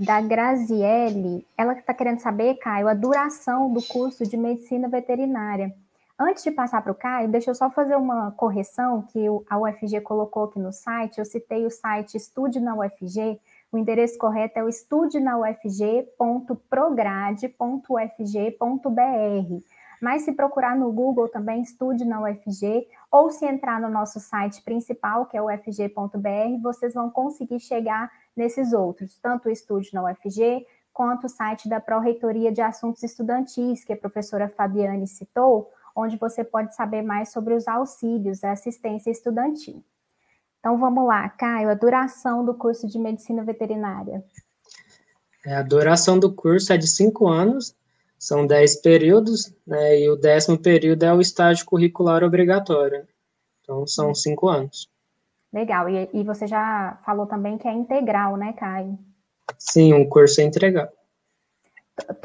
da Graziele. Ela está querendo saber, Caio, a duração do curso de medicina veterinária. Antes de passar para o Caio, deixa eu só fazer uma correção que a UFG colocou aqui no site. Eu citei o site Estude na UFG. O endereço correto é o estudenaufg.prograde.ufg.br. Mas se procurar no Google também Estude na UFG, ou se entrar no nosso site principal, que é ufg.br, vocês vão conseguir chegar nesses outros, tanto o Estude na UFG, quanto o site da Pró-Reitoria de Assuntos Estudantis, que a professora Fabiane citou, onde você pode saber mais sobre os auxílios, a assistência estudantil. Então vamos lá, Caio, a duração do curso de medicina veterinária. É, a duração do curso é de cinco anos, são dez períodos, né, e o décimo período é o estágio curricular obrigatório. Então são cinco anos. Legal, e, e você já falou também que é integral, né, Caio? Sim, um curso é integral.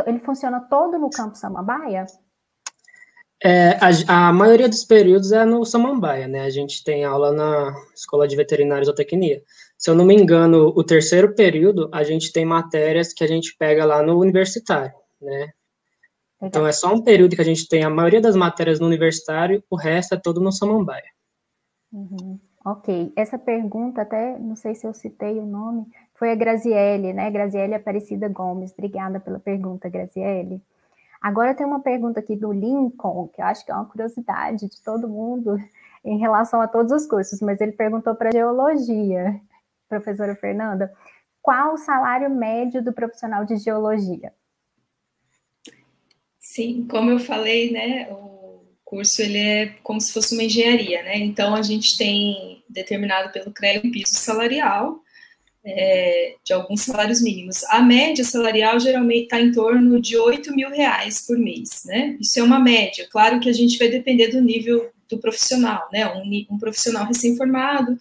Ele funciona todo no Campo Samambaia? É, a, a, maioria dos períodos é no Samambaia, né? A gente tem aula na Escola de Veterinária e Zootecnia. Se eu não me engano, o terceiro período, a gente tem matérias que a gente pega lá no universitário, né? Então, é só um período que a gente tem a maioria das matérias no universitário, o resto é todo no Samambaia. Uhum. Ok. Essa pergunta, até não sei se eu citei o nome, foi a Graziele, né? Graziele Aparecida Gomes. Obrigada pela pergunta, Graziele. Agora tem uma pergunta aqui do Lincoln, que eu acho que é uma curiosidade de todo mundo em relação a todos os cursos, mas ele perguntou para geologia, professora Fernanda, qual o salário médio do profissional de geologia? Sim, como eu falei, né, o curso ele é como se fosse uma engenharia, né? Então a gente tem determinado pelo CREA um piso salarial é, de alguns salários mínimos. A média salarial geralmente está em torno de 8 mil reais por mês, né? Isso é uma média. Claro que a gente vai depender do nível do profissional, né? Um, um profissional recém-formado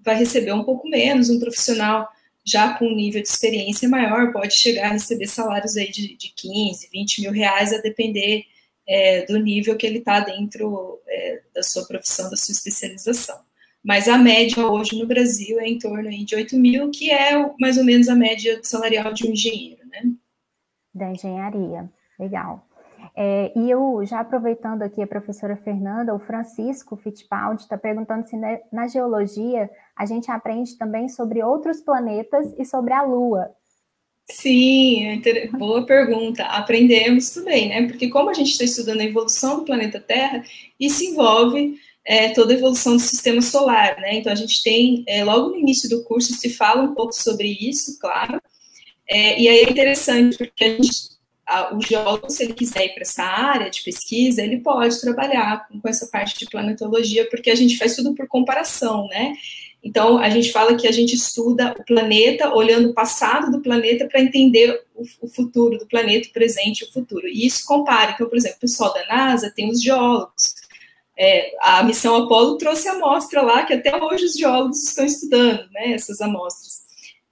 vai receber um pouco menos, um profissional já com um nível de experiência maior pode chegar a receber salários aí de, de 15, 20 mil reais, a depender é, do nível que ele está dentro é, da sua profissão, da sua especialização. Mas a média hoje no Brasil é em torno de 8 mil, que é mais ou menos a média salarial de um engenheiro, né? Da engenharia, legal. É, e eu, já aproveitando aqui a professora Fernanda, o Francisco Fittipaldi está perguntando se na, na, geologia a gente aprende também sobre outros planetas e sobre a Lua. Sim, boa pergunta. Aprendemos também, né? Porque como a gente está estudando a evolução do planeta Terra, isso envolve é, toda a evolução do sistema solar, né? Então a gente tem, é, logo no início do curso se fala um pouco sobre isso, claro. É, e aí é interessante, porque a gente o geólogo, se ele quiser ir para essa área de pesquisa, ele pode trabalhar com, com, essa parte de planetologia, porque a gente faz tudo por comparação, né? Então, a gente fala que a gente estuda o planeta olhando o passado do planeta para entender o, o, futuro do planeta, o presente e o futuro. E isso compara. Então, por exemplo, o pessoal da NASA tem os geólogos. É, a missão Apolo trouxe amostra lá que até hoje os geólogos estão estudando, né, essas amostras.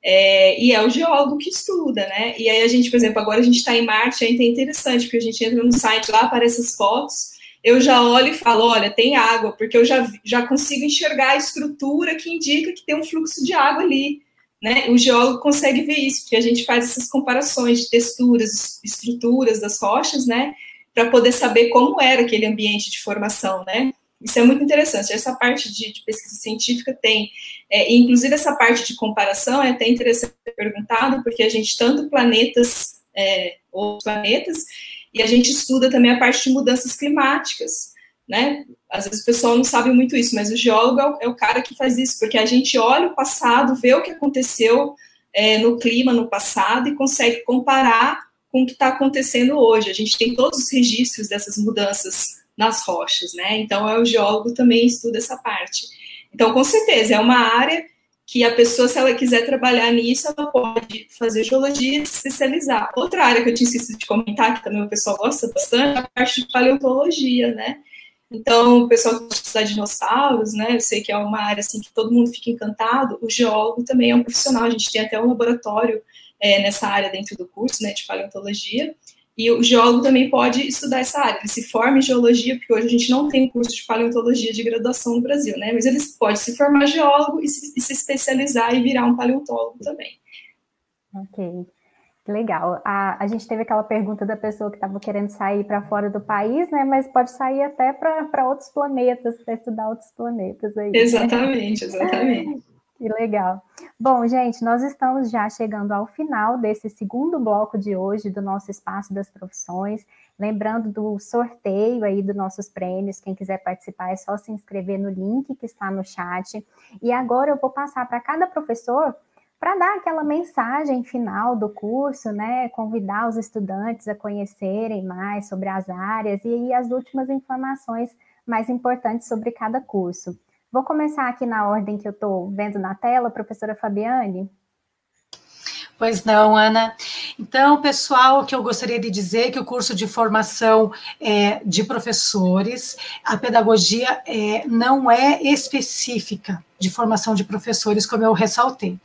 É, e é o geólogo que estuda, né? E aí a gente, por exemplo, agora a gente está em Marte, ainda é interessante, porque a gente entra no site lá, aparece as fotos, eu já olho e falo, olha, tem água, porque eu já, já consigo enxergar a estrutura que indica que tem um fluxo de água ali, né? O geólogo consegue ver isso, porque a gente faz essas comparações de texturas, estruturas das rochas, né? Para poder saber como era aquele ambiente de formação, né? Isso é muito interessante. Essa parte de, de pesquisa científica tem, é, inclusive essa parte de comparação é até interessante perguntado, porque a gente tanto planetas, é, outros planetas, e a gente estuda também a parte de mudanças climáticas, né? Às vezes o pessoal não sabe muito isso, mas o geólogo é o, é cara que faz isso, porque a gente olha o passado, vê o que aconteceu é, no clima no passado e consegue comparar com o que está acontecendo hoje. A gente tem todos os registros dessas mudanças nas rochas, né? Então, é o geólogo também estuda essa parte. Então, com certeza, é uma área que a pessoa, se ela quiser trabalhar nisso, ela pode fazer geologia e se especializar. Outra área que eu tinha esquecido de comentar, que também o pessoal gosta bastante, é a parte de paleontologia, né? Então, o pessoal que estuda dinossauros, né? Eu sei que é uma área assim que todo mundo fica encantado. O geólogo também é um profissional. A gente tem até um laboratório é, nessa área dentro do curso, né, de paleontologia. E o geólogo também pode estudar essa área. Ele se forma em geologia, porque hoje a gente não tem curso de paleontologia de graduação no Brasil, né? Mas ele pode se formar geólogo e se, e se especializar e virar um paleontólogo também. Ok. Legal. A, a gente teve aquela pergunta da pessoa que estava querendo sair para fora do país, né? Mas pode sair até para outros planetas, para estudar outros planetas aí. Exatamente, exatamente. Que legal. Bom, gente, nós estamos já chegando ao final desse segundo bloco de hoje do nosso Espaço das Profissões. Lembrando do sorteio aí dos nossos prêmios. Quem quiser participar é só se inscrever no link que está no chat. E agora eu vou passar para cada professor para dar aquela mensagem final do curso, né? Convidar os estudantes a conhecerem mais sobre as áreas e as últimas informações mais importantes sobre cada curso. Vou começar aqui na ordem que eu estou vendo na tela, professora Fabiane. Pois não, Ana. Então, pessoal, o que eu gostaria de dizer é que o curso de formação é, de professores, a pedagogia é, não é específica de formação de professores, como eu ressaltei.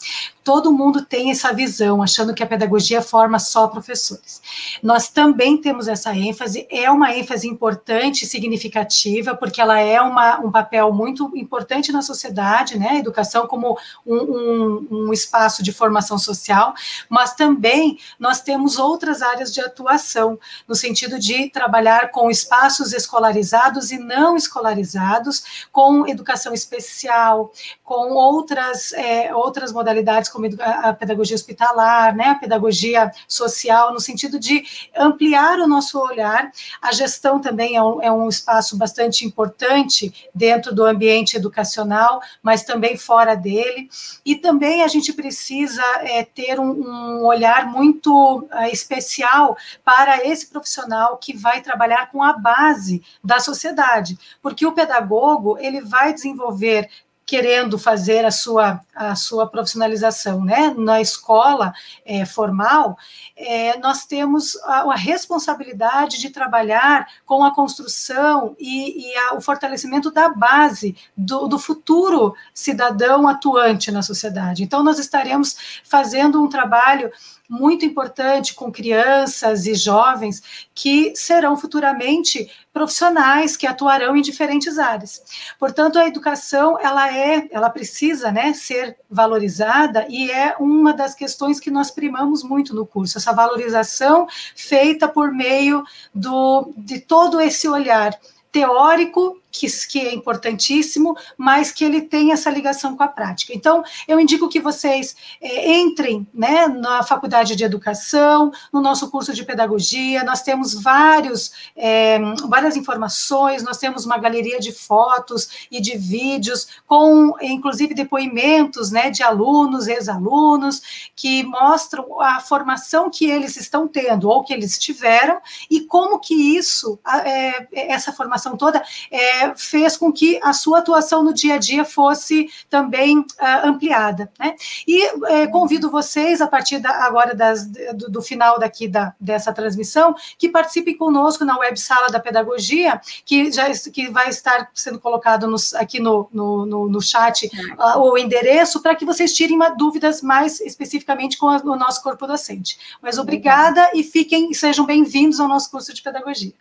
Todo mundo tem essa visão, achando que a pedagogia forma só professores. Nós também temos essa ênfase, é uma ênfase importante significativa, porque ela é uma, um papel muito importante na sociedade, né? A educação como um, um, um espaço de formação social, mas também nós temos outras áreas de atuação, no sentido de trabalhar com espaços escolarizados e não escolarizados, com educação especial, com outras, é, outras modalidades, como a pedagogia hospitalar, né, a pedagogia social, no sentido de ampliar o nosso olhar. A gestão também é um, é um espaço bastante importante dentro do ambiente educacional, mas também fora dele. E também a gente precisa é, ter um, um, olhar muito é, especial para esse profissional que vai trabalhar com a base da sociedade, porque o pedagogo ele vai desenvolver querendo fazer a sua, a sua profissionalização, né? Na escola é, formal, é, nós temos a, a, responsabilidade de trabalhar com a construção e, e a, o fortalecimento da base do, do futuro cidadão atuante na sociedade. Então, nós estaremos fazendo um trabalho muito importante com crianças e jovens que serão futuramente profissionais que atuarão em diferentes áreas. Portanto, a educação ela é, ela precisa, né, ser valorizada e é uma das questões que nós primamos muito no curso, essa valorização feita por meio do de todo esse olhar teórico que, que é importantíssimo, mas que ele tem essa ligação com a prática. Então, eu indico que vocês é, entrem né, na faculdade de educação, no nosso curso de pedagogia, nós temos vários, é, várias informações, nós temos uma galeria de fotos e de vídeos, com inclusive depoimentos né, de alunos, ex-alunos, que mostram a formação que eles estão tendo, ou que eles tiveram, e como que isso, é, essa formação toda, é, fez com que a sua atuação no dia a dia fosse também uh, ampliada. Né? E eh, convido vocês, a partir da, agora das, do, do, final daqui da, dessa transmissão, que participem conosco na web sala da pedagogia, que já que vai estar sendo colocado nos, aqui no, no, no, no chat uh, o endereço, para que vocês tirem uma, dúvidas mais especificamente com a, o nosso corpo docente. Mas obrigada e fiquem, sejam bem-vindos ao nosso curso de pedagogia.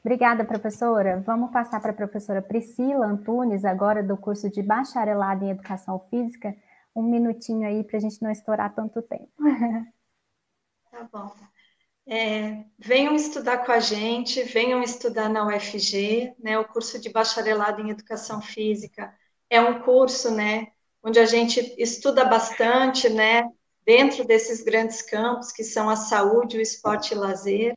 Obrigada, professora. Vamos passar para a professora Priscila Antunes, agora do curso de bacharelado em Educação Física. Um minutinho aí para a gente não estourar tanto tempo. Tá bom. É, venham estudar com a gente, venham estudar na UFG, né? O curso de bacharelado em Educação Física é um curso, né? Onde a gente estuda bastante, né? Dentro desses grandes campos que são a saúde, o esporte e o lazer.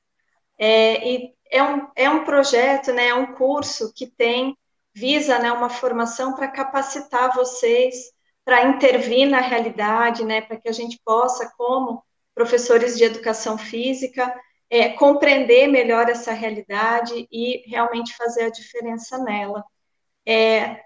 É, e é um, é um projeto, né, é um curso que tem, visa né, uma formação para capacitar vocês para intervir na realidade, né, para que a gente possa, como professores de educação física, é, compreender melhor essa realidade e realmente fazer a diferença nela. É,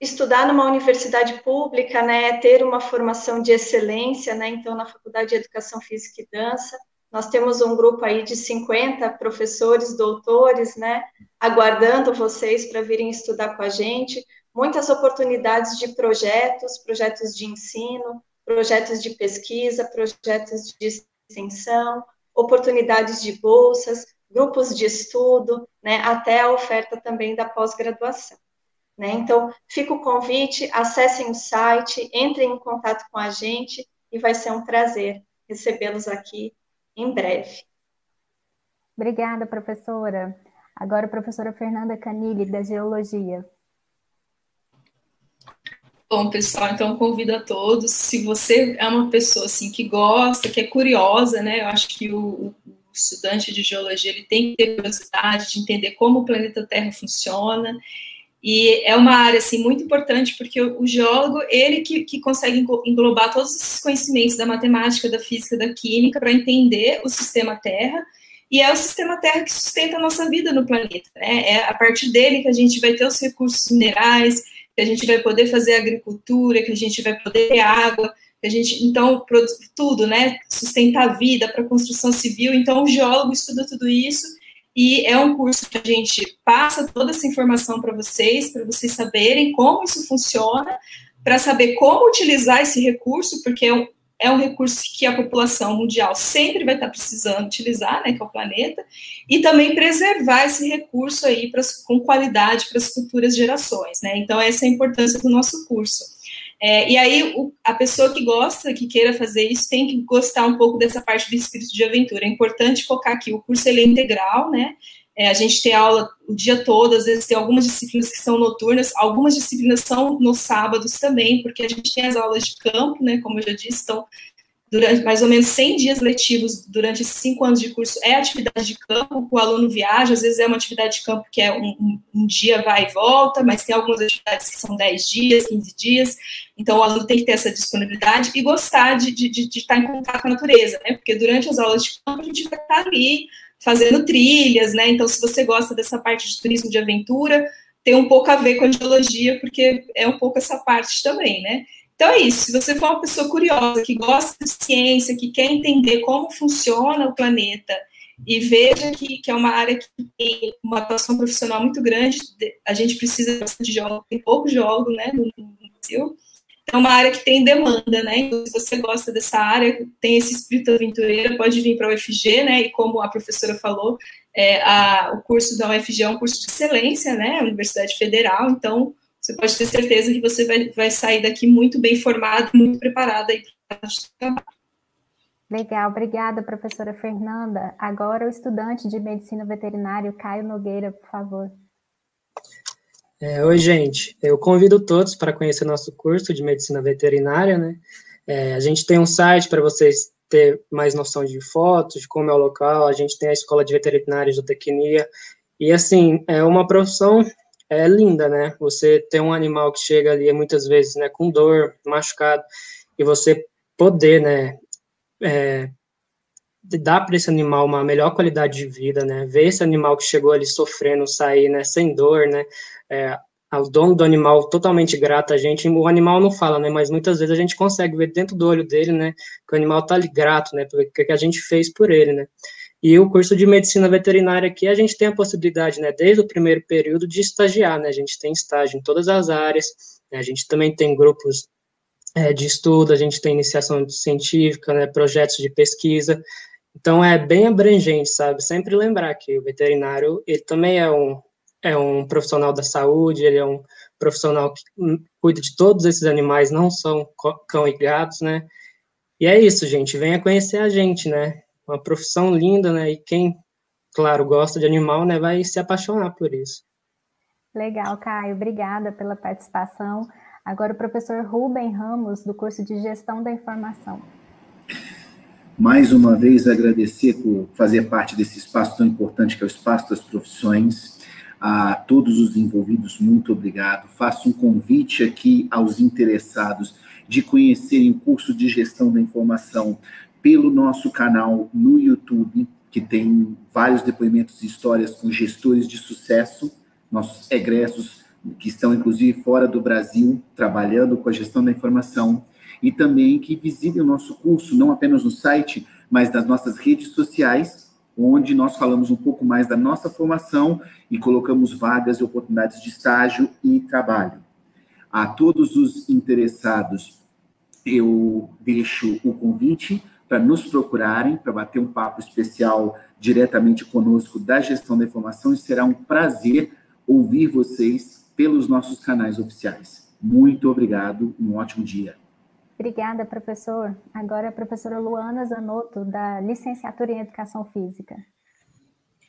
estudar numa universidade pública, né, ter uma formação de excelência, né, então na Faculdade de Educação Física e Dança, nós temos um grupo aí de 50 professores, doutores, né, aguardando vocês para virem estudar com a gente. Muitas oportunidades de projetos, projetos de ensino, projetos de pesquisa, projetos de extensão, oportunidades de bolsas, grupos de estudo, né, até a oferta também da pós-graduação. Né? Então, fica o convite, acessem o site, entrem em contato com a gente e vai ser um prazer recebê-los aqui em breve. Obrigada, professora. Agora, a professora Fernanda Canilli, da Geologia. Bom, pessoal, então convido a todos, se você é uma pessoa assim que gosta, que é curiosa, né? Eu acho que o, o estudante de geologia ele tem que ter curiosidade de entender como o planeta Terra funciona e é uma área assim muito importante porque o, geólogo ele que, que consegue englobar todos esses conhecimentos da matemática, da física, da química para entender o sistema Terra e é o sistema Terra que sustenta a nossa vida no planeta. Né? É a partir dele que a gente vai ter os recursos minerais, que a gente vai poder fazer agricultura, que a gente vai poder ter água, que a gente então tudo, né? Sustentar a vida para construção civil. Então o geólogo estuda tudo isso e é um curso que a gente passa toda essa informação para vocês, para vocês saberem como isso funciona, para saber como utilizar esse recurso, porque é um, é um recurso que a população mundial sempre vai estar precisando utilizar, né, que é o planeta, e também preservar esse recurso aí com qualidade para as futuras gerações, né? Então, essa é a importância do nosso curso. É, e aí, o, a pessoa que gosta, que queira fazer isso, tem que gostar um pouco dessa parte do espírito de aventura. É importante focar aqui, o curso ele é integral, né? É, a gente tem aula o dia todo, às vezes tem algumas disciplinas que são noturnas, algumas disciplinas são nos sábados também, porque a gente tem as aulas de campo, né? Como eu já disse, então durante mais ou menos 100 dias letivos durante esses cinco anos de curso é atividade de campo, o aluno viaja, às vezes é uma atividade de campo que é um, um, um, dia vai e volta, mas tem algumas atividades que são 10 dias, 15 dias, então o aluno tem que ter essa disponibilidade e gostar de, de, de, de estar em contato com a natureza, né, porque durante as aulas de campo a gente vai estar ali fazendo trilhas, né, então se você gosta dessa parte de turismo de aventura, tem um pouco a ver com a geologia, porque é um pouco essa parte também, né? Então é isso, se você for uma pessoa curiosa, que gosta de ciência, que quer entender como funciona o planeta e veja que, que é uma área que tem uma atuação profissional muito grande, a gente precisa de geólogo, tem pouco geólogo né, no, Brasil, é uma área que tem demanda, né? Então, se você gosta dessa área, tem esse espírito aventureiro, pode vir para a UFG, né? E como a professora falou, é, a, o curso da UFG é um curso de excelência, né? Universidade Federal, então você pode ter certeza que você vai, vai sair daqui muito bem formado, muito preparado aí para o trabalho. Legal, obrigada, professora Fernanda. Agora o estudante de medicina veterinária, Caio Nogueira, por favor. É, oi, gente. Eu convido todos para conhecer nosso curso de medicina veterinária, né? É, a gente tem um site para vocês ter mais noção de fotos, de como é o local. A gente tem a escola de veterinária e zootecnia. E, assim, é uma profissão é linda, né? Você ter um animal que chega ali muitas vezes, né, com dor, machucado, e você poder, né, é, dar para esse animal uma melhor qualidade de vida, né? Ver esse animal que chegou ali sofrendo sair, né, sem dor, né? É, o dono do animal totalmente grato a gente, o animal não fala, né? Mas muitas vezes a gente consegue ver dentro do olho dele, né? Que o animal tá ali grato, né? Pelo que a gente fez por ele, né? E o curso de medicina veterinária aqui, a gente tem a possibilidade, né, desde o primeiro período, de estagiar, né? A gente tem estágio em todas as áreas, né, a gente também tem grupos é, de estudo, a gente tem iniciação científica, né, projetos de pesquisa, então é bem abrangente, sabe? Sempre lembrar que o veterinário, ele também é um, é um profissional da saúde, ele é um profissional que cuida de todos esses animais, não são cão e gatos, né? E é isso, gente, venha conhecer a gente, né? Uma profissão linda, né? E quem, claro, gosta de animal, né, vai se apaixonar por isso. Legal, Caio, obrigada pela participação. Agora o professor Rubem Ramos, do curso de Gestão da Informação. Mais uma vez, agradecer por fazer parte desse espaço tão importante que é o Espaço das Profissões. A todos os envolvidos, muito obrigado. Faço um convite aqui aos interessados de conhecerem o curso de Gestão da Informação pelo nosso canal no YouTube, que tem vários depoimentos e histórias com gestores de sucesso, nossos egressos que estão inclusive fora do Brasil, trabalhando com a gestão da informação e também que visitem o nosso curso, não apenas no site, mas nas nossas redes sociais, onde nós falamos um pouco mais da nossa formação e colocamos vagas e oportunidades de estágio e trabalho. A todos os interessados, eu deixo o convite para nos procurarem, para bater um papo especial diretamente conosco da gestão da informação e será um prazer ouvir vocês pelos nossos canais oficiais. Muito obrigado, um ótimo dia. Obrigada, professor. Agora a professora Luana Zanotto, da Licenciatura em Educação Física.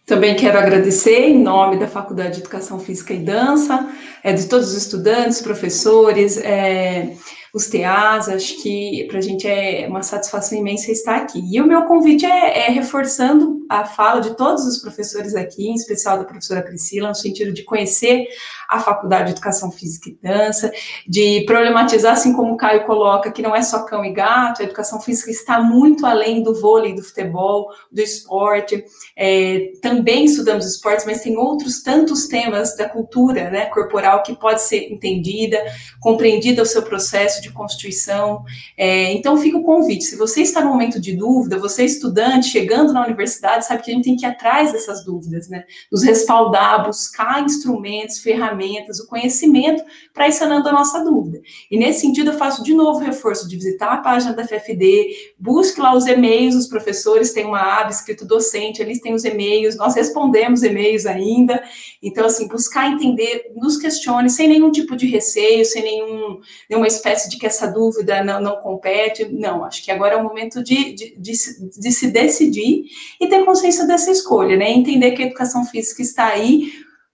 Também quero agradecer em nome da Faculdade de Educação Física e Dança, é, de todos os estudantes, professores, é, os TAs, acho que para a gente é uma satisfação imensa estar aqui. E o meu convite é, é, reforçando a fala de todos os professores aqui, em especial da professora Priscila, no sentido de conhecer a Faculdade de Educação Física e Dança, de problematizar, assim como o Caio coloca, que não é só cão e gato, a educação física está muito além do vôlei, do futebol, do esporte. É, também estudamos esportes, mas tem outros tantos temas da cultura né, corporal que pode ser entendida, compreendida o seu processo de constituição. É, então, fica o convite. Se você está no momento de dúvida, você é estudante, chegando na universidade, sabe que a gente tem que ir atrás dessas dúvidas, né? Nos respaldar, buscar instrumentos, ferramentas, o conhecimento para ir sanando a nossa dúvida. E nesse sentido, eu faço de novo o reforço de visitar a página da FFD, busque lá os e-mails dos professores, tem uma aba escrito docente, eles têm os e-mails, nós respondemos e-mails ainda. Então, assim, buscar entender, nos questione, sem nenhum tipo de receio, sem nenhum, nenhuma espécie de de que essa dúvida não, não compete. Não, acho que agora é o momento de, de, de, de se decidir e ter consciência dessa escolha, né? Entender que a educação física está aí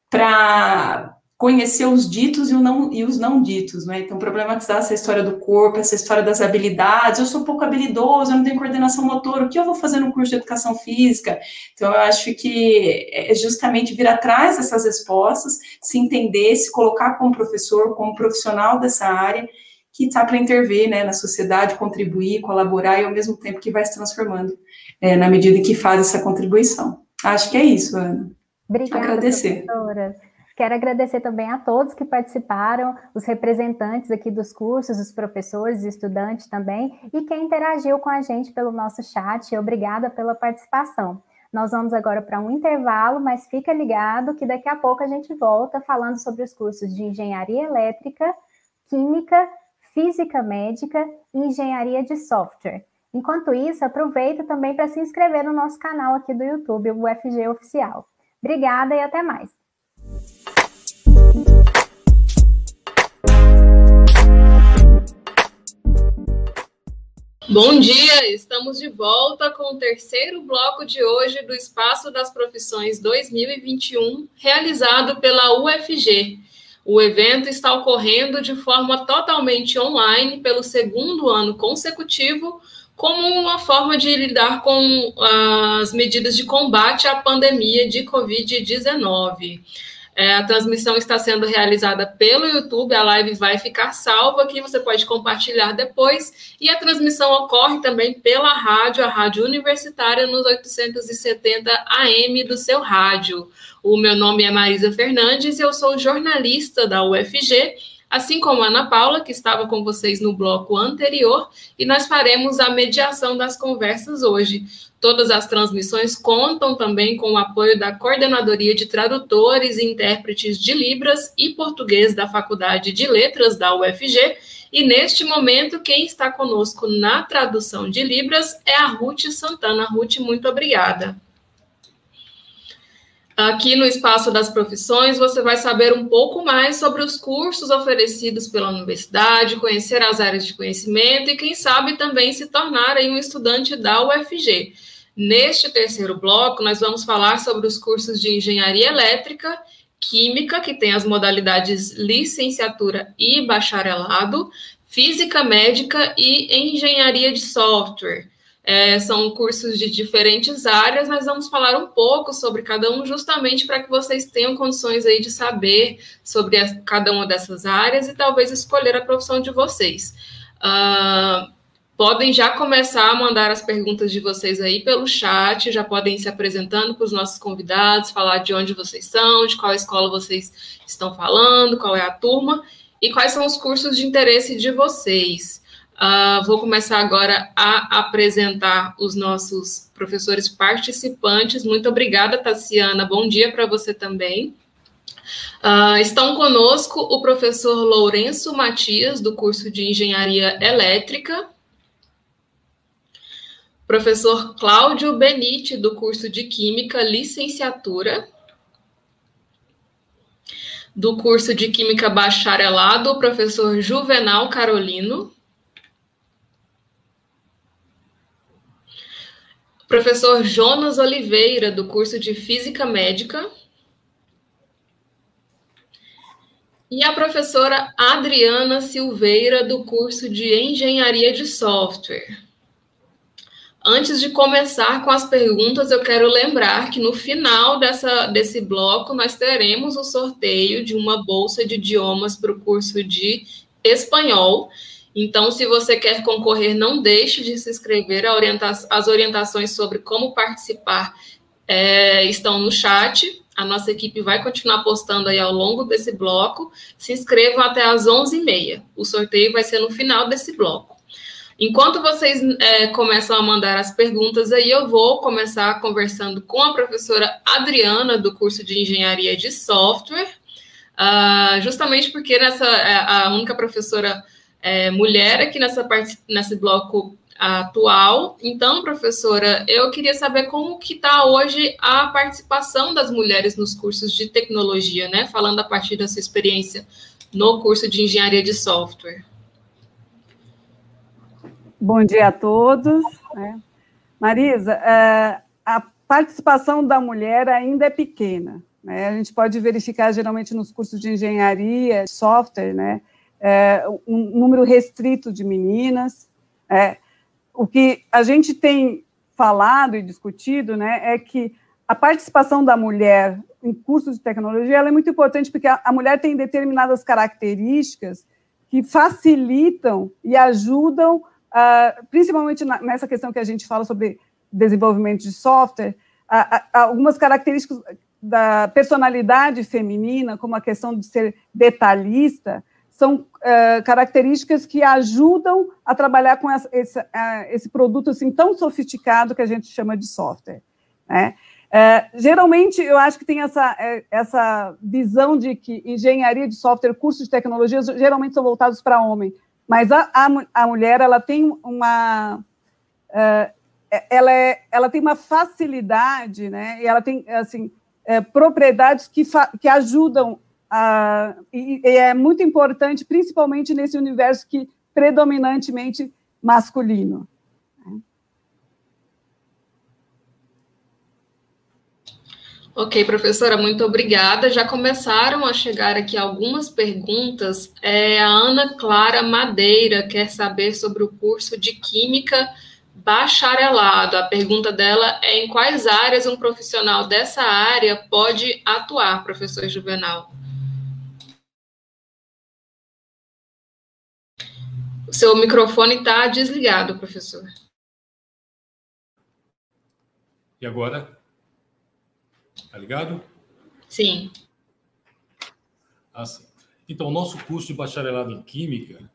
para conhecer os ditos e, não, e, os não ditos, né? Então, problematizar essa história do corpo, essa história das habilidades. Eu sou pouco habilidoso, eu não tenho coordenação motora, o que eu vou fazer no curso de educação física? Então, eu acho que é justamente vir atrás dessas respostas, se entender, se colocar como professor, como profissional dessa área que está para intervir né, na sociedade, contribuir, colaborar e ao mesmo tempo que vai se transformando é, na medida em que faz essa contribuição. Acho que é isso, Ana. Obrigada, Agradecer. professora. Quero agradecer também a todos que participaram, os representantes aqui dos cursos, os professores, estudantes também, e quem interagiu com a gente pelo nosso chat. Obrigada pela participação. Nós vamos agora para um intervalo, mas fica ligado que daqui a pouco a gente volta falando sobre os cursos de engenharia elétrica, química, física médica e engenharia de software. Enquanto isso, aproveita também para se inscrever no nosso canal aqui do YouTube, o UFG Oficial. Obrigada e até mais. Bom dia, estamos de volta com o terceiro bloco de hoje do Espaço das Profissões 2021, realizado pela UFG. O evento está ocorrendo de forma totalmente online pelo segundo ano consecutivo, como uma forma de lidar com as medidas de combate à pandemia de Covid-19. É, a transmissão está sendo realizada pelo YouTube, a live vai ficar salva aqui, você pode compartilhar depois. E a transmissão ocorre também pela rádio, a Rádio Universitária, nos 870 AM do seu rádio. O meu nome é Marisa Fernandes e eu sou jornalista da UFG assim como a Ana Paula, que estava com vocês no bloco anterior, e nós faremos a mediação das conversas hoje. Todas as transmissões contam também com o apoio da Coordenadoria de Tradutores e Intérpretes de Libras e Português da Faculdade de Letras da UFG. E neste momento, quem está conosco na tradução de Libras é a Ruth Santana. Ruth, muito obrigada. Aqui no Espaço das Profissões, você vai saber um pouco mais sobre os cursos oferecidos pela universidade, conhecer as áreas de conhecimento e, quem sabe, também se tornar um estudante da UFG. Neste terceiro bloco, nós vamos falar sobre os cursos de Engenharia Elétrica, Química, que tem as modalidades licenciatura e bacharelado, Física Médica e Engenharia de Software. É, são cursos de diferentes áreas, mas vamos falar um pouco sobre cada um, justamente para que vocês tenham condições aí de saber sobre a, cada uma dessas áreas e talvez escolher a profissão de vocês. Uh, podem já começar a mandar as perguntas de vocês aí pelo chat, já podem ir se apresentando para os nossos convidados, falar de onde vocês são, de qual escola vocês estão falando, qual é a turma e quais são os cursos de interesse de vocês. Uh, vou começar agora a apresentar os nossos professores participantes. Muito obrigada, Tassiana. Bom dia para você também. Uh, estão conosco o professor Lourenço Matias, do curso de Engenharia Elétrica, professor Cláudio Benite, do curso de Química Licenciatura, do curso de Química Bacharelado, professor Juvenal Carolino, professor Jonas Oliveira, do curso de Física Médica, e a professora Adriana Silveira, do curso de Engenharia de Software. Antes de começar com as perguntas, eu quero lembrar que no final dessa, desse bloco nós teremos o sorteio de uma bolsa de idiomas para o curso de espanhol. Então, se você quer concorrer, não deixe de se inscrever. Orienta as orientações sobre como participar é, estão no chat. A nossa equipe vai continuar postando aí ao longo desse bloco. Se inscrevam até às 11h30. O sorteio vai ser no final desse bloco. Enquanto vocês é, começam a mandar as perguntas aí, eu vou começar conversando com a professora Adriana, do curso de Engenharia de Software, uh, justamente porque nessa, é, a única professora é, mulher aqui nessa parte, nesse bloco atual. Então, professora, eu queria saber como que está hoje a participação das mulheres nos cursos de tecnologia, né? Falando a partir da sua experiência no curso de engenharia de software. Bom dia a todos. Né? Marisa, é, a participação da mulher ainda é pequena. Né? A gente pode verificar geralmente nos cursos de engenharia, software, né? é, um número restrito de meninas. É, o que a gente tem falado e discutido né, é que a participação da mulher em cursos de tecnologia é muito importante porque a, a mulher tem determinadas características que facilitam e ajudam, uh, principalmente na, nessa questão que a gente fala sobre desenvolvimento de software, uh, algumas características da personalidade feminina, como a questão de ser detalhista, são uh, características que ajudam a trabalhar com essa, esse, esse, produto assim tão sofisticado que a gente chama de software. Né? Uh, geralmente, eu acho que tem essa, essa visão de que engenharia de software, cursos de tecnologia, geralmente são voltados para homem, mas a, a, a, mulher ela tem uma ela, é, ela tem uma facilidade, né? E ela tem assim propriedades que, que ajudam ah, e, e, é muito importante, principalmente nesse universo que predominantemente masculino. Ok, professora, muito obrigada. Já começaram a chegar aqui algumas perguntas. É, a Ana Clara Madeira quer saber sobre o curso de Química bacharelado. A pergunta dela é em quais áreas um profissional dessa área pode atuar, professor Juvenal? O seu microfone está desligado, professor. E agora? Está ligado? Sim. Ah, sim. Então, o nosso curso de bacharelado em Química,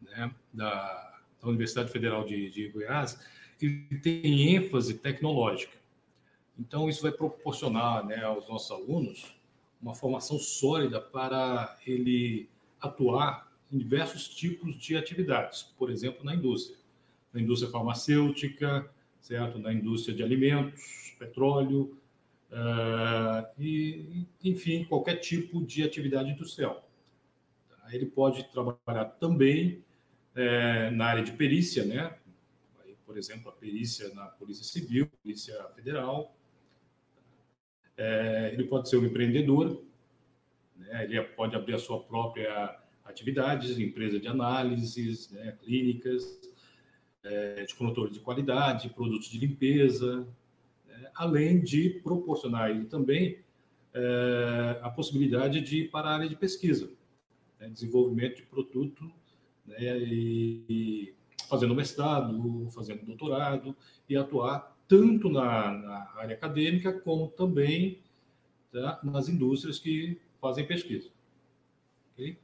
né, da, da, Universidade Federal de, de Goiás, ele tem ênfase tecnológica. Então, isso vai proporcionar né, aos nossos alunos uma formação sólida para ele atuar em diversos tipos de atividades, por exemplo, na indústria, na indústria farmacêutica, certo, na indústria de alimentos, petróleo, e, enfim, qualquer tipo de atividade industrial. Ele pode trabalhar também é, na área de perícia, né? Por exemplo, a perícia na Polícia Civil, Polícia Federal. É, ele pode ser um empreendedor, né? ele pode abrir a sua própria atividades, empresa de análises, né, clínicas, é, de controle de qualidade, produtos de limpeza, além de proporcionar ele também é, a possibilidade de ir para a área de pesquisa, né, desenvolvimento de produto, né, e fazendo mestrado, fazendo doutorado e atuar tanto na, na área acadêmica como também tá, nas indústrias que fazem pesquisa. Okay?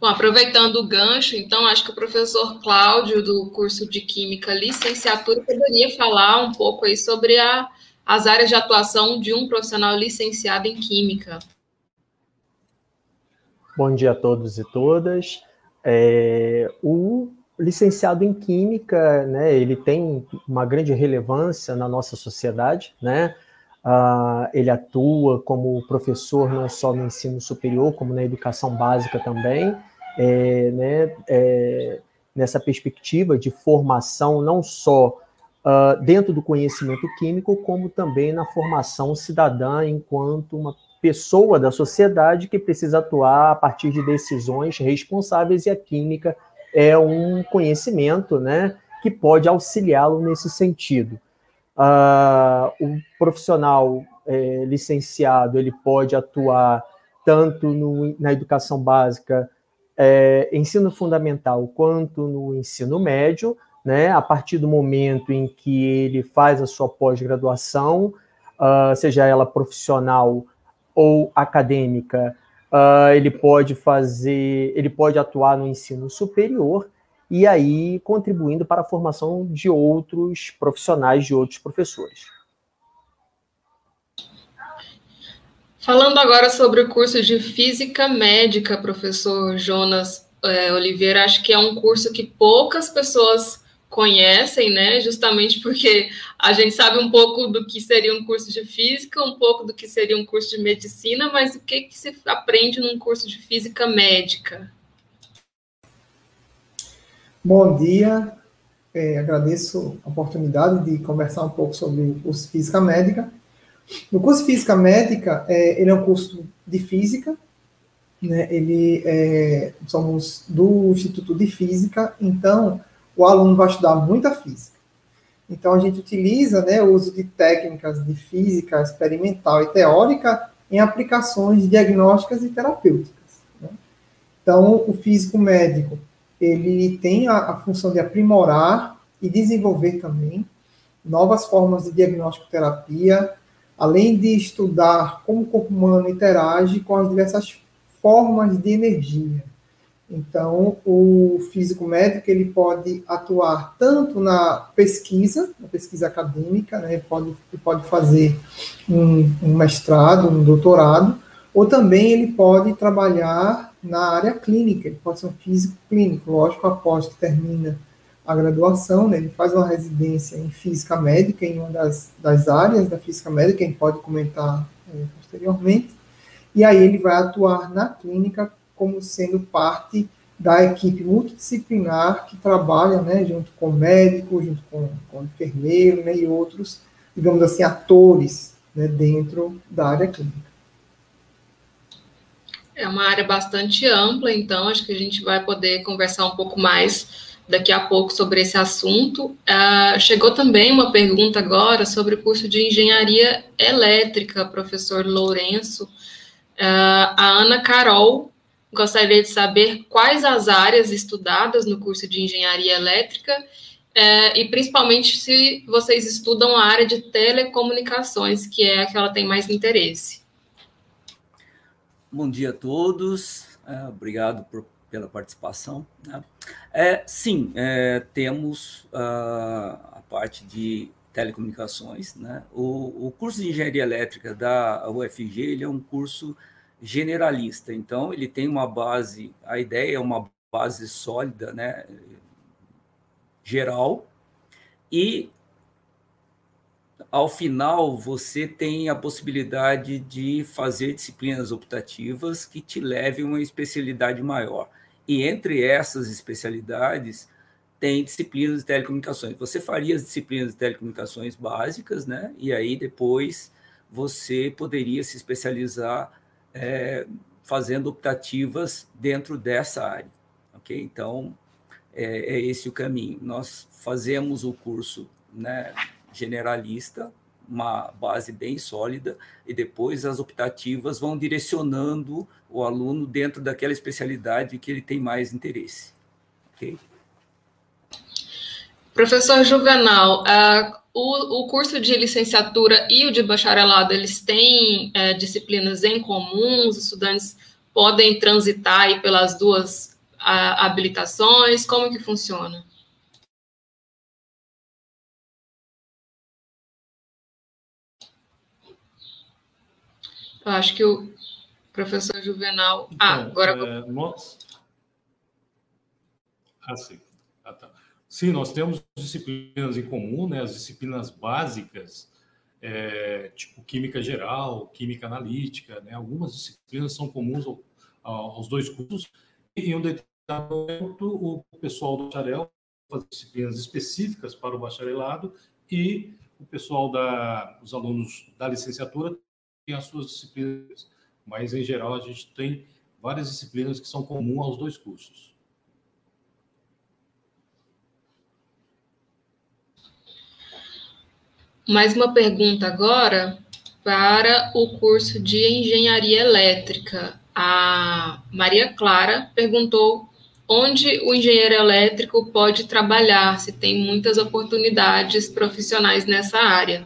Bom, aproveitando o gancho, então, acho que o professor Cláudio, do curso de Química Licenciatura, poderia falar um pouco aí sobre a, as áreas de atuação de um profissional licenciado em Química. Bom dia a todos e todas. É, o licenciado em Química, né, ele tem uma grande relevância na nossa sociedade, né, Uh, ele atua como professor não só no ensino superior, como na educação básica também é, né, é, nessa perspectiva de formação, não só uh, dentro do conhecimento químico, como também na formação cidadã enquanto uma pessoa da sociedade que precisa atuar a partir de decisões responsáveis, e a química é um conhecimento né, que pode auxiliá-lo nesse sentido. Uh, o profissional é, licenciado ele pode atuar tanto no, na educação básica é, ensino fundamental quanto no ensino médio, né, a partir do momento em que ele faz a sua pós-graduação, uh, seja ela profissional ou acadêmica, uh, ele pode fazer, ele pode atuar no ensino superior e aí contribuindo para a formação de outros profissionais, de outros professores. Falando agora sobre o curso de Física Médica, professor Jonas é, Oliveira, acho que é um curso que poucas pessoas conhecem, né? Justamente porque a gente sabe um pouco do que seria um curso de física, um pouco do que seria um curso de medicina, mas o que, que se aprende num curso de física médica? Bom dia, é, agradeço a oportunidade de conversar um pouco sobre o curso de física médica. No curso de Física Médica, é, ele é um curso de Física, né, ele é, somos do Instituto de Física, então o aluno vai estudar muita física. Então a gente utiliza né, o uso de técnicas de física experimental e teórica em aplicações diagnósticas e terapêuticas. Né? Então o físico médico ele tem a, a função de aprimorar e desenvolver também novas formas de diagnóstico terapia, além de estudar como o corpo humano interage com as diversas formas de energia. Então, o físico médico ele pode atuar tanto na pesquisa, na pesquisa acadêmica, né, ele, pode, ele pode fazer um, um mestrado, um doutorado, ou também ele pode trabalhar na área clínica, ele pode ser um físico clínico, lógico, após que termina a graduação, né, ele faz uma residência em física médica, em uma das, das áreas da física médica, gente pode comentar é, posteriormente, e aí ele vai atuar na clínica como sendo parte da equipe multidisciplinar que trabalha, né, junto com médico, junto com, com enfermeiro, né, e outros, digamos assim, atores, né, dentro da área clínica. É uma área bastante ampla, então acho que a gente vai poder conversar um pouco mais daqui a pouco sobre esse assunto. Uh, chegou também uma pergunta agora sobre o curso de engenharia elétrica, professor Lourenço. Uh, a Ana Carol gostaria de saber quais as áreas estudadas no curso de engenharia elétrica uh, e principalmente se vocês estudam a área de telecomunicações, que é a que ela tem mais interesse. Bom dia a todos, uh, obrigado por, pela participação. Né? É, sim, é, temos a parte de telecomunicações. Né? O, o, curso de engenharia elétrica da UFG ele é um curso generalista, então ele tem uma base, a ideia é uma base sólida, né, geral, e ao final você tem a possibilidade de fazer disciplinas optativas que te levem a uma especialidade maior. E entre essas especialidades, tem disciplinas de telecomunicações. Você faria as disciplinas de telecomunicações básicas, né? E aí depois você poderia se especializar é, fazendo optativas dentro dessa área, ok? Então é, é, esse o caminho. Nós fazemos o curso, né, generalista, uma base bem sólida, e depois as optativas vão direcionando o aluno dentro daquela especialidade que ele tem mais interesse, ok? Professor Juvenal, uh, o, o, curso de licenciatura e o de bacharelado, eles têm uh, disciplinas em comum, os estudantes podem transitar pelas duas uh, habilitações, como que funciona? Eu acho que o professor Juvenal... Ah, então, ah, agora... É, nós... Ah, sim. Ah, tá. Sim, nós temos disciplinas em comum, né? As disciplinas básicas, é, tipo química geral, química analítica, né? Algumas disciplinas são comuns ao, aos dois cursos. E em um determinado momento, o pessoal do bacharel faz disciplinas específicas para o bacharelado e o pessoal da, os alunos da licenciatura tem as suas disciplinas. Mas em geral a gente tem várias disciplinas que são comuns aos dois cursos. Mais uma pergunta agora para o curso de Engenharia Elétrica. A Maria Clara perguntou onde o engenheiro elétrico pode trabalhar, se tem muitas oportunidades profissionais nessa área.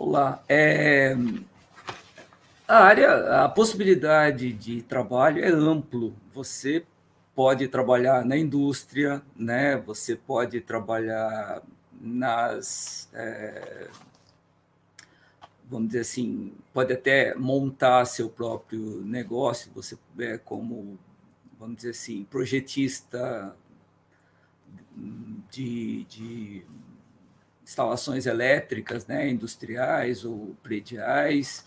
Olá. É, a área, a possibilidade de trabalho é amplo. Você pode trabalhar na indústria, né? Você pode trabalhar nas. É, vamos dizer assim, pode até montar seu próprio negócio, você é como, vamos dizer assim, projetista de, de instalações elétricas, né, industriais ou prediais,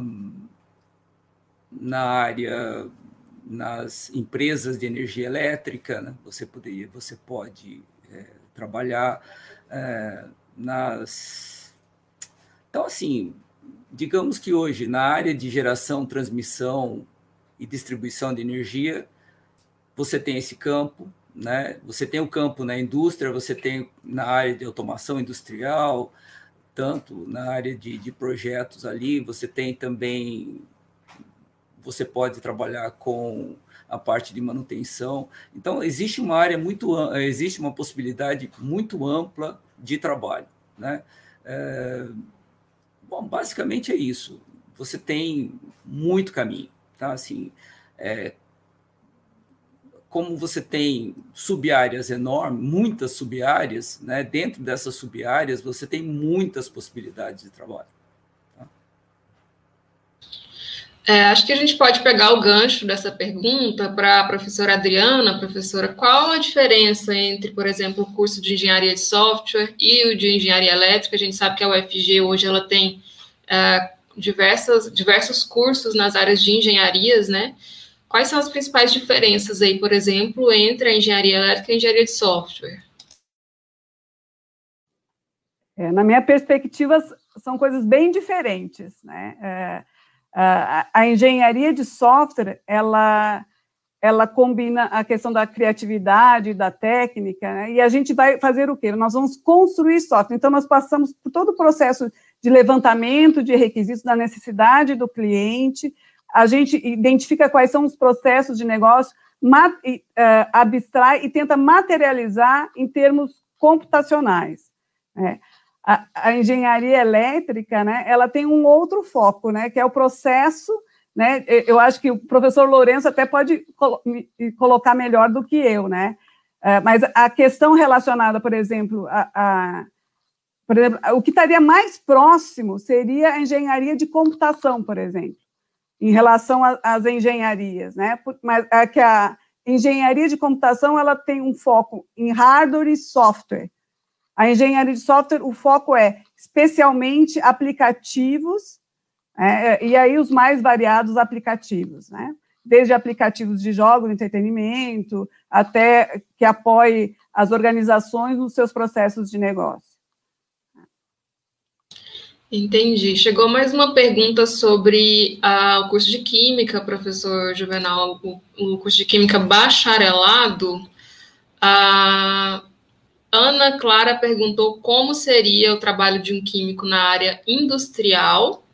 um, na área, nas empresas de energia elétrica, né, você poderia, você pode é, trabalhar é, nas. Então, assim, digamos que hoje, na área de geração, transmissão e distribuição de energia, você tem esse campo, né? Você tem o campo na indústria, você tem na área de automação industrial, tanto na área de, de projetos ali, você tem também, você pode trabalhar com a parte de manutenção. Então, existe uma área muito, existe uma possibilidade muito ampla de trabalho, né? É, bom, basicamente é isso. Você tem muito caminho, tá? Assim, é, como você tem subáreas enormes, muitas subáreas, né? Dentro dessas subáreas você tem muitas possibilidades de trabalho. É, acho que a gente pode pegar o gancho dessa pergunta para a professora Adriana. Professora, qual a diferença entre, por exemplo, o curso de engenharia de software e o de engenharia elétrica? A gente sabe que a UFG hoje ela tem é, diversas, diversos cursos nas áreas de engenharias, né? Quais são as principais diferenças aí, por exemplo, entre a engenharia elétrica e a engenharia de software? É, na minha perspectiva, são coisas bem diferentes, né? É, a, a engenharia de software, ela, ela combina a questão da criatividade, da técnica, né? e a gente vai fazer o quê? Nós vamos construir software. Então, nós passamos por todo o processo de levantamento de requisitos da necessidade do cliente, a gente identifica quais são os processos de negócio, mat, uh, abstrai e tenta materializar em termos computacionais. Né? a, a, engenharia elétrica, né, ela tem um outro foco, né, que é o processo, né, eu acho que o professor Lourenço até pode colo me colocar melhor do que eu, né, é, mas a questão relacionada, por exemplo, a, a, por exemplo, o que estaria mais próximo seria a engenharia de computação, por exemplo, em relação às engenharias, né, mas é que a engenharia de computação, ela tem um foco em hardware e software, a engenharia de software, o foco é especialmente aplicativos, é, e aí os mais variados aplicativos, né? Desde aplicativos de jogos, entretenimento, até que apoie as organizações nos seus processos de negócio. Entendi. Chegou mais uma pergunta sobre ah, o curso de Química, professor Juvenal, o, o curso de Química bacharelado. Ah, Ana Clara perguntou como seria o trabalho de um químico na área industrial.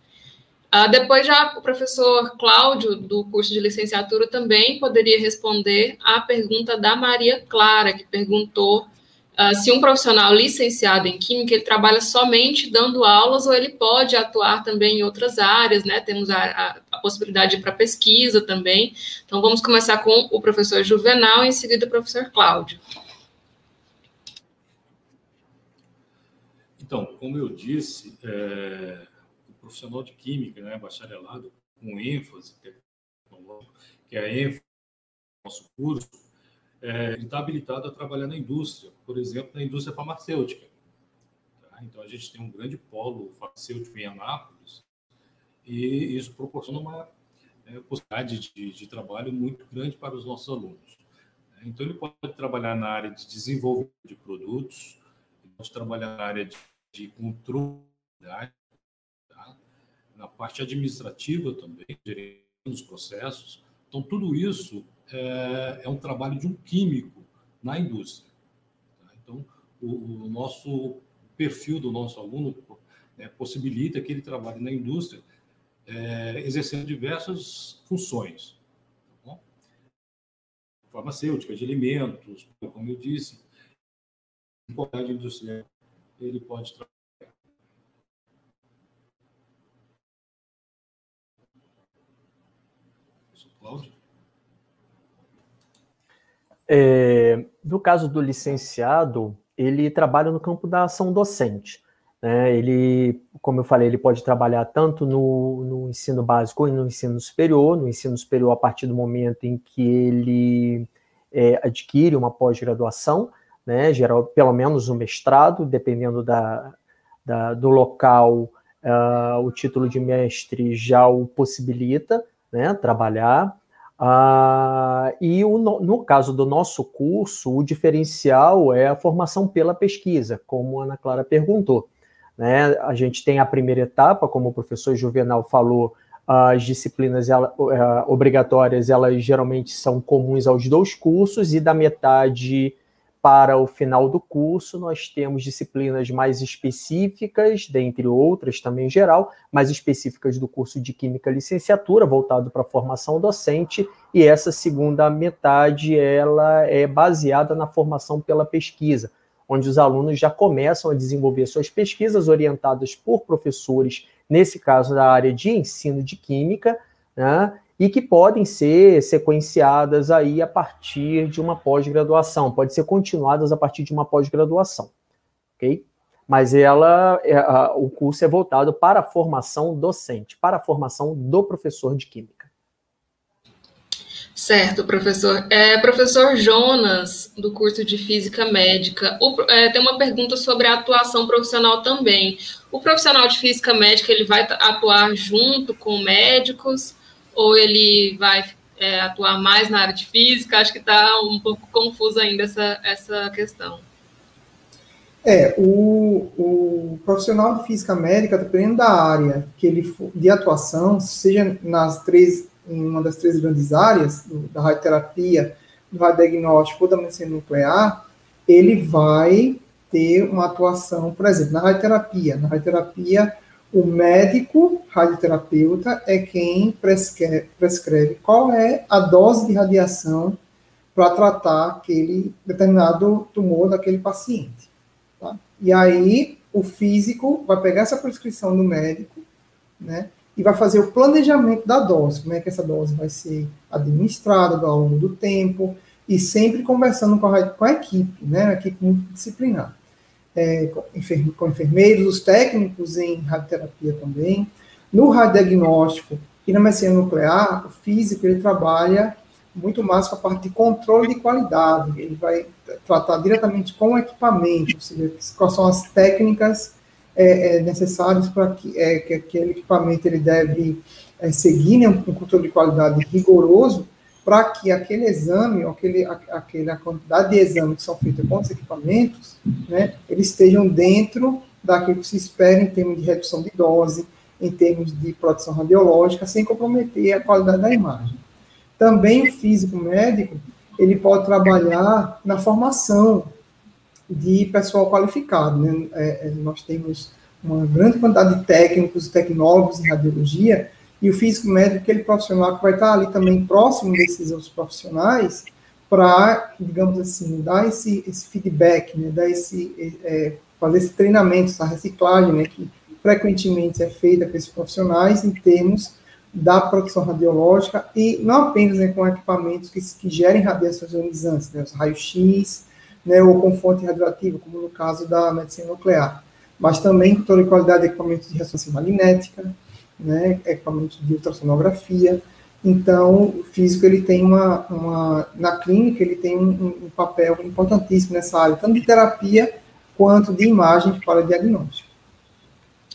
Uh, depois, já o professor Cláudio, do curso de licenciatura, também poderia responder à pergunta da Maria Clara, que perguntou uh, se um profissional licenciado em Química ele trabalha somente dando aulas ou ele pode atuar também em outras áreas, né? Temos a, a, a possibilidade para pesquisa também. Então, vamos começar com o professor Juvenal e em seguida o professor Cláudio. Então, como eu disse, é, o profissional de química, né, bacharelado, com ênfase que é a ênfase do nosso curso, é, ele está habilitado a trabalhar na indústria, por exemplo, na indústria farmacêutica. Tá? Então, a gente tem um grande polo farmacêutico em Anápolis, e isso proporciona uma é, possibilidade de, de, trabalho muito grande para os nossos alunos. Então, ele pode trabalhar na área de desenvolvimento de produtos, pode trabalhar na área de de controle, tá? na parte administrativa também, gerenciando os processos. Então, tudo isso é, é, um trabalho de um químico na indústria. Tá? Então, o, o, nosso perfil do nosso aluno né, possibilita que ele trabalhe na indústria, é, exercendo diversas funções. Tá Farmacêutica, de alimentos, como eu disse, qualidade industrial ele pode trabalhar. Cláudio? É, no caso do licenciado, ele trabalha no campo da ação docente. Né? Ele, como eu falei, ele pode trabalhar tanto no, no ensino básico e no ensino superior. No ensino superior, a partir do momento em que ele é, adquire uma pós-graduação, né, geral, pelo menos o mestrado, dependendo da, da do local, uh, o título de mestre já o possibilita né, trabalhar. Uh, e o, no caso do nosso curso, o diferencial é a formação pela pesquisa, como a Ana Clara perguntou. Né? A gente tem a primeira etapa, como o professor Juvenal falou, as disciplinas ela, uh, obrigatórias, elas geralmente são comuns aos dois cursos, e da metade para o final do curso, nós temos disciplinas mais específicas, dentre outras também em geral, mais específicas do curso de Química Licenciatura, voltado para a formação docente, e essa segunda metade ela é baseada na formação pela pesquisa, onde os alunos já começam a desenvolver suas pesquisas orientadas por professores, nesse caso da área de ensino de química, né, e que podem ser sequenciadas aí a partir de uma pós-graduação, pode ser continuadas a partir de uma pós-graduação, ok? Mas ela, é, a, o curso é voltado para a formação docente, para a formação do professor de química. Certo, professor. É, professor Jonas, do curso de Física Médica, o, é, tem uma pergunta sobre a atuação profissional também. O profissional de Física Médica, ele vai atuar junto com médicos ou ele vai é, atuar mais na área de Física? Acho que está um pouco confuso ainda essa, essa questão. É, o, o profissional de Física Médica, dependendo da área que ele for, de atuação, seja nas três em uma das três grandes áreas, do, da radioterapia, do radiodiagnóstico ou da medicina nuclear, ele vai ter uma atuação, por exemplo, na radioterapia. Na radioterapia, o médico radioterapeuta é quem prescreve, prescreve qual é a dose de radiação para tratar aquele determinado tumor daquele paciente. Tá? E aí, o físico vai pegar essa prescrição do médico, né? e vai fazer o planejamento da dose, como é que essa dose vai ser administrada ao longo do tempo, e sempre conversando com a, com a equipe, né, a equipe multidisciplinar, é, com, enfermeiros, os técnicos em radioterapia também. No radiodiagnóstico e na medicina nuclear, o físico ele trabalha muito mais com a parte de controle de qualidade, ele vai tratar diretamente com o equipamento, ou seja, quais são as técnicas é, é, necessários para que, é, que aquele equipamento ele deve é, seguir né, um controle de qualidade rigoroso para que aquele exame, aquele, aquele, a quantidade de exames que são feitos com os equipamentos, né, eles estejam dentro daquilo que se espera em termos de redução de dose, em termos de produção radiológica, sem comprometer a qualidade da imagem. Também o físico médico, ele pode trabalhar na formação de pessoal qualificado. Né? É, é, nós temos uma grande quantidade de técnicos, tecnólogos em radiologia, e o físico médico, aquele profissional que vai estar ali também próximo desses outros profissionais, para, digamos assim, dar esse, esse feedback, né? dar esse, é, fazer esse treinamento, essa reciclagem, né? que frequentemente é feita com esses profissionais em termos da produção radiológica e não apenas né, com equipamentos que, que gerem radiações ionizantes, né, os raios-x, né, ou com fonte radioativa, como no caso da medicina nuclear, mas também com toda a qualidade de equipamentos de ressonância magnética, né, equipamentos de ultrassonografia. Então, o físico ele tem uma, uma na clínica ele tem um, um papel importantíssimo nessa área, tanto de terapia quanto de imagem para diagnóstico.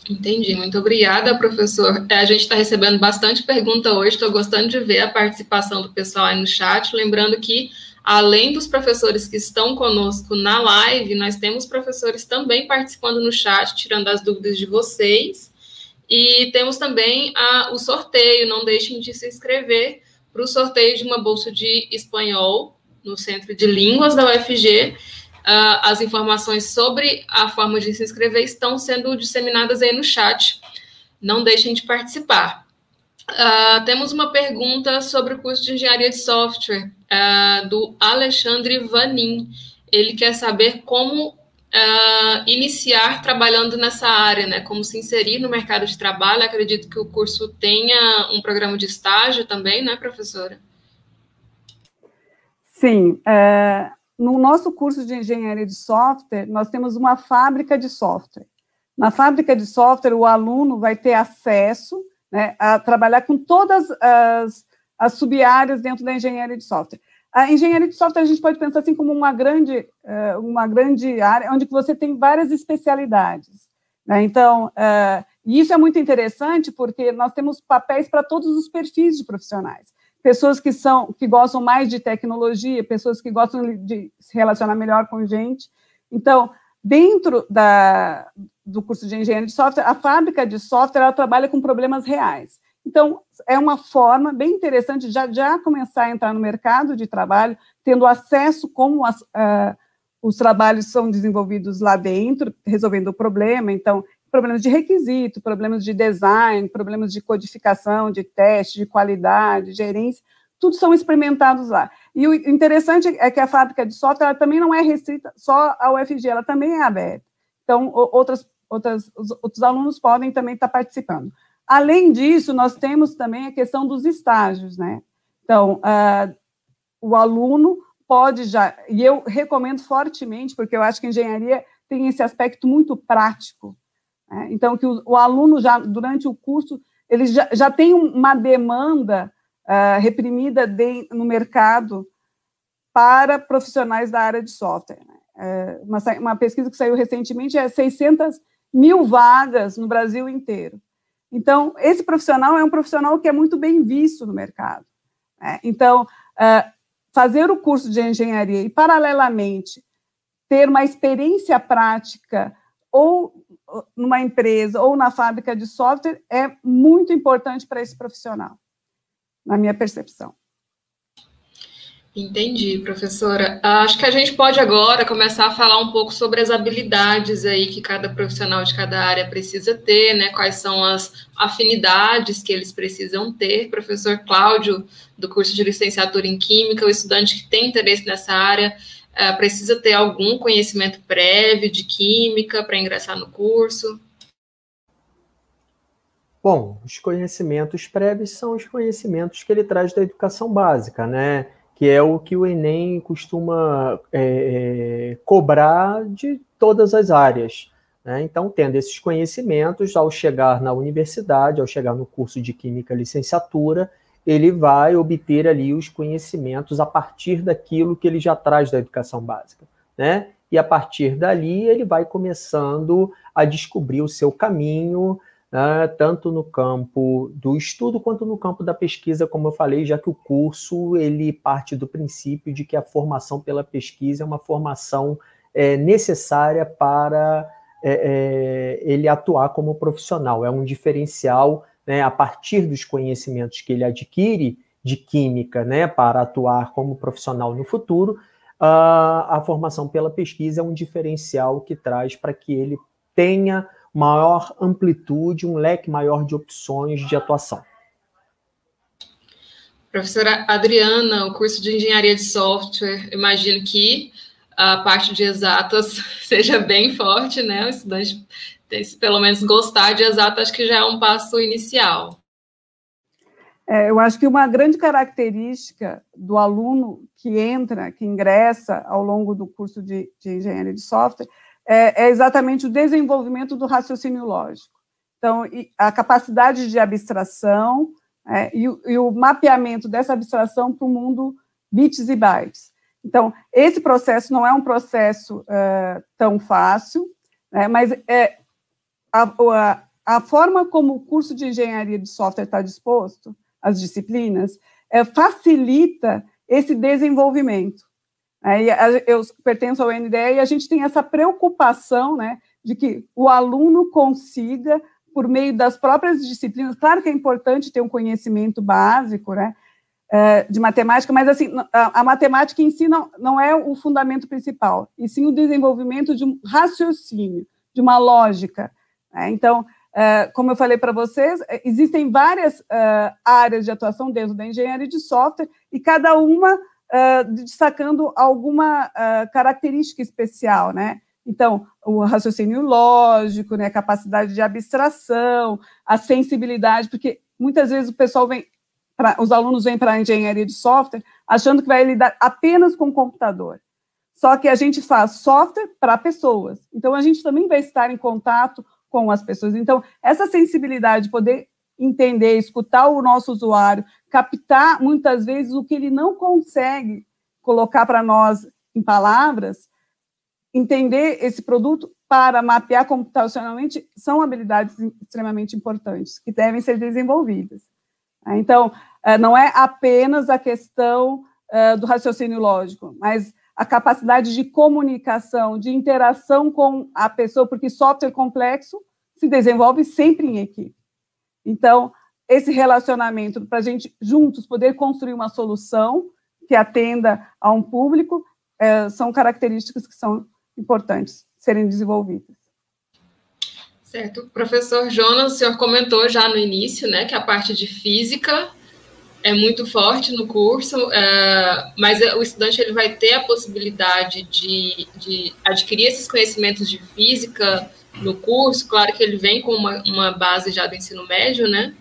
Entendi, muito obrigada, professor. É, a gente está recebendo bastante pergunta hoje, estou gostando de ver a participação do pessoal aí no chat. Lembrando que além dos professores que estão conosco na live, nós temos professores também participando no chat, tirando as dúvidas de vocês. E temos também a, o sorteio, não deixem de se inscrever para o sorteio de uma bolsa de espanhol no Centro de Línguas da UFG. Uh, ah, as informações sobre a forma de se inscrever estão sendo disseminadas aí no chat. Não deixem de participar. Uh, temos uma pergunta sobre o curso de engenharia de software uh, do Alexandre Vanin. Ele quer saber como uh, iniciar trabalhando nessa área, né? Como se inserir no mercado de trabalho. Acredito que o curso tenha um programa de estágio também, né, professora? Sim. É, no nosso curso de engenharia de software, nós temos uma fábrica de software. Na fábrica de software, o aluno vai ter acesso né, a trabalhar com todas as, as sub-áreas dentro da engenharia de software. A engenharia de software a gente pode pensar assim como uma grande, eh, uma grande área onde você tem várias especialidades. Né? Então, uh, isso é muito interessante porque nós temos papéis para todos os perfis de profissionais. Pessoas que são que gostam mais de tecnologia, pessoas que gostam de se relacionar melhor com gente. Então, dentro da, do curso de engenharia de software, a fábrica de software ela trabalha com problemas reais. Então, é uma forma bem interessante de já, começar a entrar no mercado de trabalho, tendo acesso como as, uh, os trabalhos são desenvolvidos lá dentro, resolvendo o problema. Então, problemas de requisito, problemas de design, problemas de codificação, de teste, de qualidade, gerência, tudo são experimentados lá. E o interessante é que a fábrica de software também não é restrita só ao UFG, ela também é aberta. Então, outras, outras, outros alunos podem também estar participando. Além disso, nós temos também a questão dos estágios, né? Então, uh, o aluno pode já, e eu recomendo fortemente, porque eu acho que a engenharia tem esse aspecto muito prático. Né? Então, que o, o, aluno já, durante o curso, ele já, já tem uma demanda uh, reprimida de, no mercado para profissionais da área de software. Né? É, uma, uma, pesquisa que saiu recentemente é 600 mil vagas no Brasil inteiro. Então, esse profissional é um profissional que é muito bem visto no mercado. Né? Então, uh, fazer o curso de engenharia e, paralelamente, ter uma experiência prática ou numa empresa ou na fábrica de software é muito importante para esse profissional na minha percepção. Entendi, professora. Acho que a gente pode agora começar a falar um pouco sobre as habilidades aí que cada profissional de cada área precisa ter, né? Quais são as afinidades que eles precisam ter. Professor Cláudio, do curso de licenciatura em Química, o estudante que tem interesse nessa área uh, precisa ter algum conhecimento prévio de Química para ingressar no curso? Bom, os conhecimentos prévios são os conhecimentos que ele traz da educação básica, né? Que é o que o Enem costuma é, é, cobrar de todas as áreas. Né? Então, tendo esses conhecimentos, ao chegar na universidade, ao chegar no curso de Química Licenciatura, ele vai obter ali os conhecimentos a partir daquilo que ele já traz da educação básica, né? E a partir dali ele vai começando a descobrir o seu caminho, né, tanto no campo do estudo quanto no campo da pesquisa, como eu falei, já que o curso ele parte do princípio de que a formação pela pesquisa é uma formação é, necessária para é, é, ele atuar como profissional, é um diferencial né, a partir dos conhecimentos que ele adquire de química né, para atuar como profissional no futuro. a a formação pela pesquisa é um diferencial que traz para que ele tenha maior amplitude, um leque maior de opções de atuação. Professora Adriana, o curso de engenharia de software, imagino que a parte de exatas seja bem forte, né? O estudante tem se pelo menos gostar de exatas, acho que já é um passo inicial. É, eu acho que uma grande característica do aluno que entra, que ingressa ao longo do curso de, de engenharia de software, é, é exatamente o desenvolvimento do raciocínio lógico. Então, a capacidade de abstração é, e, e, o, mapeamento dessa abstração para o mundo bits e bytes. Então, esse processo não é um processo é, tão fácil, né, mas é, a, a, a, forma como o curso de engenharia de software está disposto, as disciplinas, é, facilita esse desenvolvimento. Aí eu pertenço ao NDE e a gente tem essa preocupação, né, de que o aluno consiga, por meio das próprias disciplinas, claro que é importante ter um conhecimento básico, né, é, de matemática, mas assim, a, matemática em si não, não é o fundamento principal, e sim o desenvolvimento de um raciocínio, de uma lógica. Né? Então, é, como eu falei para vocês, existem várias é, áreas de atuação dentro da engenharia de software, e cada uma uh, destacando alguma uh, característica especial, né? Então, o raciocínio lógico, né, a capacidade de abstração, a sensibilidade, porque muitas vezes o pessoal vem, pra, os alunos vêm para a engenharia de software achando que vai lidar apenas com computador. Só que a gente faz software para pessoas. Então, a gente também vai estar em contato com as pessoas. Então, essa sensibilidade, poder entender, escutar o nosso usuário, captar muitas vezes o que ele não consegue colocar para nós em palavras, entender esse produto para mapear computacionalmente são habilidades extremamente importantes que devem ser desenvolvidas. Então, eh, não é apenas a questão eh, do raciocínio lógico, mas a capacidade de comunicação, de interação com a pessoa, porque software complexo se desenvolve sempre em equipe. Então, esse relacionamento para a gente juntos poder construir uma solução que atenda a um público é, são características que são importantes serem desenvolvidas. Certo. Professor Jonas, o senhor comentou já no início, né, que a parte de física é muito forte no curso, é, mas o estudante ele vai ter a possibilidade de, de adquirir esses conhecimentos de física no curso. Claro que ele vem com uma, uma base já do ensino médio, né?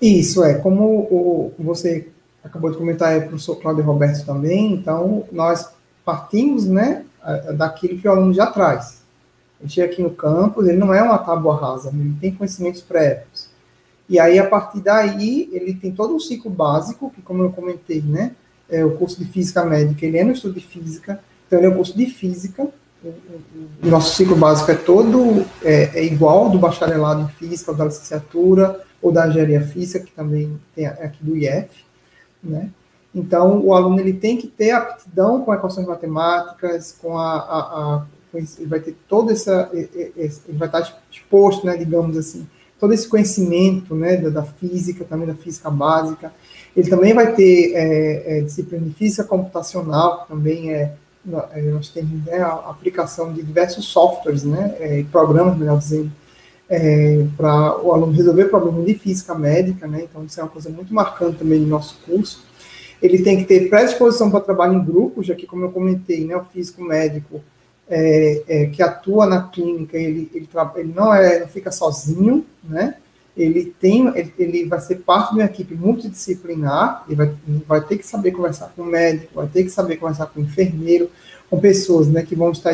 Isso, é. Como o, você acabou de comentar aí, professor Cláudio Roberto também, então nós partimos, né, daquilo que o aluno já traz. Ele chega aqui no campus, ele não é uma tábua rasa, ele tem conhecimentos prévios. E aí, a partir daí, ele tem todo um ciclo básico, que como eu comentei, né, é o curso de Física Médica, ele é no estudo de Física, então ele é um curso de Física, o nosso ciclo básico é todo é, é igual do bacharelado em Física, da licenciatura, ou da Engenharia Física, que também tem aqui do IF, né, então, o aluno ele tem que ter aptidão com equações matemáticas, com a, a, a ele vai ter todo essa, ele vai estar exposto, né, digamos assim, todo esse conhecimento, né, da, da física, também da física básica. Ele também vai ter é, é, disciplina de física computacional, que também é, é nós temos né, a aplicação de diversos softwares, né, é, programas, melhor dizendo, é, para o aluno resolver problemas de física médica, né, então isso é uma coisa muito marcante também no nosso curso ele tem que ter predisposição para trabalho em grupo, já que, como eu comentei, né, o físico médico é, é, que atua na clínica, ele, ele, ele não, é, não fica sozinho, né? Ele, tem, ele, vai ser parte de uma equipe multidisciplinar, ele vai, vai ter que saber conversar com o médico, vai ter que saber conversar com o enfermeiro, com pessoas né, que vão estar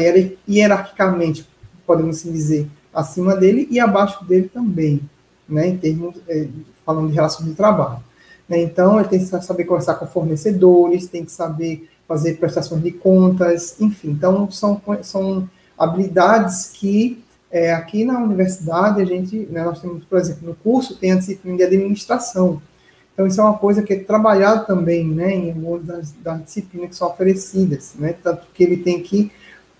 hierarquicamente, podemos assim dizer, acima dele e abaixo dele também, né, em termos, é, falando de relação de trabalho. Né? Então, ele tem que saber conversar com fornecedores, tem que saber fazer prestações de contas, enfim. Então, são, são habilidades que é, aqui na universidade a gente, né, nós temos, por exemplo, no curso tem a disciplina de administração. Então, isso é uma coisa que é trabalhado também né, em algumas das, das disciplinas que são oferecidas, né, tanto que ele tem que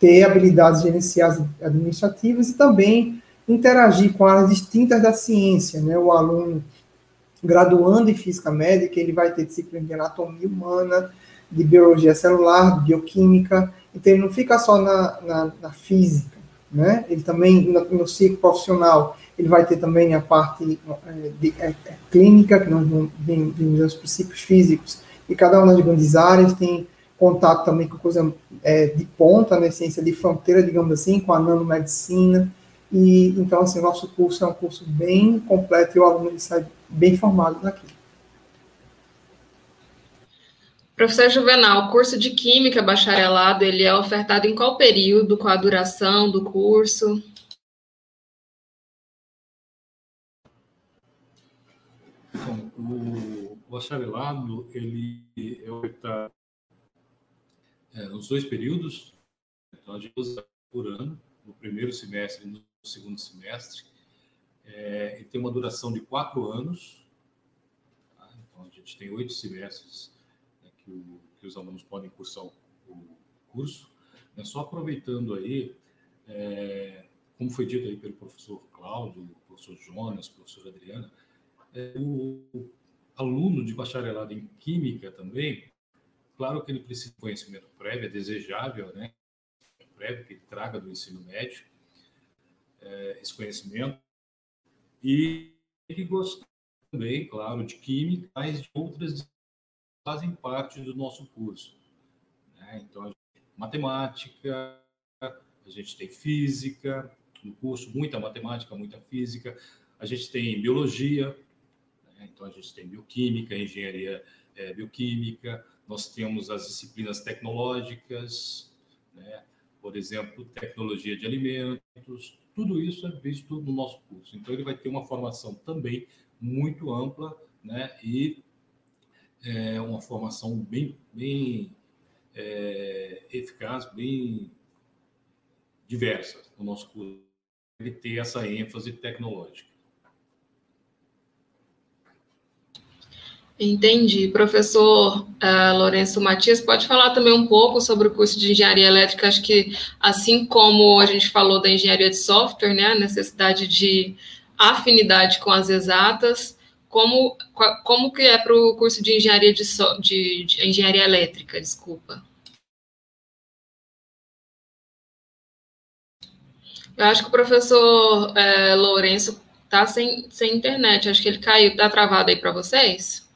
ter habilidades gerenciais administrativas e também interagir com áreas distintas da ciência. Né, o aluno graduando em física médica, ele vai ter disciplina de anatomia humana, de biologia celular, de bioquímica, então ele não fica só na, na, na física, né? Ele também, no, no, ciclo profissional, ele vai ter também a parte é, de, é, clínica, que nós vimos os princípios físicos, e cada uma das grandes áreas tem contato também com coisa é, de ponta, né, ciência de fronteira, digamos assim, com a nanomedicina, e então, assim, o nosso curso é um curso bem completo e o aluno sai bem formado daqui. Professor Juvenal, o curso de Química bacharelado, ele é ofertado em qual período, qual a duração do curso? Bom, o bacharelado, ele é ofertado é, nos dois períodos, então, de por ano, no primeiro semestre e no segundo semestre, é, tem uma duração de quatro anos. Tá? Então, a gente tem oito semestres né, que, o, que, os alunos podem cursar o, o curso. Né? Só aproveitando aí, é, como foi dito aí pelo professor Cláudio, professor Jonas, professor Adriana, é, o aluno de bacharelado em Química também, claro que ele precisa de conhecimento prévio, é desejável, né? Prévio que ele traga do ensino médio, é, esse conhecimento, e que gostar também, claro, de química, mas de outras fazem parte do nosso curso. Né? Então, matemática, a gente tem física, no curso, muita matemática, muita física, a gente tem biologia, né? então a gente tem bioquímica, engenharia é, bioquímica, nós temos as disciplinas tecnológicas, né? por exemplo, tecnologia de alimentos, tudo isso é visto no nosso curso. Então, ele vai ter uma formação também muito ampla, né? E é, uma formação bem, bem é, eficaz, bem diversa no nosso curso. Ele ter essa ênfase tecnológica. Entendi. Professor uh, Lourenço Matias, pode falar também um pouco sobre o curso de engenharia elétrica? Acho que, assim como a gente falou da engenharia de software, né, a necessidade de afinidade com as exatas, como, como que é para o curso de engenharia, de, so, de, de, engenharia elétrica? Desculpa. Eu acho que o professor uh, Lourenço tá sem, sem internet. Acho que ele caiu. Tá travado aí para vocês?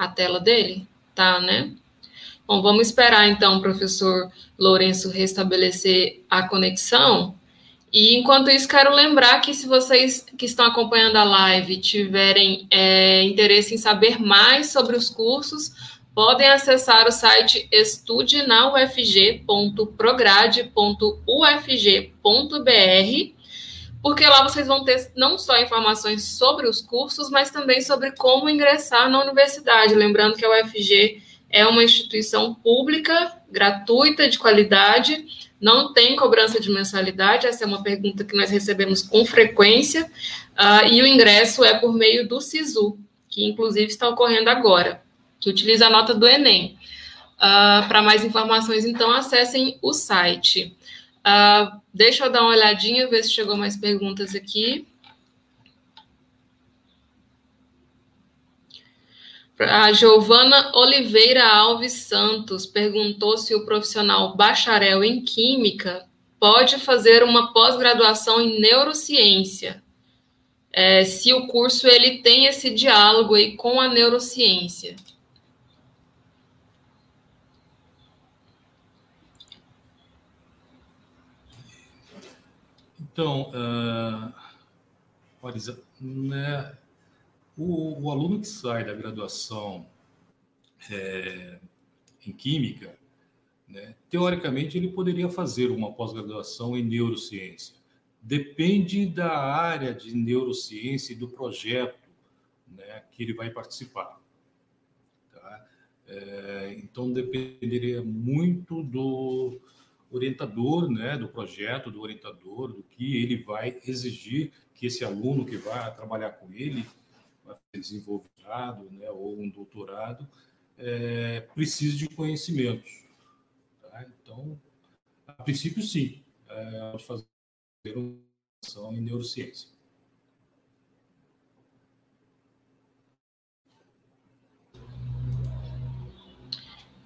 A tela dele? Tá, né? Bom, vamos esperar então o professor Lourenço restabelecer a conexão. E enquanto isso, quero lembrar que se vocês que estão acompanhando a live tiverem é, interesse em saber mais sobre os cursos, podem acessar o site estudenaufg.prograde.ufg.br, porque lá vocês vão ter não só informações sobre os cursos, mas também sobre como ingressar na universidade. Lembrando que a UFG é uma instituição pública, gratuita, de qualidade não tem cobrança de mensalidade, essa é uma pergunta que nós recebemos com frequência, uh, e o ingresso é por meio do SISU, que inclusive está ocorrendo agora, que utiliza a nota do Enem. Uh, Para mais informações, então, acessem o site. Uh, deixa eu dar uma olhadinha, ver se chegou mais perguntas aqui. A Giovana Oliveira Alves Santos perguntou se o profissional bacharel em Química pode fazer uma pós-graduação em Neurociência. É, se o curso ele tem esse diálogo aí com a neurociência. Então, uh, Marisa, né, o, o aluno que sai da graduação é, em Química, né, teoricamente, ele poderia fazer uma pós-graduação em Neurociência. Depende da área de neurociência e do projeto né, que ele vai participar. Tá? É, então, dependeria muito do orientador, né, do projeto, do orientador, do que ele vai exigir que esse aluno que vai trabalhar com ele desenvolvimento né, ou um doutorado, é, precisa de conhecimentos. Tá? Então, a princípio, sim, é, fazer uma em neurociência.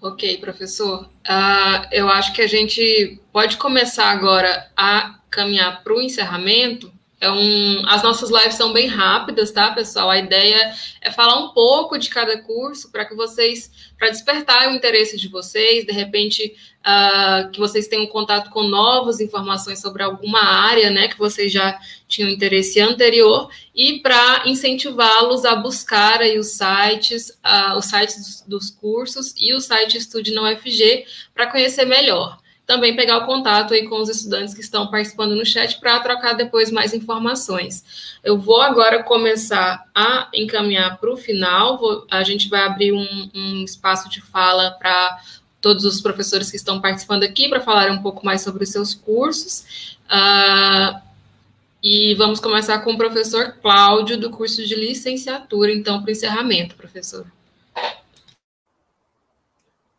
Ok, professor. Uh, eu acho que a gente pode começar agora a caminhar para o encerramento. É as nossas lives são bem rápidas, tá, pessoal? A ideia é falar um pouco de cada curso para que vocês, para despertar o interesse de vocês, de repente uh, que vocês tenham contato com novas informações sobre alguma área, né, que vocês já tinham interesse anterior, e para incentivá-los a buscar aí os sites, uh, os sites dos, dos cursos e o site Estude na UFG para conhecer melhor também pegar o contato aí com os estudantes que estão participando no chat para trocar depois mais informações. Eu vou agora começar a encaminhar para o final, vou, a gente vai abrir um, um espaço de fala para todos os professores que estão participando aqui para falar um pouco mais sobre os seus cursos. Uh, e vamos começar com o professor Cláudio, do curso de licenciatura, então, para o encerramento, professor.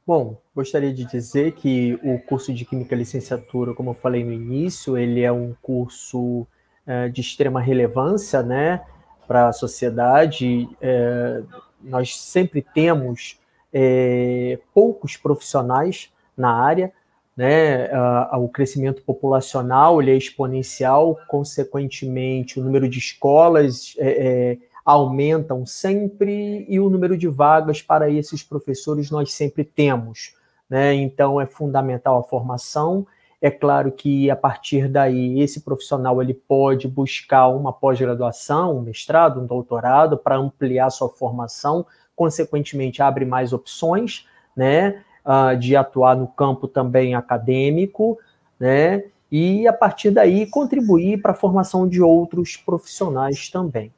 Bom, gostaria de dizer que o curso de Química Licenciatura, como eu falei no início, ele é um curso é, de extrema relevância né, para a sociedade. É, nós sempre temos é, poucos profissionais na área, né, o crescimento populacional ele é exponencial, consequentemente, o número de escolas aumentam sempre e o número de vagas para esses professores nós sempre temos. Né? Então é fundamental a formação. É claro que a partir daí esse profissional ele pode buscar uma pós-graduação, um mestrado, um doutorado para ampliar sua formação, consequentemente abre mais opções, né, uh, de atuar no campo também acadêmico, né, e a partir daí contribuir para a formação de outros profissionais também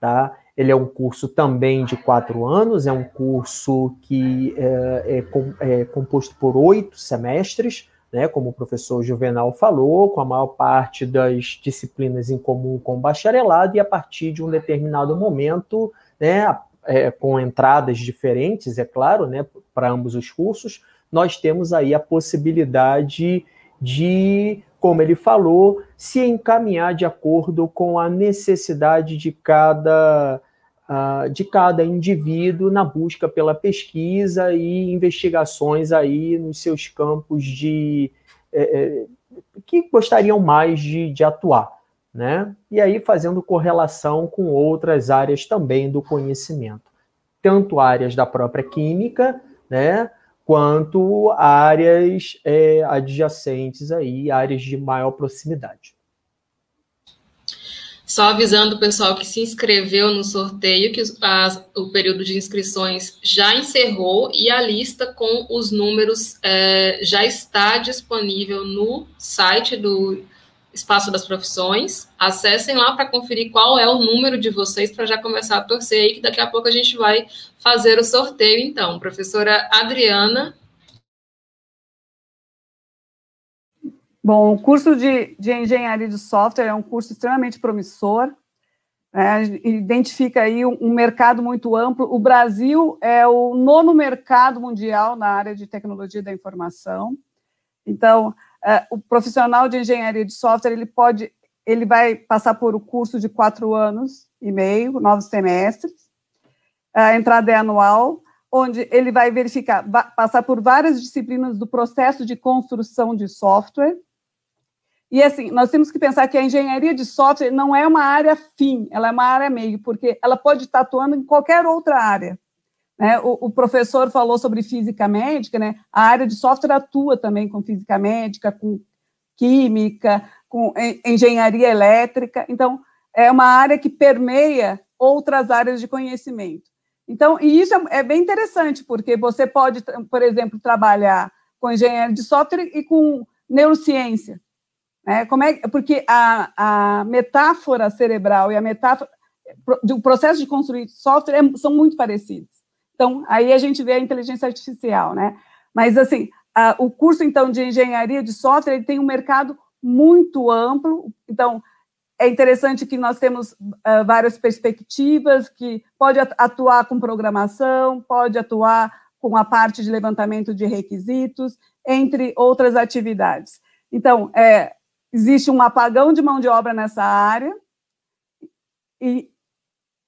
tá? Ele é um curso também de quatro anos, é um curso que é, é, é composto por oito semestres, né, como o professor Juvenal falou, com a maior parte das disciplinas em comum com o bacharelado, e a partir de um determinado momento, né, é, com entradas diferentes, é claro, né, para ambos os cursos, nós temos aí a possibilidade de como ele falou, se encaminhar de acordo com a necessidade de cada, uh, de cada indivíduo na busca pela pesquisa e investigações aí nos seus campos de é, que gostariam mais de, de atuar. né? E aí fazendo correlação com outras áreas também do conhecimento, tanto áreas da própria química, né? Quanto áreas é, adjacentes aí, áreas de maior proximidade. Só avisando o pessoal que se inscreveu no sorteio que as, o período de inscrições já encerrou e a lista com os números é, já está disponível no site do Espaço das Profissões. Acessem lá para conferir qual é o número de vocês para já começar a torcer aí, que daqui a pouco a gente vai fazer o sorteio, então. Professora Adriana, Bom, o curso de, de engenharia de software é um curso extremamente promissor, né? identifica aí um, um, mercado muito amplo. O Brasil é o nono mercado mundial na área de tecnologia da informação. Então, é, o profissional de engenharia de software ele pode, ele vai passar por o um curso de quatro anos e meio, nove semestres. A entrada é anual, onde ele vai verificar, passar por várias disciplinas do processo de construção de software e assim, nós temos que pensar que a engenharia de software não é uma área fim, ela é uma área meio, porque ela pode estar atuando em qualquer outra área. Né? O, o, professor falou sobre física médica, né? a área de software atua também com física médica, com química, com engenharia elétrica. Então, é uma área que permeia outras áreas de conhecimento. Então, e isso é, é bem interessante, porque você pode, por exemplo, trabalhar com engenharia de software e com neurociência. Né? Como é, porque a, a metáfora cerebral e a metáfora do processo de construir software é, são muito parecidos. Então, aí a gente vê a inteligência artificial, né? Mas, assim, a, o curso, então, de engenharia de software, ele tem um mercado muito amplo, então, é interessante que nós temos uh, várias perspectivas, que pode atuar com programação, pode atuar com a parte de levantamento de requisitos, entre outras atividades. Então, é, existe um apagão de mão de obra nessa área e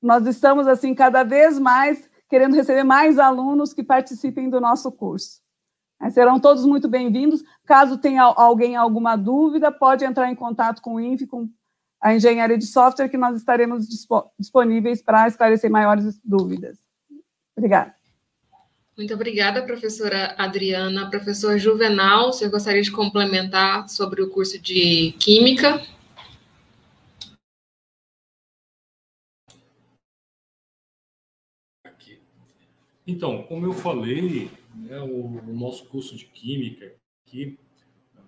nós estamos assim cada vez mais querendo receber mais alunos que participem do nosso curso. Serão todos muito bem-vindos. Caso tenha alguém alguma dúvida, pode entrar em contato com o INF, com a engenharia de software, que nós estaremos disponíveis para esclarecer maiores dúvidas. Obrigada. Muito obrigada, professora Adriana. Professor Juvenal, você gostaria de complementar sobre o curso de Química? Aqui. Então, como eu falei, né, o, o, nosso curso de Química aqui na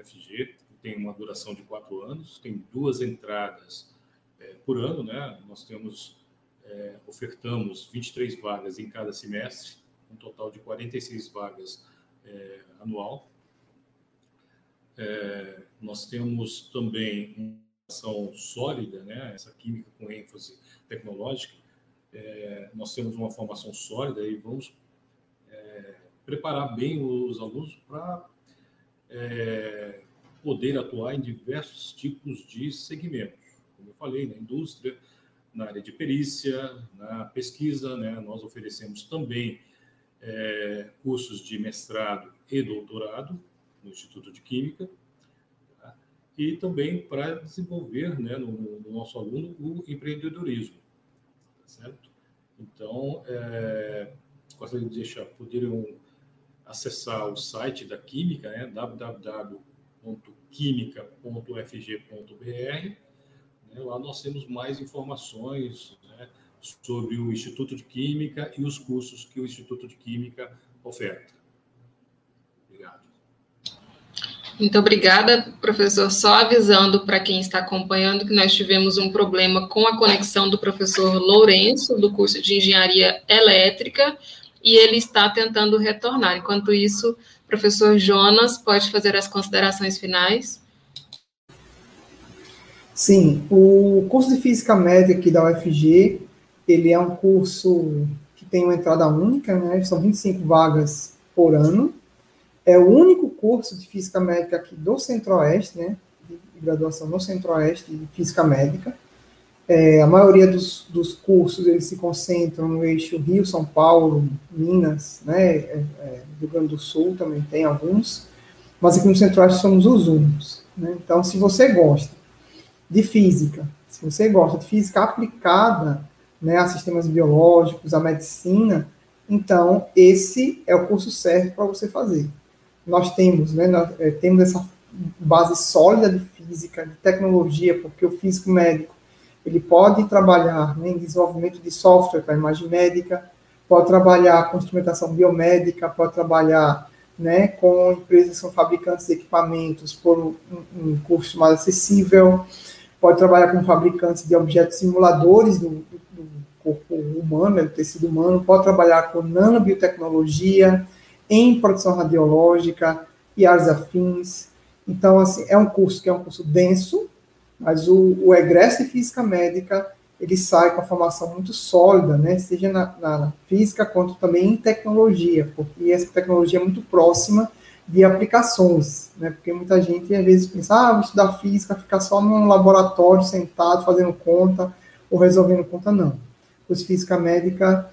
UFG tem uma duração de quatro anos, tem duas entradas é, por ano, né? Nós temos, é, ofertamos 23 vagas em cada semestre, um total de 46 vagas é, anual. É, nós temos também uma ação sólida, né, essa química com ênfase tecnológica. É, nós temos uma formação sólida e vamos é, preparar bem os alunos para é, poder atuar em diversos tipos de segmentos. Como eu falei, na indústria, na área de perícia, na pesquisa, né, nós oferecemos também é, cursos de mestrado e doutorado no Instituto de Química, tá? e também para desenvolver né, no, no, nosso aluno o empreendedorismo. Tá certo? Então, é, gostaria de deixar, poderiam acessar o site da Química, né, www.química.fg.br. Né, lá nós temos mais informações sobre o Instituto de Química e os cursos que o Instituto de Química oferta. Obrigado. Muito obrigada, professor. Só avisando para quem está acompanhando que nós tivemos um problema com a conexão do professor Lourenço, do curso de Engenharia Elétrica, e ele está tentando retornar. Enquanto isso, professor Jonas pode fazer as considerações finais. Sim, o curso de Física Média aqui da UFG ele é um curso que tem uma entrada única, né? São 25 vagas por ano. É o único curso de física médica aqui do Centro-Oeste, né? De graduação no Centro-Oeste de física médica. É, a maioria dos, dos cursos eles se concentram no eixo Rio, São Paulo, Minas, né? É, é, Rio Grande do Sul também tem alguns, mas aqui no Centro-Oeste somos os únicos. Né? Então, se você gosta de física, se você gosta de física aplicada né, a sistemas biológicos, a medicina, então esse é o curso certo para você fazer. Nós temos, né, nós, é, temos essa base sólida de física, de tecnologia, porque o físico médico ele pode trabalhar né, em desenvolvimento de software para imagem médica, pode trabalhar com instrumentação biomédica, pode trabalhar né, com empresas que são fabricantes de equipamentos por um, um curso mais acessível, pode trabalhar com fabricantes de objetos simuladores do, do corpo humano, né, do tecido humano, pode trabalhar com nanobiotecnologia, em produção radiológica e áreas afins. Então, assim, é um curso que é um curso denso, mas o, o egresso de física médica ele sai com a formação muito sólida, né, seja na, na, física quanto também em tecnologia, porque essa tecnologia é muito próxima de aplicações, né, porque muita gente às vezes pensa, ah, vou estudar física, ficar só num laboratório sentado fazendo conta ou resolvendo conta, não. Curso Física Médica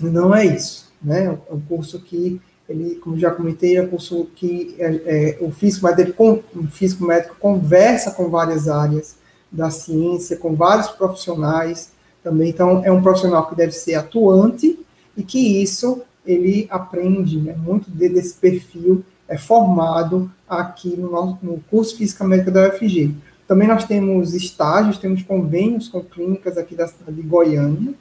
não é isso, né, é um curso que ele, como já comentei, é um curso que é, é, o físico médico, o físico médico conversa com várias áreas, da ciência, com vários profissionais também. Então, é um profissional que deve ser atuante e que isso ele aprende né, muito desse perfil é formado aqui no, nosso, no curso Física Médica da UFG. Também nós temos estágios, temos convênios com clínicas aqui da cidade de Goiânia,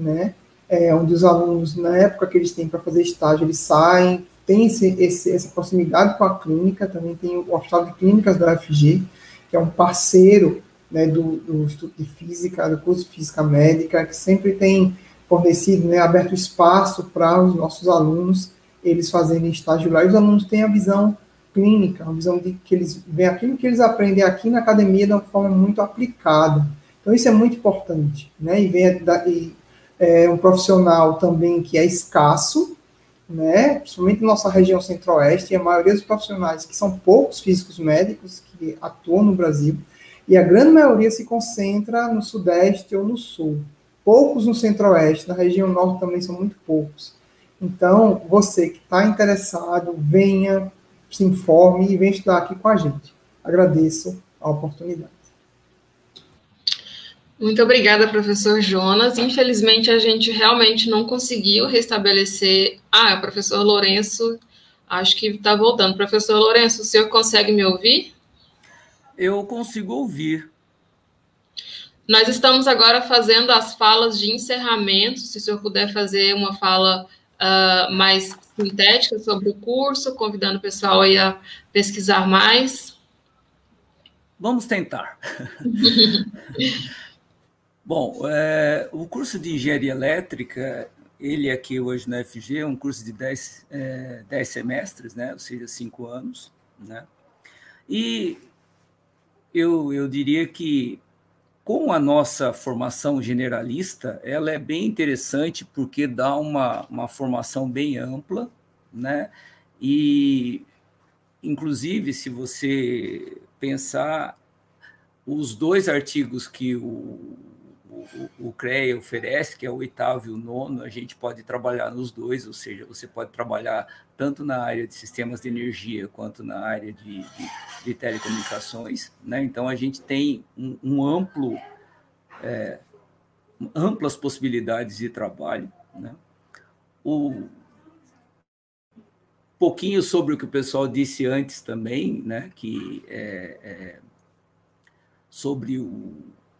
né, é, onde os alunos, na época que eles têm para fazer estágio, eles saem, tem esse, esse, essa proximidade com a clínica, também tem o Hospital de Clínicas da UFG, que é um parceiro né, do, do Instituto de Física, do curso de Física Médica, que sempre tem fornecido, né, aberto espaço para os nossos alunos, eles fazerem estágio lá, e os alunos têm a visão clínica, a visão de que eles veem aquilo que eles aprendem aqui na academia de uma forma muito aplicada. Então, isso é muito importante, né, e vem da, e, é, um profissional também que é escasso, né, principalmente na nossa região centro-oeste, e a maioria dos profissionais, que são poucos físicos médicos que atuam no Brasil, e a grande maioria se concentra no sudeste ou no sul. Poucos no centro-oeste, na região norte também são muito poucos. Então, você que está interessado, venha, se informe e venha estudar aqui com a gente. Agradeço a oportunidade. Muito obrigada, professor Jonas. Infelizmente, a gente realmente não conseguiu restabelecer. Ah, o professor Lourenço, acho que está voltando. Professor Lourenço, o senhor consegue me ouvir? eu consigo ouvir. Nós estamos agora fazendo as falas de encerramento. Se o senhor puder fazer uma fala uh, mais sintética sobre o curso, convidando o pessoal aí a pesquisar mais. Vamos tentar. Bom, é, o curso de engenharia elétrica, ele aqui hoje na FG é um curso de 10 é, dez semestres, né? ou seja, cinco anos. Né? E eu, eu diria que com a nossa formação generalista, ela é bem interessante porque dá uma, uma formação bem ampla, né? E, inclusive, se você pensar, os dois artigos que o, o, CREA oferece, que é o oitavo e o nono, a gente pode trabalhar nos dois, ou seja, você pode trabalhar tanto na área de sistemas de energia quanto na área de, de, de telecomunicações. Né? Então, a gente tem um, um amplo, é, amplas possibilidades de trabalho. Né? O, pouquinho sobre o que o pessoal disse antes também, né? que é, é sobre o,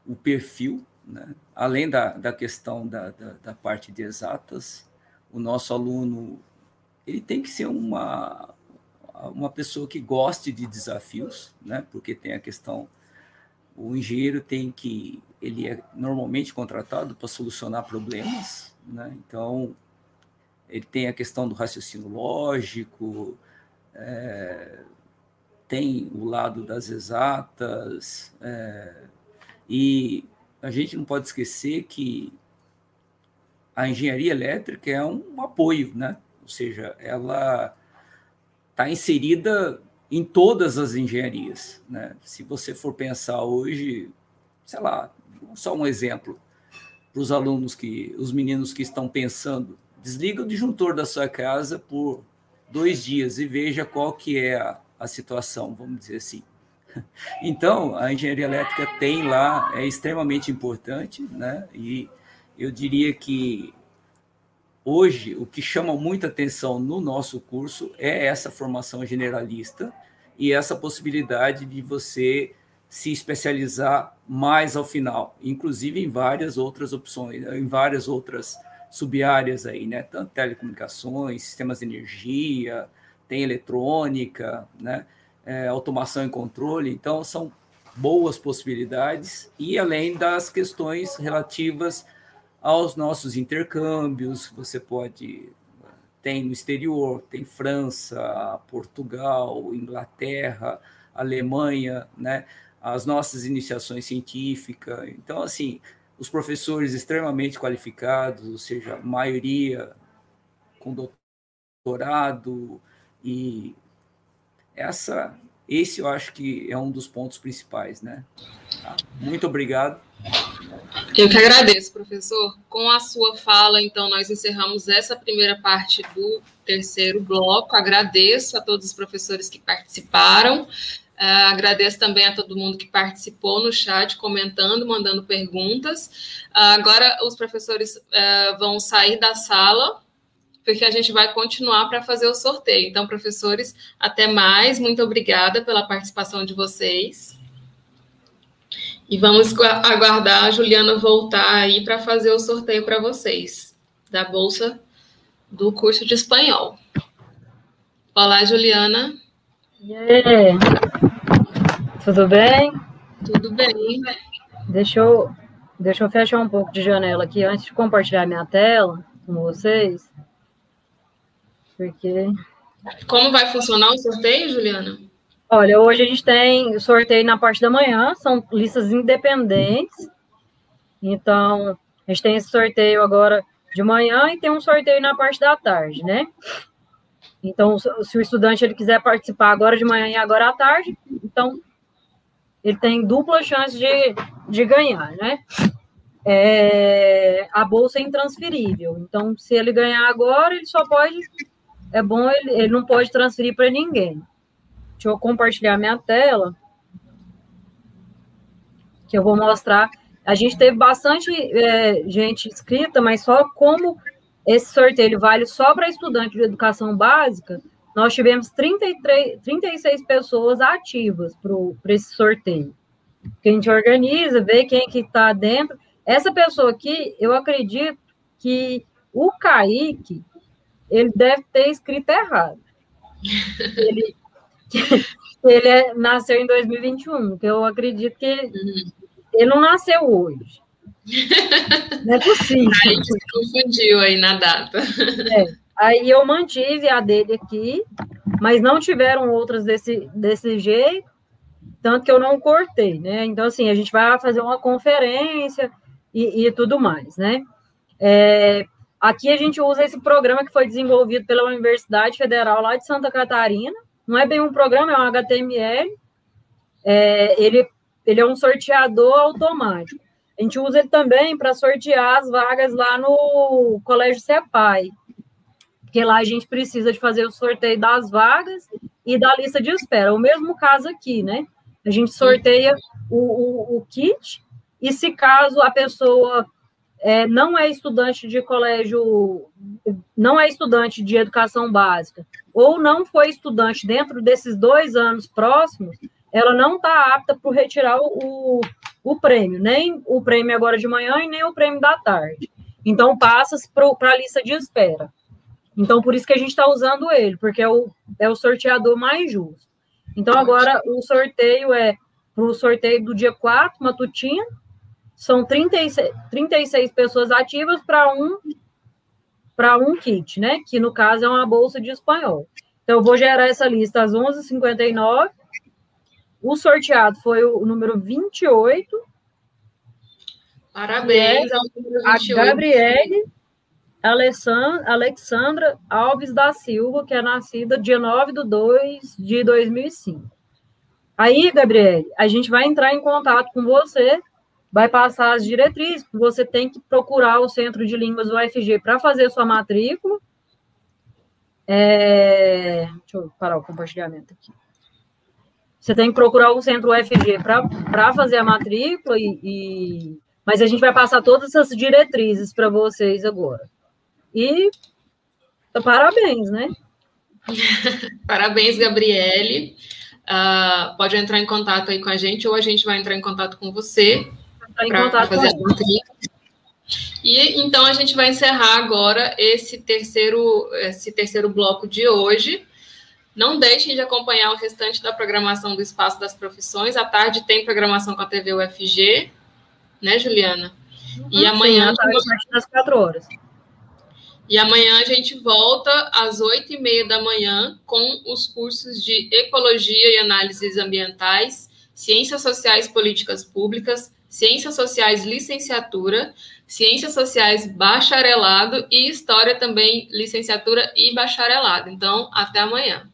o perfil né? Além da, da questão da, da, da, parte de exatas, o nosso aluno ele tem que ser uma, uma pessoa que goste de desafios, né? porque tem a questão, o engenheiro tem que, ele é normalmente contratado para solucionar problemas, né? então ele tem a questão do raciocínio lógico, é, tem o lado das exatas, é, e a gente não pode esquecer que a engenharia elétrica é um apoio, né? Ou seja, ela está inserida em todas as engenharias, né? Se você for pensar hoje, sei lá, só um exemplo para os alunos que, os meninos que estão pensando, desliga o disjuntor da sua casa por dois dias e veja qual que é a, a situação, vamos dizer assim. Então, a engenharia elétrica tem lá, é extremamente importante, né? E eu diria que hoje o que chama muita atenção no nosso curso é essa formação generalista e essa possibilidade de você se especializar mais ao final, inclusive em várias outras opções, em várias outras sub-áreas aí, né? Tanto telecomunicações, sistemas de energia, tem eletrônica, né? É, automação e controle. Então, são boas possibilidades, e além das questões relativas aos nossos intercâmbios, você pode tem no exterior, tem França, Portugal, Inglaterra, Alemanha, né? As nossas iniciações científicas. Então, assim, os professores extremamente qualificados, ou seja, a maioria com doutorado e essa esse eu acho que é um dos pontos principais, né? Tá? Muito obrigado. Eu que agradeço, professor. Com a sua fala, então, nós encerramos essa primeira parte do terceiro bloco. Agradeço a todos os professores que participaram. Uh, agradeço também a todo mundo que participou no chat, comentando, mandando perguntas. Uh, agora, os professores uh, vão sair da sala, porque a gente vai continuar para fazer o sorteio. Então, professores, até mais. Muito obrigada pela participação de vocês. E vamos aguardar a Juliana voltar aí para fazer o sorteio para vocês da bolsa do curso de espanhol. Olá, Juliana. Tudo bem? Tudo bem. Deixa eu, deixa eu fechar um pouco de janela aqui antes de compartilhar minha tela com vocês. Porque. Como vai funcionar o sorteio, Juliana? Olha, hoje a gente tem sorteio na parte da manhã, são listas independentes. Então, a gente tem esse sorteio agora de manhã e tem um sorteio na parte da tarde, né? Então, se o estudante ele quiser participar agora de manhã e agora à tarde, então ele tem dupla chance de, de ganhar, né? É, a bolsa é intransferível. Então, se ele ganhar agora, ele só pode. É bom, ele, ele não pode transferir para ninguém. Deixa eu compartilhar minha tela. Que eu vou mostrar. A gente teve bastante é, gente inscrita, mas só como esse sorteio vale só para estudante de educação básica, nós tivemos 33, 36 pessoas ativas para esse sorteio. Que a gente organiza, vê quem que está dentro. Essa pessoa aqui, eu acredito que o Kaique, ele deve ter escrito errado. Ele, ele é, nasceu em 2021, que eu acredito que ele não nasceu hoje. Não é possível. Aí se confundiu aí na data. É. Aí eu mantive a dele aqui, mas não tiveram outras desse, desse jeito, tanto que eu não cortei, né? Então, assim, a gente vai fazer uma conferência e, e tudo mais, né? É, aqui a gente usa esse programa que foi desenvolvido pela Universidade Federal lá de Santa Catarina. Não é bem um programa, é um HTML. É, ele, ele é um sorteador automático. A gente usa ele também para sortear as vagas lá no Colégio CEPAI porque lá a gente precisa de fazer o sorteio das vagas e da lista de espera. O mesmo caso aqui, né? A gente sorteia o, o, o kit, e se caso a pessoa é, não é estudante de colégio, não é estudante de educação básica, ou não foi estudante dentro desses dois anos próximos, ela não está apta para retirar o, o prêmio, nem o prêmio agora de manhã e nem o prêmio da tarde. Então, passa-se para a lista de espera. Então, por isso que a gente está usando ele, porque é o, é o sorteador mais justo. Então, agora o sorteio é para o sorteio do dia 4, matutino, são 36, 36 pessoas ativas para um para um kit, né? Que no caso é uma bolsa de espanhol. Então, eu vou gerar essa lista às 11h59. O sorteado foi o número 28. Parabéns é ao número 28. A Gabriele Alexandra Alves da Silva, que é nascida dia 9 de 2 de 2005. Aí, Gabriele, a gente vai entrar em contato com você, vai passar as diretrizes, você tem que procurar o Centro de Línguas do UFG para fazer sua matrícula. É... Deixa eu parar o compartilhamento aqui. você tem que procurar o centro UFG para fazer a matrícula, e, e, mas a gente vai passar todas essas diretrizes para vocês agora. E parabéns, né? parabéns, Gabriele. Uh, pode entrar em contato aí com a gente, ou a gente vai entrar em contato com você para fazer. E então a gente vai encerrar agora esse terceiro, esse terceiro bloco de hoje. Não deixem de acompanhar o restante da programação do Espaço das Profissões. À tarde tem programação com a TV UFG, né, Juliana? E amanhã. Sim, às quatro horas. E amanhã a gente volta às oito e meia da manhã com os cursos de Ecologia e Análises Ambientais, Ciências Sociais e Políticas Públicas, Ciências Sociais Licenciatura, Ciências Sociais Bacharelado e História também Licenciatura e Bacharelado. Então, até amanhã.